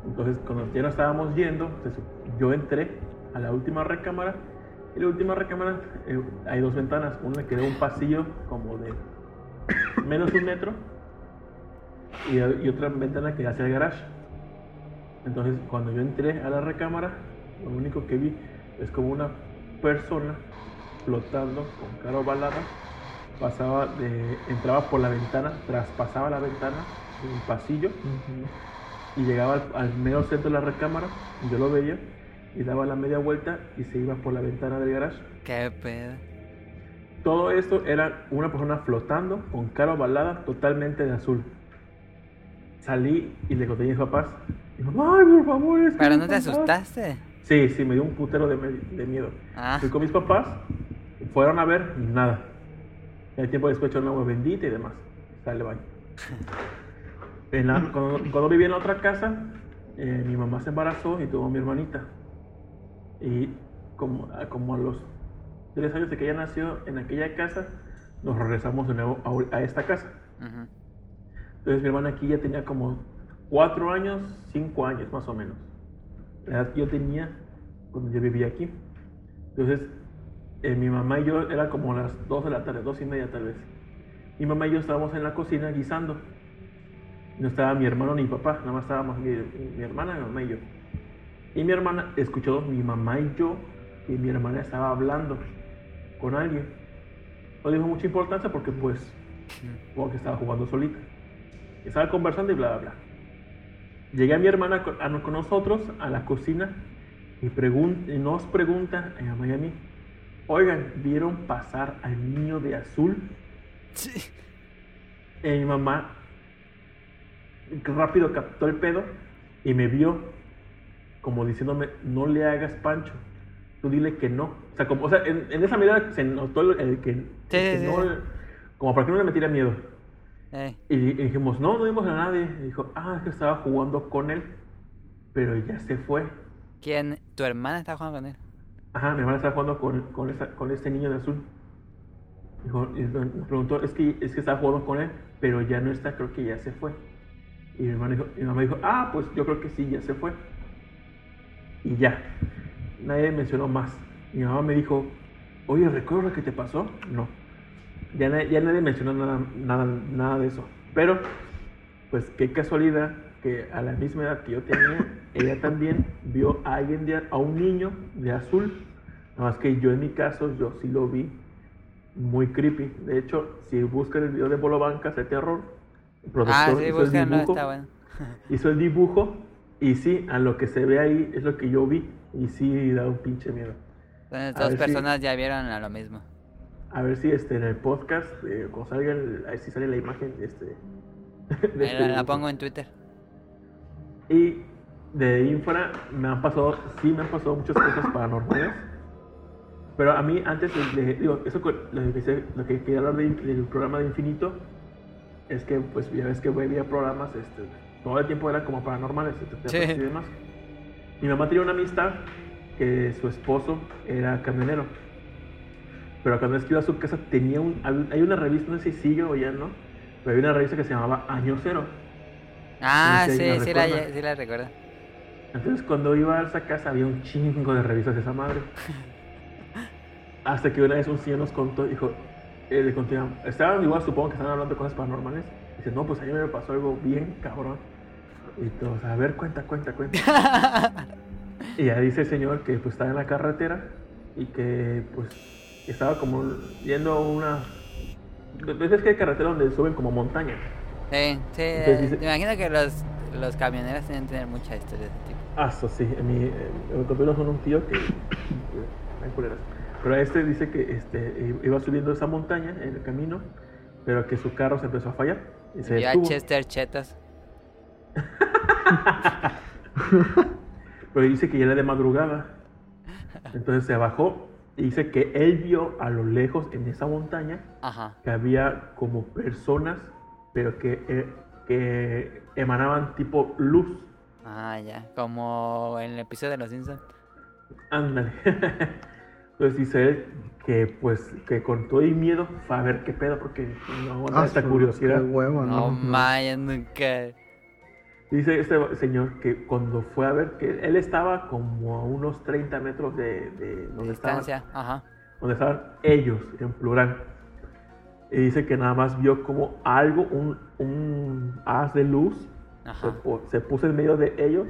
Entonces, cuando ya nos estábamos yendo, yo entré a la última recámara. Y la última recámara eh, hay dos ventanas. Una que da un pasillo como de *coughs* menos de un metro. Y, y otra ventana que hacia el garage. Entonces, cuando yo entré a la recámara, lo único que vi es como una persona flotando con cara ovalada. Pasaba de, entraba por la ventana, traspasaba la ventana del pasillo y llegaba al, al medio centro de la recámara, yo lo veía, y daba la media vuelta y se iba por la ventana del garage. Qué pedo. Todo esto era una persona flotando con cara ovalada totalmente de azul. Salí y le conté a mis papás. Y ay, por favor, es que Pero no te fantasma". asustaste. Sí, sí, me dio un putero de miedo. Ah, Fui con mis papás, fueron a ver y nada. El tiempo después echaron agua bendita y demás. Sale, bye. *laughs* En la- cuando, cuando viví en la otra casa, eh, mi mamá se embarazó y tuvo a mi hermanita. Y como, a- como a los tres años de que ella nació en aquella casa, nos regresamos de nuevo a, a esta casa. Entonces mi hermana aquí ya tenía como cuatro años, cinco años más o menos. La edad que yo tenía cuando yo vivía aquí. Entonces eh, mi mamá y yo era como las dos de la tarde, dos y media tal vez. Mi mamá y yo estábamos en la cocina guisando. No estaba mi hermano ni mi papá, nada más estábamos mi, hermana, mi mamá y yo. Y mi hermana escuchó mi mamá y yo que mi hermana estaba hablando con alguien. No dijo mucha importancia porque pues como que estaba jugando solita. Estaba conversando y bla, bla, bla. Llegué a mi hermana con, nosotros a la cocina y, y nos pregunta a mi mamá y oigan, ¿vieron pasar al niño de azul? Sí. Y mi mamá rápido captó el pedo y me vio como diciéndome, no le hagas pancho, tú dile que no. O sea, como, o sea en, en esa medida se notó el, el que, el que sí, no, sí. como para que no le metiera miedo. Ey, Y, y dijimos, no, no vimos a nadie. Y dijo, ah, es que estaba jugando con él, pero ya se fue. ¿Quién? ¿Tu hermana está jugando con él? Ajá, mi hermana estaba jugando con, con, esa- con este niño de azul. Dijo, preguntó, es que, es que estaba jugando con él, pero ya no está, creo que ya se fue. Y mi, hermana dijo, mi mamá dijo, ah, pues yo creo que sí, ya se fue. Y ya, nadie mencionó más. Mi mamá me dijo, oye, ¿recuerdas lo que te pasó? No. Ya, na- ya nadie mencionó nada, nada, nada de eso. Pero, pues qué casualidad que a la misma edad que yo tenía, ella también vio a alguien, de, a un niño de azul. Nada más que yo en mi caso, yo sí lo vi muy creepy. De hecho, si buscan el video de Bolo Bancas de terror, el Ah, sí, hizo, el dibujo, está bueno. *laughs* hizo el dibujo y sí, a lo que se ve ahí es lo que yo vi y sí da un pinche miedo. Entonces A dos ver si- personas ya vieron a lo mismo. A ver si este en el podcast, eh, cuando salga, el- a ver si sale la imagen este. *laughs* de este la, la pongo en Twitter. Y de infra me han pasado, sí me han pasado muchas cosas paranormales. Pero a mí antes, de- digo, eso lo que, lo que quería hablar de- del programa de Infinito es que, pues, ya ves que había programas, este, todo el tiempo eran como paranormales, Sí. y demás. Mi mamá tenía una amistad que su esposo era camionero. Pero cuando es que iba a su casa tenía un, hay una revista, no sé si sigue o ya no, pero había una revista que se llamaba Año Cero. Ah, No sé si sí, la sí la, sí la recuerdo. Entonces cuando iba a esa casa había un chingo de revistas de esa madre. *laughs* Hasta que una vez un señor nos contó, dijo, eh, le continúa. Estaban igual, supongo que estaban hablando de cosas paranormales. Dice, no, pues a mí me pasó algo bien cabrón. Y todos, a ver, cuenta, cuenta, cuenta. *laughs* y ya dice el señor que pues estaba en la carretera y que pues estaba como yendo a una... ¿Ves que hay carretera donde suben como montañas? Sí, sí. Entonces dice- Me imagino que los, los camioneros tienen que tener mucha historia de ese tipo. Ah, eso sí, mi, eh, me un tío que... que- culeras. Pero este dice que este, iba subiendo esa montaña en el camino, pero que su carro se empezó a fallar. Y se Vio a detuvo. Chester Chetas. *laughs* Pero dice que ya era de madrugada. Entonces se bajó y dice que él vio a lo lejos en esa montaña Ajá. que había como personas, pero que, eh, que emanaban tipo luz. Ah, ya. Como en el episodio de Los Simpsons. Ándale. *laughs* Entonces dice él que pues que con todo y miedo fue a ver qué pedo porque no aguanta esta su- curiosidad. qué huevo, No, ¿no? Maya, nunca. Dice este señor que cuando fue a ver que él estaba como a unos 30 metros de, de donde estaban. Ajá. donde estaban ellos en plural. Y dice que nada más vio como algo, un, un haz de luz, se, se puso en medio de ellos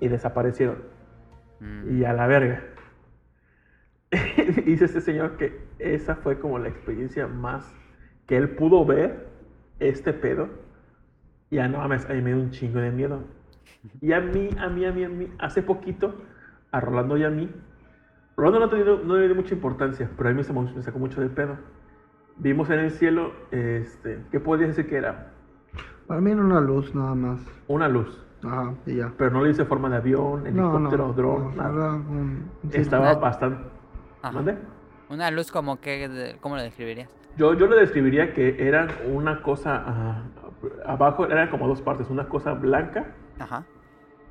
y desaparecieron. Mm. Y a la verga. *laughs* dice este señor que esa fue como la experiencia más que él pudo ver este pedo. Y ya no mames, a mí me dio un chingo de miedo. Y a mí, a mí, a mí, a mí, hace poquito, a Rolando y a mí, Rolando no, no le dio mucha importancia, pero a mí me sacó, me sacó mucho de pedo. Vimos en el cielo, este, ¿qué podías decir que era? Para mí era una luz nada más. Una luz, Ajá, y ya. pero no le hice forma de avión, No, no. helicóptero, dron, no, nada. un- un- Estaba bastante... ¿Mande? Una luz como que. ¿Cómo lo describirías? Yo, yo le describiría que eran una cosa, ah, abajo eran como dos partes, una cosa blanca Ajá.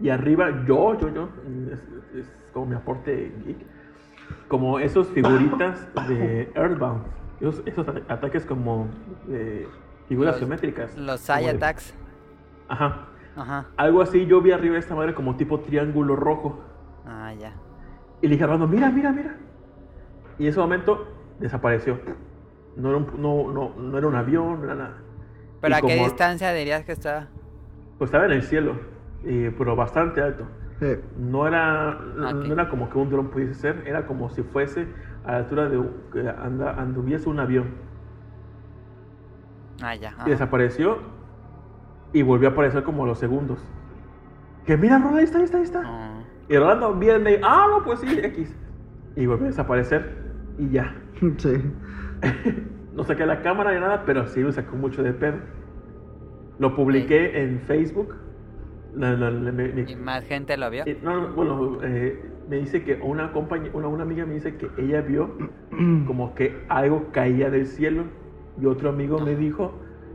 y arriba yo, yo, yo, es, es como mi aporte geek, como esos figuritas *laughs* de Earthbound, esos, esos ata- ataques como figuras Los- geométricas. Los como Sai de- Attacks. Ajá. Ajá. Algo así, yo vi arriba de esta madre como tipo triángulo rojo. Ah, ya. Y le dije a mira, mira, mira. Y en ese momento desapareció. No era un, no, no, no era un avión, no era nada. ¿Pero Y a qué como- distancia dirías que estaba? Pues estaba en el cielo, y- pero bastante alto. Sí. No era, no, era como que un dron pudiese ser, era como si fuese a la altura de un- que anda, anduviese un avión. Ah, ya. Y desapareció y volvió a aparecer como a los segundos. Que mira, Rolando, ahí está, ahí está, ahí está. Ah. Y Rolando viene y, ah, no, pues sí, X. Y volvió a desaparecer y ya. *laughs* Sí. *laughs* No saqué la cámara ni nada, pero sí me sacó mucho de pedo. Lo publiqué en Facebook. La- la- la- me- me- ¿Y más gente lo vio? Eh, no, no, bueno, eh, me dice que una compañía, una, una amiga me dice que ella vio *clears throat* como que algo caía del cielo y otro amigo me dijo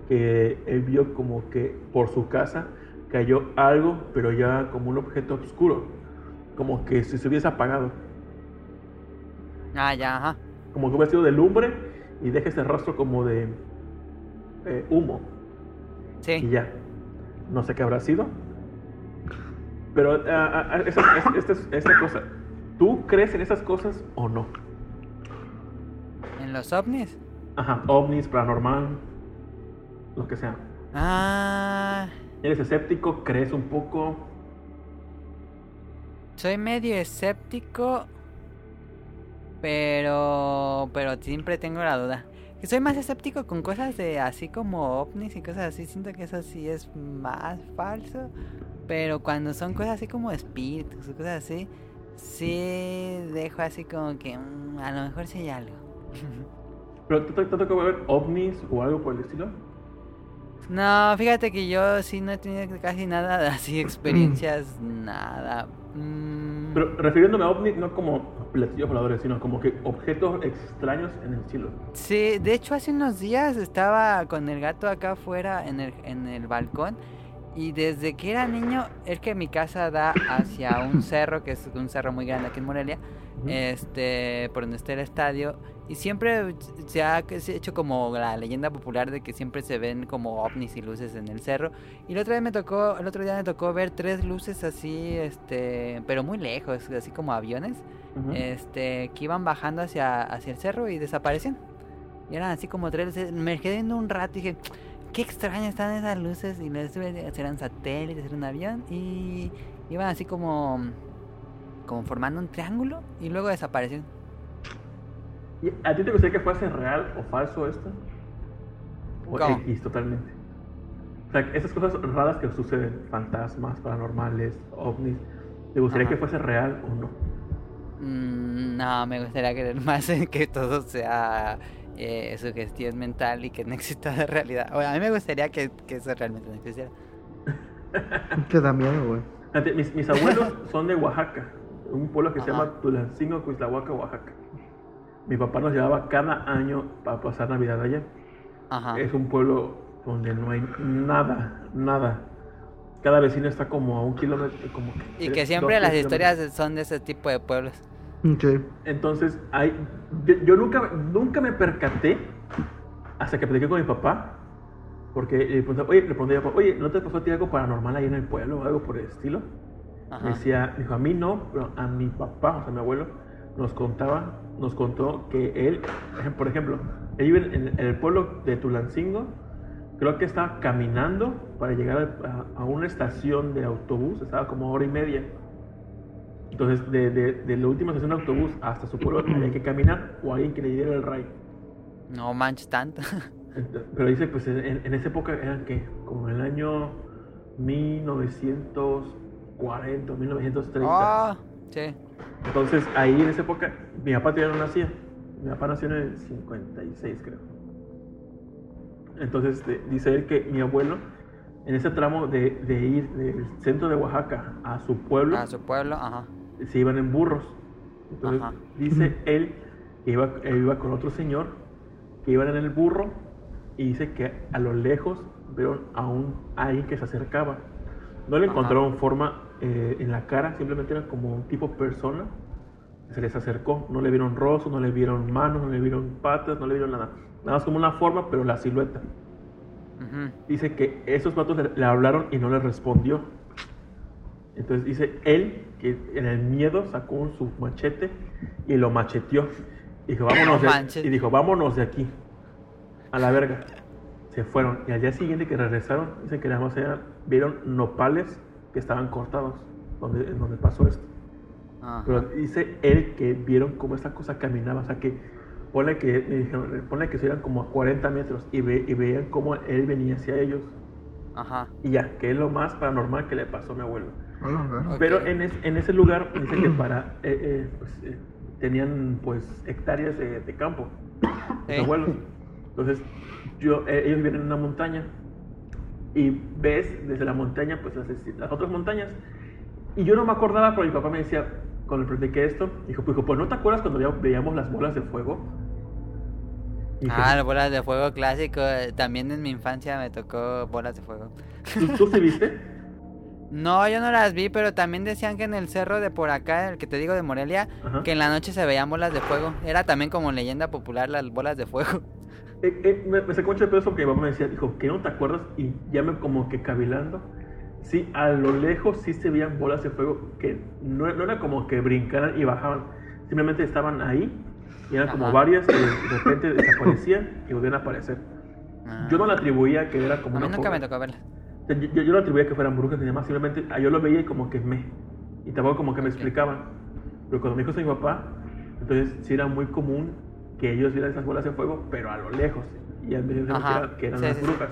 que él vio como que por su casa cayó algo, pero ya como un objeto oscuro, como que si se hubiese apagado, Ah, ya, ajá. como que hubiera sido de lumbre y deja ese rastro como de eh, humo y Sí. ya. No sé qué habrá sido. Pero esa, esa- esta, esta cosa, ¿tú crees en esas cosas o no? ¿En los ovnis? Ajá, ovnis, paranormal, lo que sea. Ah. ¿Eres escéptico? ¿Crees un poco? Soy medio escéptico. Pero. Pero siempre tengo la duda. Que soy más escéptico con cosas de así como ovnis y cosas así. Siento que eso sí es más falso. Pero cuando son cosas así como espíritus o cosas así. Sí dejo así como que. mm, a lo mejor sí hay algo. *laughs* ¿Pero te, te, te tocó ver ovnis o algo por el estilo? No, fíjate que yo sí no he tenido casi nada de así *clears throat* experiencias, nada. Mm, Pero refiriéndome a ovnis no como platillos voladores, sino como que objetos extraños en el cielo. Sí, de hecho hace unos días estaba con el gato acá afuera en el, en el balcón y desde que era niño, es que mi casa da hacia un cerro, que es un cerro muy grande aquí en Morelia, este, por donde está el estadio, y siempre se ha hecho como la leyenda popular de que siempre se ven como ovnis y luces en el cerro. Y el otro día me tocó, el otro día me tocó ver tres luces así, este, pero muy lejos, así como aviones este, que iban bajando hacia, hacia el cerro y desaparecían. Y eran así como tres luces. Me quedé viendo un rato y dije, qué extrañas están esas luces. Y les eran satélites, era un avión. Y iban así como, como formando un triángulo. Y luego desaparecieron. ¿Y ¿A ti te gustaría que fuese real o falso esto? O ¿Cómo? X totalmente. O sea, esas cosas raras que suceden, fantasmas, paranormales, ovnis, ¿te gustaría Ajá. que fuese real o no? Mm, no, me gustaría creer más en que todo sea eh, sugestión mental y que no exista de realidad. Bueno, a mí me gustaría que, que eso realmente no existiera. *laughs* Que da miedo, güey. Mis, mis abuelos *laughs* son de Oaxaca, un pueblo que se llama Tulancingo, Cuislahuaca, Oaxaca. Mi papá nos llevaba cada año para pasar Navidad allá. Ajá. Es un pueblo donde no hay nada, nada. Cada vecino está como a un kilómetro. Como Y tres, que siempre las historias son de ese tipo de pueblos. Sí. Entonces, hay, yo, yo nunca, nunca me percaté hasta que platiqué con mi papá. Porque le pregunté, oye, le pregunté a mi papá, oye, ¿no te pasó a ti algo paranormal ahí en el pueblo o algo por el estilo? Ajá. Me decía, dijo, a mí no, pero a mi papá, o sea, mi abuelo, nos contaba, nos contó que él, por ejemplo, él vive en, el pueblo de Tulancingo, creo que estaba caminando para llegar a, a una estación de autobús, estaba como hora y media. Entonces, de, de, de la última estación de autobús hasta su pueblo había que caminar o alguien que le diera el ray. No manches tanto. Pero dice, pues en, en esa época eran que, como en el año 1940, 1930. oh, sí. Entonces ahí en esa época mi papá todavía no nacía. Mi papá nació en el 56 creo. Entonces este, dice él que mi abuelo en ese tramo de, de ir del centro de Oaxaca a su pueblo A su pueblo, ajá. se iban en burros. Entonces Ajá. dice él que iba, él iba con otro señor que iban en el burro y dice que a lo lejos vieron a un alguien que se acercaba. No le Ajá. encontraron forma eh, en la cara, simplemente era como un tipo persona que se les acercó. No le vieron rostro, no le vieron manos, no le vieron patas, no le vieron nada. Nada más como una forma, pero la silueta. Ujú. Dice que esos vatos le, le hablaron y no le respondió. Entonces dice él que en el miedo sacó su machete y lo macheteó. Dijo, vámonos No de, y dijo, vámonos de aquí. A la verga. Se fueron. Y al día siguiente que regresaron, dicen que nada más eran- vieron nopales que estaban cortados donde, en donde pasó esto. Ajá. Pero dice él que vieron cómo esta cosa caminaba, o sea que ponle que, me dijeron, ponle que serían como a 40 metros y, ve, y veían cómo él venía hacia ellos. Ajá. Y ya, que es lo más paranormal que le pasó a mi abuelo. Hola, güey. Ok. Pero en, es- en ese lugar dice que para, eh, eh, pues, eh, tenían pues hectáreas de, de campo, mis abuelos. Entonces, yo, eh, ellos viven en una montaña y ves desde la montaña pues las, las otras montañas. Y yo no me acordaba, pero mi papá me decía, cuando le platiqué esto, dijo, pues, dijo, pues ¿no te acuerdas cuando veía- veíamos las bolas de fuego? Dije, Ah, las bolas de fuego clásico. eh, También en mi infancia me tocó bolas de fuego. ¿tú, tú sí viste? *laughs* No, yo no las vi, pero también decían que en el cerro de por acá, el que te digo de Morelia, Ajá. que en la noche se veían bolas de fuego. Era también como leyenda popular las bolas de fuego. *laughs* Eh, eh, me, me sacó mucho de peso porque mi papá me decía, dijo, que no te acuerdas? Y ya me como que cavilando. Sí, a lo lejos sí se veían bolas de fuego que no, no era como que brincaran y bajaban. Simplemente estaban ahí y eran como Ajá. varias que de repente desaparecían y volvían a aparecer. Ah. Yo no la atribuía que era como A mí una nunca me tocó sea, yo, yo, yo no atribuía que fueran brujas ni demás, simplemente ah, yo lo veía y como que me. Y tampoco como que me Ok. explicaban. Pero cuando me dijo eso mi papá, entonces sí era muy común que ellos vieran esas bolas de fuego, pero a lo lejos. Y él me dijo que, Ajá. era- que eran Sí, las sí, brujas.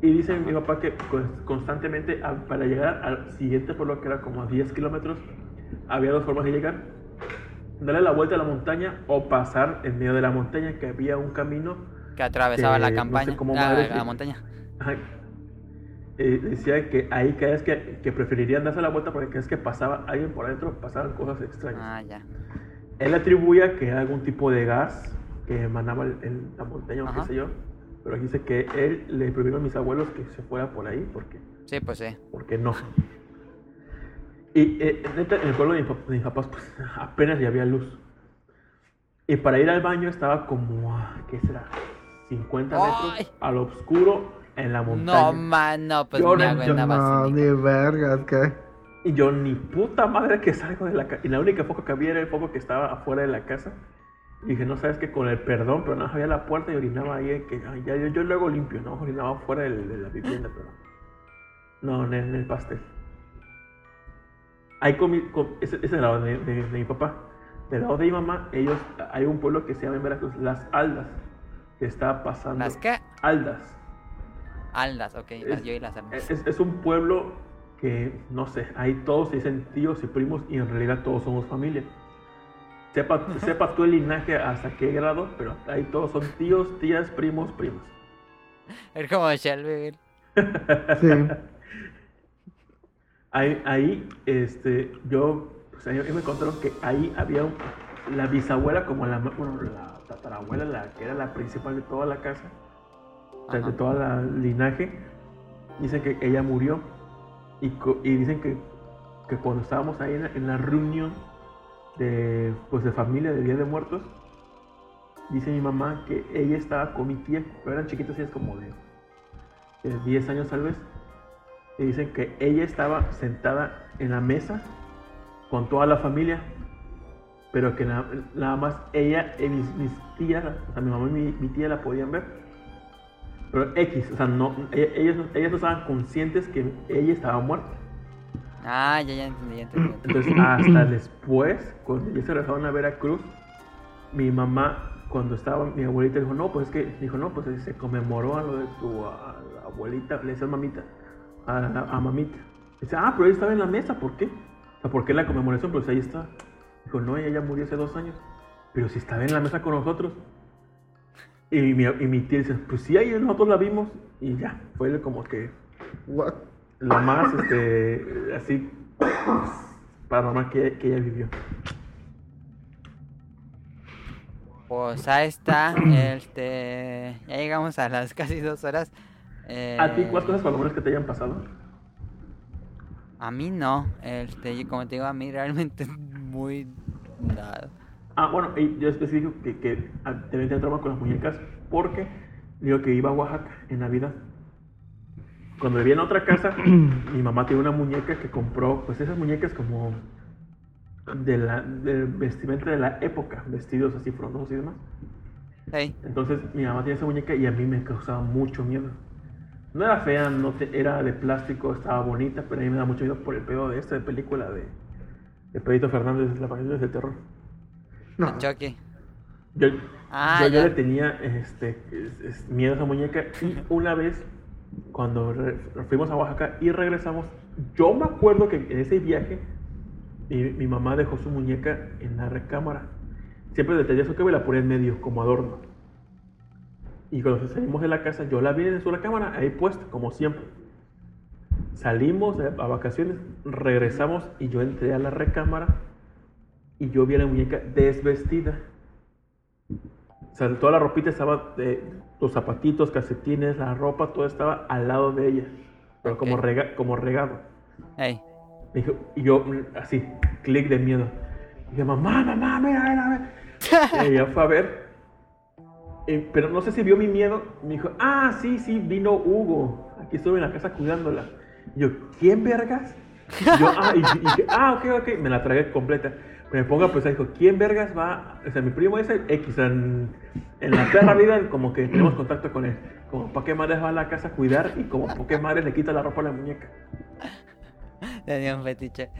Y dice mi papá que constantemente a- para llegar al siguiente pueblo, que era como a 10 kilómetros, había dos formas de llegar. Darle la vuelta a la montaña o pasar en medio de la montaña, que había un camino Que atravesaba Que la no sé campaña. cómo la, madres la que- montaña. Ajá. Eh, decía que ahí cada vez que, que preferirían darse la vuelta porque cada vez que pasaba alguien por adentro pasaban cosas extrañas. Ah, ya. Él atribuía que era algún tipo de gas que emanaba el- la montaña o qué sé yo. Pero dice que él le prohibieron a mis abuelos que se fuera por ahí porque, Sí, pues sí. porque no. Y eh, neta, en el pueblo de mis, pap- de mis papás pues, apenas ya había luz. Y para ir al baño estaba como, ¿qué será? 50 metros ¡Ay! al oscuro en la montaña. No, man, no, pues Yo agua yo en la No, ni vergas, ¿qué? Y yo ni puta madre que salgo de la casa. Y la única foco que había era el foco que estaba afuera de la casa. Y dije, no sabes que con el perdón, pero no había la puerta y orinaba ahí, que ay, ya, yo, yo luego limpio, ¿no? Orinaba fuera del- de, la vivienda, pero. No, en el, en el pastel. Ahí comí, com- ese, ese es el lado de, de- de mi papá. Del lado de mi mamá, ellos, hay un pueblo que se llama en Veracruz Las Aldas, que está pasando. ¿Las qué? Aldas. Aldas, ok. las- Es- yo y las almas. Es, es un pueblo que, no sé, ahí todos se dicen tíos y primos y en realidad todos somos familia. Sepa, sepa tú el linaje hasta qué grado, pero ahí todos son tíos, tías, primos, primos. Es como Shelby. Sí. Ahí, ahí este, yo, pues ahí me contaron que ahí había un- la bisabuela como la, bueno, la tatarabuela, la que era la principal de toda la casa, o sea, de toda la linaje. Dicen que ella murió y, dicen que, que cuando estábamos ahí en la, reunión de, pues, de familia de Día de Muertos, dice mi mamá que ella estaba con mi tía, pero eran chiquitas, ellas como de, de 10 años tal vez, y dicen que ella estaba sentada en la mesa con toda la familia, pero que nada, nada más ella y mis, mis tías, mi mamá y mi tía la podían ver. Pero X, o sea, no, e- ellos, no- ellas no estaban conscientes que ella estaba muerta. Ah, ya, ya entendí, ya entendí. Entonces, hasta después, cuando ya se regresaron a Veracruz, mi mamá, cuando estaba mi abuelita, dijo, no, pues es que, dijo, no, pues se conmemoró a lo de tu a abuelita, le decías mamita, a, a- a mamita. Dice, ah, pero ella estaba en la mesa, ¿por qué? O sea, ¿por qué la conmemoración? Pues ahí está. Dijo, no, ella ya murió hace dos años. Pero si estaba en la mesa con nosotros. Y mi, y mi tía dice, pues sí, ahí nosotros la vimos. Y ya, fue como que What? la más, este, así, paranormal que, que ella vivió. Pues ahí está. *clears throat* Este. Ya llegamos a las casi dos horas. Eh, ¿A ti cuántas cosas paranormales que te hayan pasado? A mí no. Este, como te digo, a mí realmente *laughs* muy nada. Ah, bueno, yo especifico que, que ah, también tenía trauma con las muñecas porque digo que iba a Oaxaca en Navidad. Cuando vivía en otra casa, *clears throat* mi mamá tiene una muñeca que compró, pues esas muñecas como de la, del vestimenta de la época, vestidos así frondosos y demás. Hey, Entonces mi mamá tenía esa muñeca y a mí me causaba mucho miedo. No era fea, no te- era de plástico, estaba bonita, pero a mí me da mucho miedo por el pedo de esta de película de, de Pedrito Fernández, La Familia del Terror. No. Chucky. Yo, Ah, yo, yo ya. le tenía este, es- es- miedo a esa muñeca y una vez cuando re- fuimos a Oaxaca y regresamos, yo me acuerdo que en ese viaje mi, mi mamá dejó su muñeca en la recámara. Siempre detallé su y la ponía en medio como adorno. Y cuando salimos de la casa, yo la vi en su recámara ahí puesta, como siempre. Salimos a a vacaciones, regresamos y yo entré a la recámara y yo vi a la muñeca desvestida. O sea, toda la ropita estaba, de, los zapatitos, calcetines, la ropa, todo estaba al lado de ella, pero como, Ok. rega- como regado. Hey. Y yo, mm, así, clic de miedo. dije, mamá, mamá, mira, mira, mira. y *laughs* ella fue a ver. Eh, pero no sé si vio mi miedo. Me dijo, ah, sí, sí, vino Hugo. Aquí estuve en la casa cuidándola. Y yo, ¿quién vergas? Y yo, ah, y, y ah, ok, ok. Me la tragué completa. Me pongo a pensar, dijo, ¿quién vergas va? O sea, mi primo ese X, en, en la perra vida, como que tenemos contacto con él. Como, ¿para qué madres va a la casa a cuidar? Y como, ¿para qué madres le quita la ropa a la muñeca? Tenía un fetiche.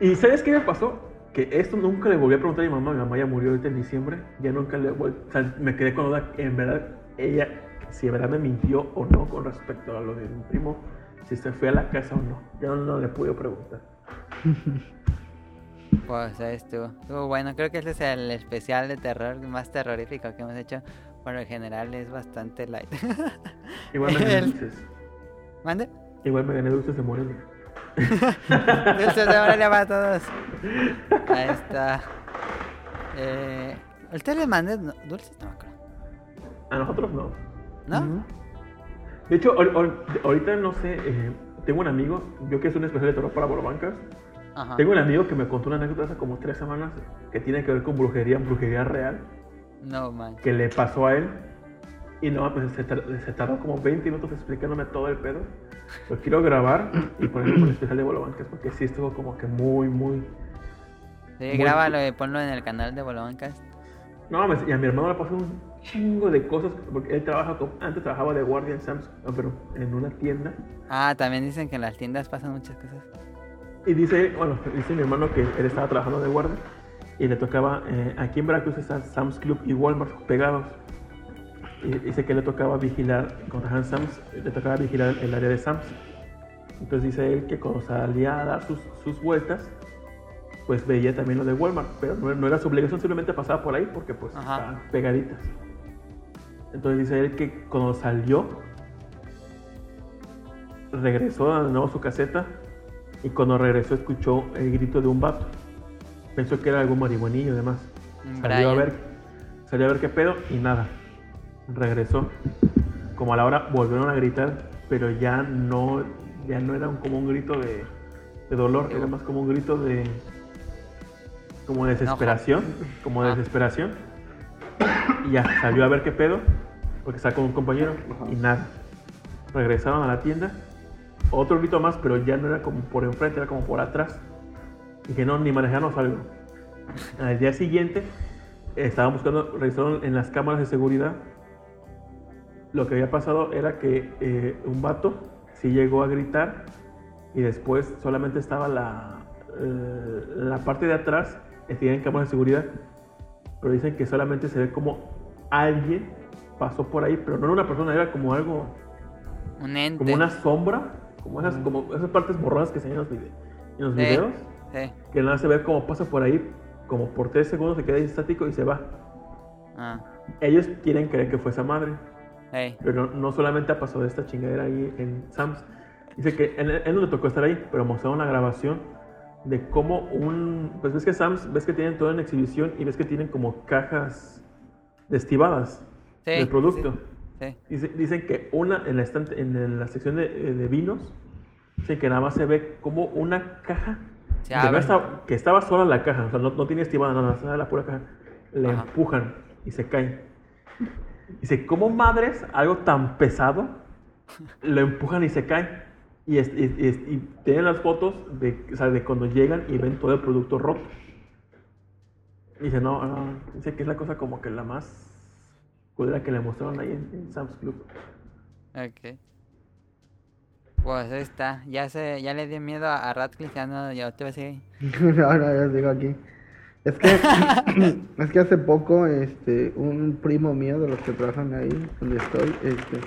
¿Y sabes qué me pasó? Que esto nunca le volví a preguntar a mi mamá. Mi mamá ya murió ahorita en diciembre. Ya nunca le volví. O sea, me quedé con duda. En verdad, ella, si en verdad me mintió o no con respecto a lo de mi primo. Si se fue a la casa o no. Ya no, no le pude preguntar. *laughs* Pues ahí estuvo. Estuvo bueno. Creo que este es el especial de terror más terrorífico que hemos hecho. Por lo general es bastante light. *laughs* Igual me gané El- dulces. ¿Mande? Igual me gané dulces de Morelia. *laughs* Dulces de Morelia para todos. *laughs* Ahí está. Eh, ¿Usted le mandé dulces? No me acuerdo. A nosotros no. ¿No? De hecho, ahor- ahor- ahorita no sé. eh, tengo un amigo. Yo que es un especial de terror para Borobancas. Ajá. Tengo un amigo que me contó una anécdota hace como tres semanas. Que tiene que ver con brujería, brujería real. No, man. que le pasó a él. Y no, pues se, tar- se tardó como 20 minutos explicándome todo el pedo. Lo quiero grabar y ponerlo por el especial de Bolobancas porque sí estuvo como que muy, muy. Sí, Muy- grábalo y ponlo en el canal de Bolobancas. No, me- y a mi hermano le pasó un chingo de cosas, porque él trabaja, con- antes trabajaba de guardia en Sam's, no, pero en una tienda. Ah, también dicen que en las tiendas pasan muchas cosas. Y dice, bueno, dice mi hermano que él estaba trabajando de guardia y le tocaba, eh, aquí en Veracruz está Sam's Club y Walmart pegados. Y dice que le tocaba vigilar, cuando trabajaba en Sam's, le tocaba vigilar el área de Sam's. Entonces dice él que cuando salía a dar sus, sus vueltas, pues veía también lo de Walmart, pero no, no era su obligación, simplemente pasaba por ahí porque pues Ajá. estaban pegaditas. Entonces dice él que cuando salió, regresó de nuevo a su caseta y cuando regresó escuchó el grito de un vato. Pensó que era algún marihuanillo y demás. Un Salió a Brian. ver, salió a ver qué pedo y nada. Regresó. Como a la hora volvieron a gritar, pero ya no, ya no era como un grito de, de dolor, era más como un grito de como de desesperación, como Ah. desesperación. Y ya salió a ver qué pedo, porque con un compañero y nada. Regresaron a la tienda. Otro grito más, pero ya no era como por enfrente, era como por atrás. Y que no, ni manejarnos algo. Al día siguiente, estaban buscando, revisaron en las cámaras de seguridad. Lo que había pasado era que eh, un vato sí llegó a gritar y después solamente estaba la, eh, la parte de atrás, en cámaras de seguridad. Pero dicen que solamente se ve como alguien pasó por ahí, pero no era una persona, era como algo, Un ente. como una sombra, como esas, como esas partes borradas que se ven en los, vide- en los Sí. videos Sí. que nada se ve como pasa por ahí, como por tres segundos se queda ahí estático y se va. Ah. Ellos quieren creer que fue esa madre, pero no, no solamente ha pasado esta chingadera ahí en Sam's. Dice que él, él no le tocó estar ahí, pero mostraron una grabación de cómo un. Pues ves que Sam's, ves que tienen todo en exhibición y ves que tienen como cajas destivadas Sí, del producto. Sí. Dice- dicen que una en la, estante- en la sección de, eh, de vinos, dicen que nada más se ve como una caja Se abre. estaba- que estaba sola la caja, o sea, no, no tiene estimada nada, estaba la pura caja. Le Ajá. empujan y se cae. Dice, ¿cómo madres algo tan pesado lo empujan y se cae? Y, es- y- y- y tienen las fotos de, o sea, de cuando llegan y ven todo el producto roto. Dice, no, no, dice que es la cosa como que la más culera que le mostraron ahí en, en Sam's Club. Ok. Pues ahí está. Ya se, ya le dio miedo a, Radcliffe, ya no, ya te voy a decir. no, no, yo digo aquí. Es que, *laughs* *coughs* es que hace poco, este, un primo mío de los que trabajan ahí, donde estoy, este,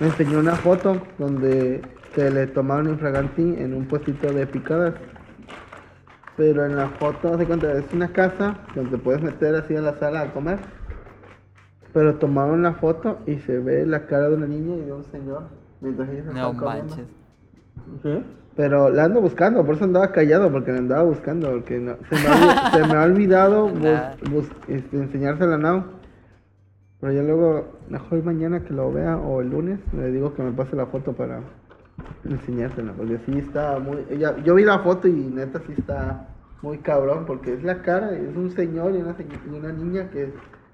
me enseñó una foto donde se le tomaron infraganti en un puestito de picadas. Pero en la foto, se cuenta, es una casa donde puedes meter así en la sala a comer. Pero tomaron la foto y se ve la cara de una niña y de un señor. Mientras ellos No están manches. ¿Sí? Pero la ando buscando, por eso andaba callado, porque la andaba buscando, porque no- se, me ha, olvi- *laughs* se me ha olvidado bus- bus- este, enseñársela a Now. Pero ya luego, mejor mañana que lo vea o el lunes, le digo que me pase la foto para enseñársela, porque sí está muy... ella- yo vi la foto y neta sí está muy cabrón, porque es la cara, es un señor y una, y una niña que,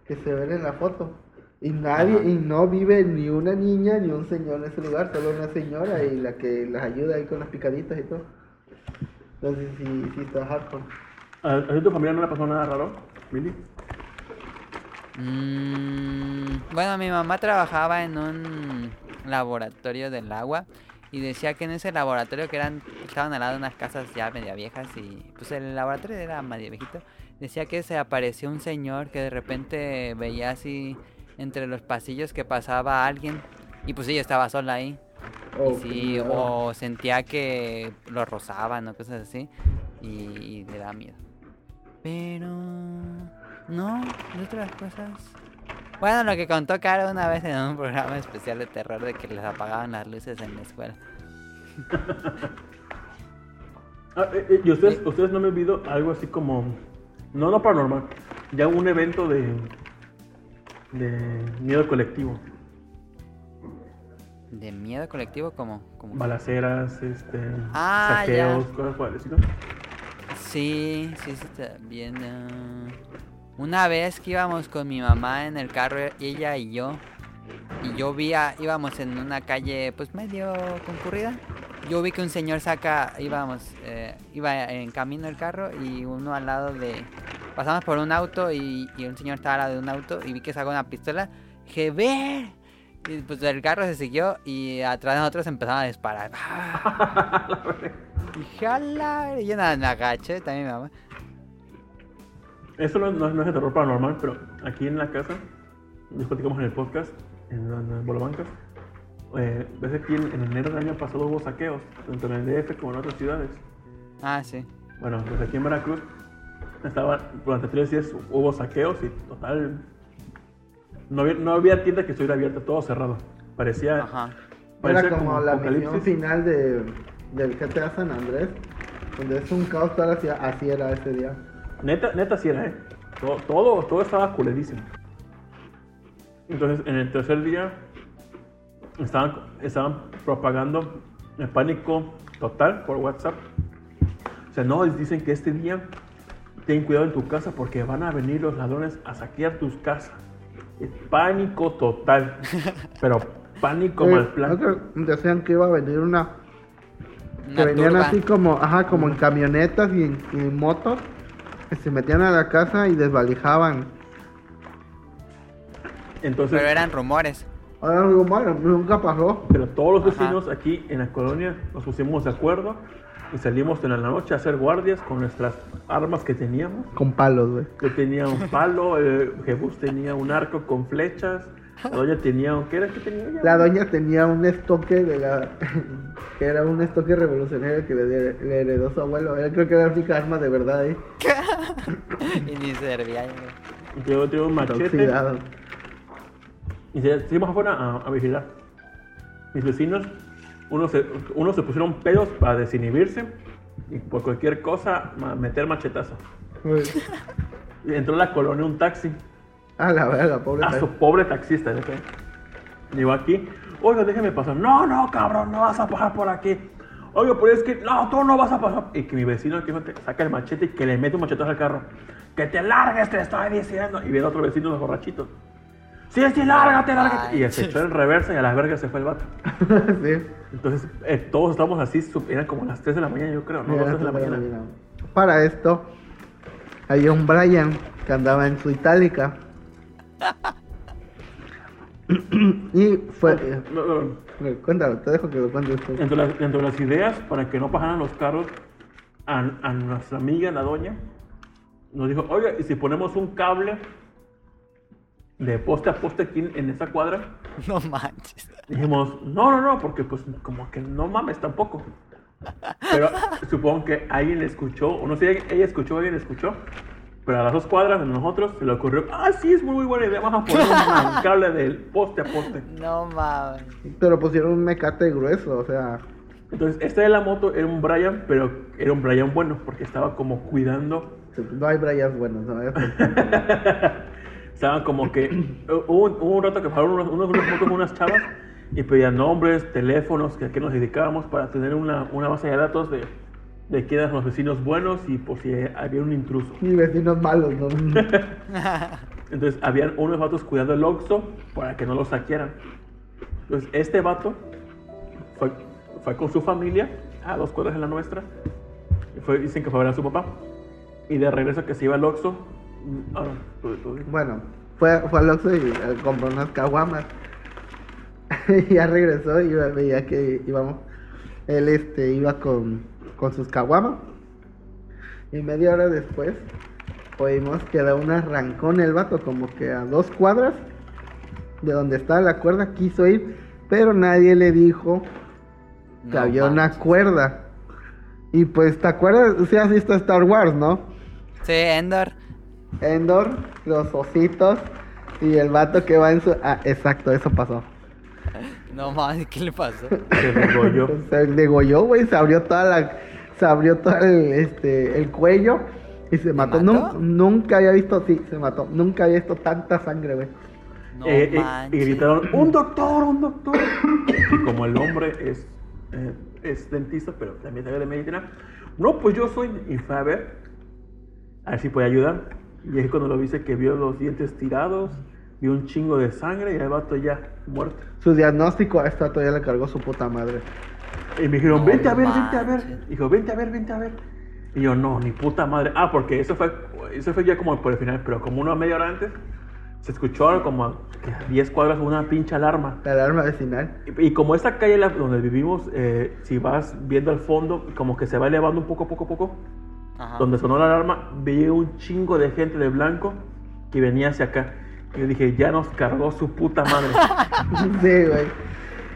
que se ven en la foto. Y nadie, Ajá. y no vive ni una niña ni un señor en ese lugar, solo una señora y la que las ayuda ahí con las picaditas y todo. Entonces sí, sí está hardcore. ¿A, tu familia no le pasó nada raro, Billy? Mm, bueno, mi mamá trabajaba en un laboratorio del agua y decía que en ese laboratorio que eran estaban al lado de unas casas ya media viejas y pues el laboratorio era medio viejito. Decía que se apareció un señor que de repente veía así entre los pasillos que pasaba alguien y pues ella estaba sola ahí. Oh, Y sí, o sentía que lo rozaban o cosas así y, y le da miedo. Pero no, de otras cosas. Bueno, lo que contó Caro una vez en un programa especial de terror de que les apagaban las luces en la escuela. *laughs* Ah, eh, eh, ¿Y ustedes, ustedes no me han visto algo así como, no, no paranormal, ya un evento de, de miedo colectivo? ¿De miedo colectivo como? Balaceras, este, Ah, saqueos, ya. cosas por el estilo. Sí, sí, sí, también. ah, Una vez que íbamos con mi mamá en el carro, ella y yo, y yo vi, a- íbamos en una calle pues medio concurrida. Yo vi que un señor saca, íbamos, eh, iba en camino el carro y uno al lado de, pasamos por un auto y, y un señor estaba al lado de un auto y vi que sacó una pistola. Dije, ve. Y pues el carro se siguió y atrás de nosotros empezaron a disparar. y jala. Y yo nada, me agaché, también mi mamá. Eso no, no- no es de terror paranormal, pero aquí en la casa, nos platicamos en el podcast, en, en Bolobancas, eh, ves aquí en, en enero del año pasado hubo saqueos, tanto en el DF como en otras ciudades. Ah, sí. Bueno, pues aquí en Veracruz, estaba, durante tres días hubo saqueos y total, no había, no había tienda que estuviera abierta, todo cerrado. Parecía, Ajá. parecía Era como la misión apocalipsis. final de, del GTA San Andrés, donde es un caos toda la ciudad. Así era ese día. Neta, neta sí era, ¿eh? Todo, todo, todo estaba culerísimo. Entonces, en el tercer día, estaban, estaban propagando el pánico total por WhatsApp. O sea, no, dicen que este día ten cuidado en tu casa porque van a venir los ladrones a saquear tus casas. Es pánico total. *laughs* Pero pánico Eh, mal plan. ¿no que decían que iba a venir una. Que Una venían turba. así como, ajá, como en camionetas y en, y en motos. Que se metían a la casa y desvalijaban. Entonces, Pero eran rumores. Ahora digo, bueno, nunca pasó. Pero todos los Ajá. vecinos aquí en la colonia nos pusimos de acuerdo y salimos en la noche a hacer guardias con nuestras armas que teníamos. Con palos, güey. Yo tenía un palo, eh, Jebus tenía un arco con flechas, la doña tenía un... ¿Qué era que tenía ella? La doña tenía un estoque de la. *laughs* que era un estoque revolucionario que le, le heredó su abuelo. Él creo que era la única arma de verdad ahí. *laughs* y ni servía. yo tenía un machete Oxidado. Y seguimos afuera a, a vigilar. Mis vecinos, unos se, unos se pusieron pedos para desinhibirse y por cualquier cosa meter machetazo. Güey. Y entró a la colonia un taxi. A la verga, pobre. A su pobre taxista. Llegó aquí. Oiga, déjeme pasar. No, no, cabrón, no vas a pasar por aquí. Oiga, pero es que, no, tú no vas a pasar. Y que mi vecino aquí saca el machete y que le mete un machetazo al carro. Que te largues, te estoy diciendo. Y viene otro vecino, los borrachitos. Sí, sí, lárgate, lárgate. Y se echó en reversa y a la verga se fue el vato. *laughs* sí. Entonces, eh, todos estábamos así, eran como las 3 de la mañana, yo creo, ¿no? Mira, 2 de la mañana. mira. Para esto, había un Brian que andaba en su itálica. y fue. No, no, no. eh, Cuéntalo, te dejo que lo cuentes tú. Dentro de, las, dentro de las ideas, para que no pasaran los carros, a, a nuestra amiga, la doña, nos dijo, oye, ¿y si ponemos un cable de poste a poste aquí en, en esta cuadra? *laughs* No manches. Dijimos, no, no, no, porque pues como que no mames tampoco. Pero supongo que alguien escuchó, o no sé, ella escuchó, alguien escuchó, pero a las dos cuadras de nosotros se le ocurrió, ah, sí, es muy, muy buena idea, vamos a poner un *laughs* cable del poste a poste. No mames. Pero pusieron un mecate grueso, o sea. Entonces, esta de la moto era un Brian, pero era un Brian bueno, porque estaba como cuidando. No hay Brian buenos, ¿no? *laughs* Estaban como que. *clears throat* Hubo un, hubo un rato que fueron unos, unos, unos unas chavas y pedían nombres, teléfonos, que a qué nos dedicábamos para tener una, una base de datos de, de quiénes eran los vecinos buenos y por si había un intruso. Y vecinos malos, ¿no? *laughs* Entonces, habían unos vatos cuidando el Oxxo para que no lo saquearan. Entonces, este vato fue, fue con su familia a dos cuadras de la nuestra. y Fue, dicen que fue a ver a su papá. Y de regreso que se iba al Oxxo. Tú- tú. Bueno, fue, fue al Oxxo y eh, compró unas caguamas. *laughs* y ya regresó y ve- veía que íbamos. Él este, iba con, con sus caguamas. Y media hora después oímos que da un arrancón el vato, como que a dos cuadras de donde estaba la cuerda quiso ir, pero nadie le dijo que No había una cuerda. Y pues, ¿te acuerdas? Sea, has visto Star Wars, ¿no? Sí, Endor. Endor, los ositos y el vato que va en su... Ah, exacto, eso pasó. No mames, ¿qué le pasó? Se degolló. *laughs* Se degolló, güey, se abrió toda la... Se abrió todo el, este, el cuello y se mató. mató? Nun- nunca había visto, sí, se mató. Nunca había visto tanta sangre, güey. No Eh, eh, y manches. gritaron: ¡Un doctor, un doctor! y *coughs* como el hombre es, eh, es dentista, pero también sabe de medicina, no, pues yo soy. Y fue a ver, a ver si puede ayudar. Y es cuando lo dice que vio los dientes tirados, vio un chingo de sangre y el vato ya muerto. Su diagnóstico a esta todavía le cargó su puta madre. Y me dijeron, No vente a ver, vente a ver. Dijo, vente a ver, vente a ver. Y yo, no, ni puta madre. Ah, porque eso fue, eso fue ya como por el final, pero como una media hora antes, se escuchó como a 10 cuadras una pinche alarma. La alarma vecinal. Y, y como esta calle donde vivimos, eh, si vas viendo al fondo, como que se va elevando un poco, poco, poco, Ajá. donde sonó la alarma, veía un chingo de gente de blanco que venía hacia acá. Y yo dije, ya nos cargó su puta madre. *laughs* Sí, güey.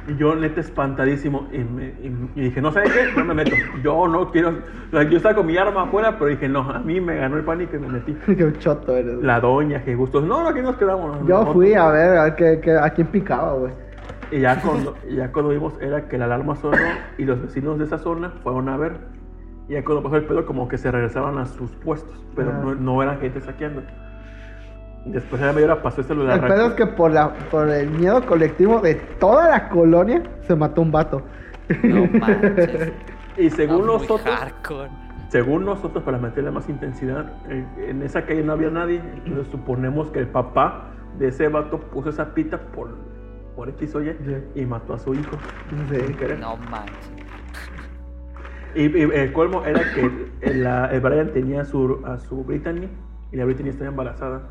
y yo, neta, espantadísimo. Y, me- y- y dije, no, ¿sabes qué? No me meto. Yo no quiero. o sea, yo estaba con mi arma afuera, pero dije, no, a mí me ganó el pánico y me metí. *laughs* Qué choto eres. güey. La doña, que gusto. No, aquí nos quedamos. Yo fui a ver a, qué- qué- a quién picaba, güey. Y ya cuando, y ya cuando vimos era que la alarma sonó y los vecinos de esa zona fueron a ver. Y ya cuando pasó el pedo como que se regresaban a sus puestos, pero Ah. no, no eran gente saqueando. Después de la media hora pasó este lo de El pedo es que por, la, por el miedo colectivo de toda la colonia se mató un vato. No *laughs* manches. Y según No, nosotros, hardcore. según nosotros, para meterle más intensidad, eh, en esa calle no había nadie. Entonces suponemos que el papá de ese vato puso esa pita por, por X o Y y mató a su hijo. Sí. No manches. Y, y el colmo era que el, la- el Brian tenía a su, a su Brittany y la Brittany estaba embarazada.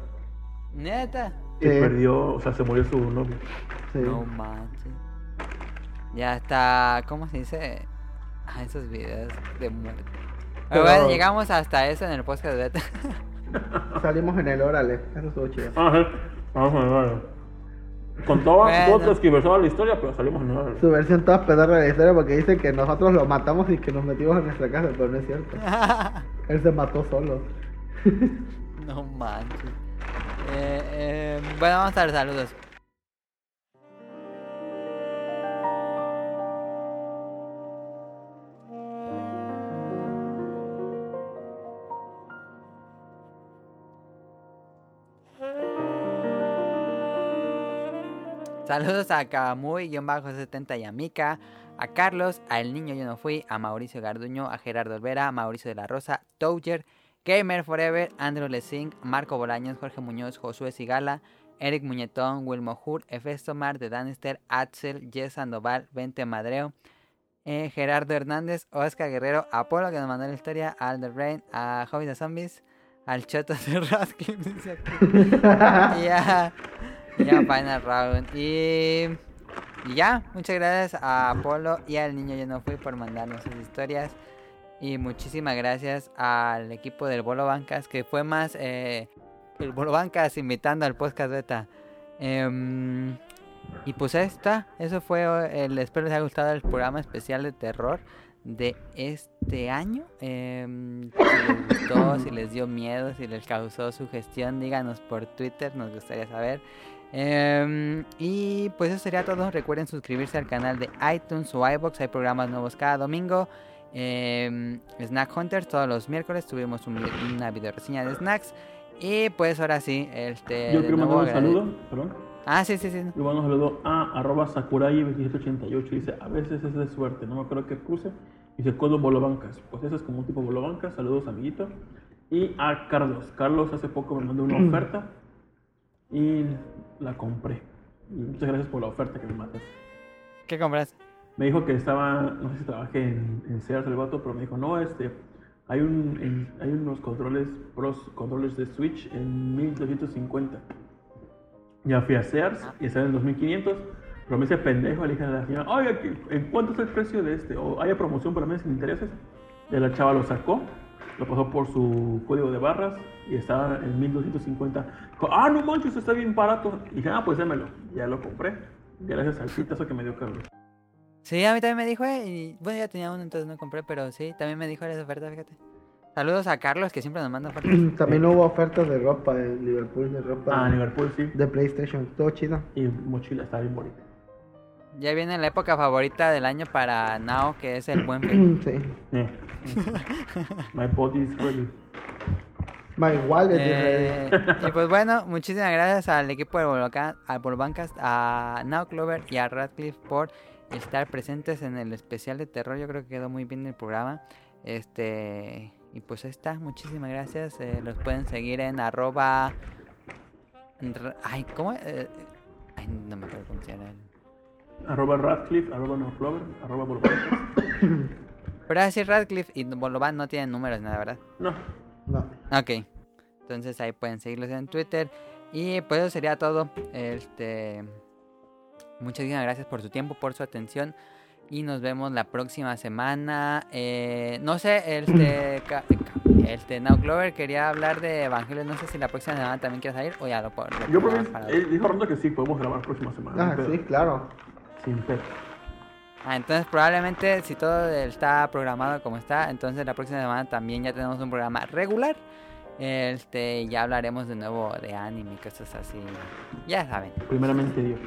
Neta. Y Sí. perdió, o sea, se murió su novio. Sí. No manches. Ya está. ¿Cómo se dice? Ah, esos videos de muerte. Pero bueno, llegamos hasta eso en el podcast beta. Salimos en el órale. Eso estuvo chido. Ajá, ajá, ajá. Contaba Bueno. otras que versaba la historia, pero salimos el Su versión toda pedorra de la historia porque dice que nosotros lo matamos y que nos metimos en nuestra casa, pero no es cierto. *laughs* Él se mató solo. no manches. Eh, eh, bueno, vamos a los saludos. Saludos a Kamuy-70 y a Mika, a Carlos, a El Niño Yo No Fui, a Mauricio Garduño, a Gerardo Olvera, a Mauricio de la Rosa, Touger, Gamer Forever, Andrew Lessing, Marco Bolaños, Jorge Muñoz, Josué Sigala, Eric Muñetón, Wilmo Hur, Efesto Mar de Danister, Axel, Jess Sandoval, Vente Madreo, eh, Gerardo Hernández, Oscar Guerrero, Apolo que nos mandó la historia, Alder Rain, a Hobby de Zombies, al Choto de *laughs* aquí, *laughs* y a, y a Final Round. Y, ya, muchas gracias a Apolo y al niño Yo No Fui por mandarnos sus historias. Y muchísimas gracias al equipo del Bolo Bancas, que fue más eh, el Bolo Bancas invitando al podcast beta. Em, y pues ahí eso fue el, espero les haya gustado el programa especial de terror de este año. Em, si les gustó, si les dio miedo, si les causó sugestión, díganos por Twitter, nos gustaría saber. Em, y pues eso sería todo. Recuerden suscribirse al canal de iTunes o iBox. Hay programas nuevos cada domingo. Em, Snack Hunters todos los miércoles tuvimos un una video reseña de snacks. Y pues ahora sí, este. Yo quiero mandar un saludo, perdón. Ah, sí, sí, sí. Yo mando un saludo a arroba sakurai2788. Dice, a veces es de suerte, no me acuerdo qué puse. Dice, codo bolobancas. Pues eso es como un tipo bolobancas. Saludos, amiguito. Y a Carlos. Carlos hace poco me mandó una *clears throat* oferta y la compré. Y muchas gracias por la oferta que me mandaste. ¿Qué compras? Me dijo que estaba, no sé si trabajé en, en Sears el vato, pero me dijo, no, este, hay, un, en- hay unos controles, pros controles de Switch en 1250. Ya fui a Sears y estaba en 2500, pero me hice pendejo, le dije a la señora, ¿qué- ¿en cuánto es el precio de este? ¿O hay promoción para meses sin intereses? Y la chava lo sacó, lo pasó por su código de barras y estaba en 1250. Dijo, ah, no manches, está bien barato. Y dije, ah, pues démelo. Ya lo compré, gracias al pitazo que me dio Carlos. Sí, a mí también me dijo, eh, y bueno, ya tenía uno, entonces no compré, pero sí, también me dijo esa oferta, fíjate. Saludos a Carlos, que siempre nos manda ofertas. *clears throat* También hubo ofertas de ropa en Liverpool, de ropa Ah, Liverpool sí. de PlayStation. Todo chido. Y mochila está bien bonita. Ya viene la época favorita del año para Nao, que es el buen fin. *clears throat* Sí. Eh. *laughs* My body is ready. My wallet is Eh, ready. y pues bueno, muchísimas gracias al equipo de Boloca- a Bolobancast, a Now Clover y a Radcliffe por estar presentes en el especial de terror. Yo creo que quedó muy bien el programa. Este y pues ahí está, muchísimas gracias. Eh, los pueden seguir en arroba ay, ¿cómo? Eh, ay, no me acuerdo cómo se llama. Arroba Radcliffe, arroba No Clover, arroba. *coughs* Pero así Radcliffe y Bolovan no tienen números, nada, ¿verdad? No. No. Ok. Entonces ahí pueden seguirlos en Twitter. Y pues eso sería todo. Este. Muchísimas gracias por su tiempo, por su atención. Y nos vemos la próxima semana. Eh, no sé, este. *coughs* este Now Clover quería hablar de Evangelio. No sé si la próxima semana también quieres salir o ya lo, lo Yo para- eh, dijo Rondo que sí, podemos grabar la próxima semana. Ah, sí, claro. Sin pedo. Ah, entonces probablemente si todo está programado como está, entonces la próxima semana también ya tenemos un programa regular. Este, ya hablaremos de nuevo de anime y cosas así. Ya saben. Primeramente, Dios.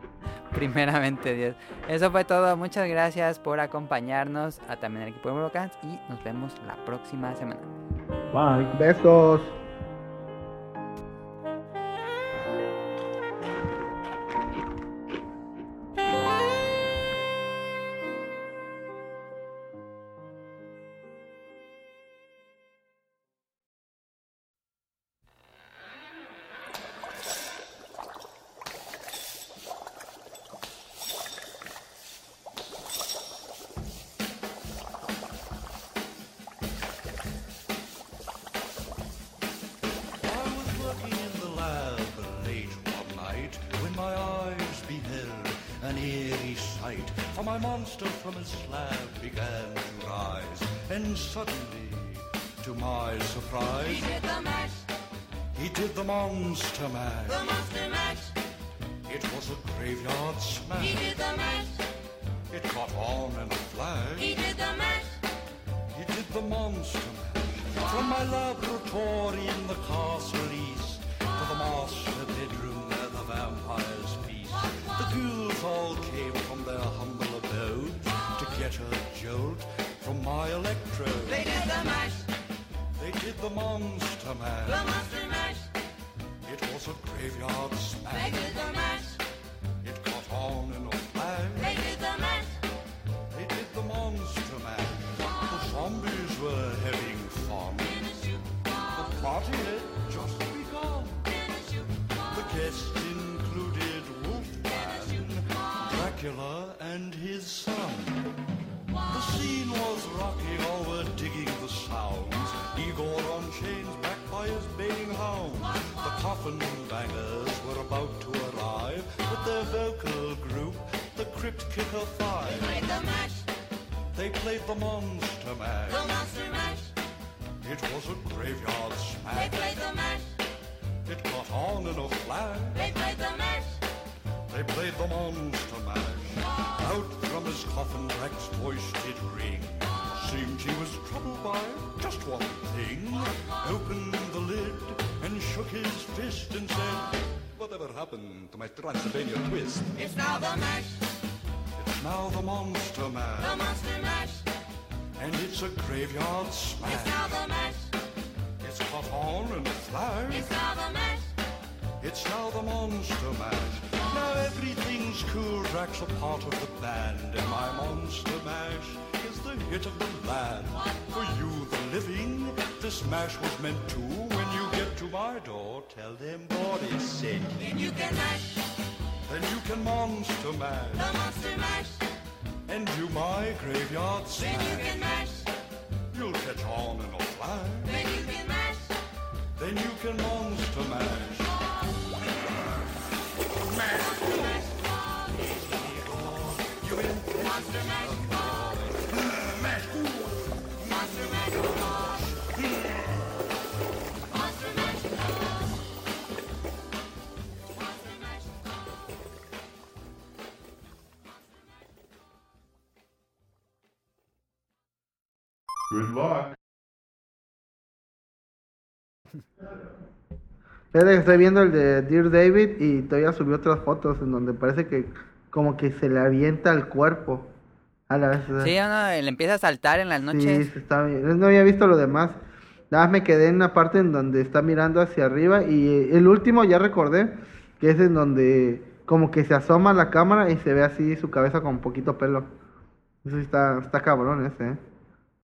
*laughs* Primeramente Dios. Eso fue todo. Muchas gracias por acompañarnos. A también al equipo de Brocans. Y nos vemos la próxima semana. Bye. Besos. Fíjate que estoy viendo el de Dear David y todavía subió otras fotos en donde parece que como que se le avienta el cuerpo a la vez. Sí, uno le empieza a saltar en las Sí, noches. se está bien. No había visto lo demás. Nada más me quedé en una parte en donde está mirando hacia arriba y eh, el último ya recordé que es en donde como que se asoma la cámara y se ve así su cabeza con poquito pelo. Eso sí está, está cabrón ese, ¿eh?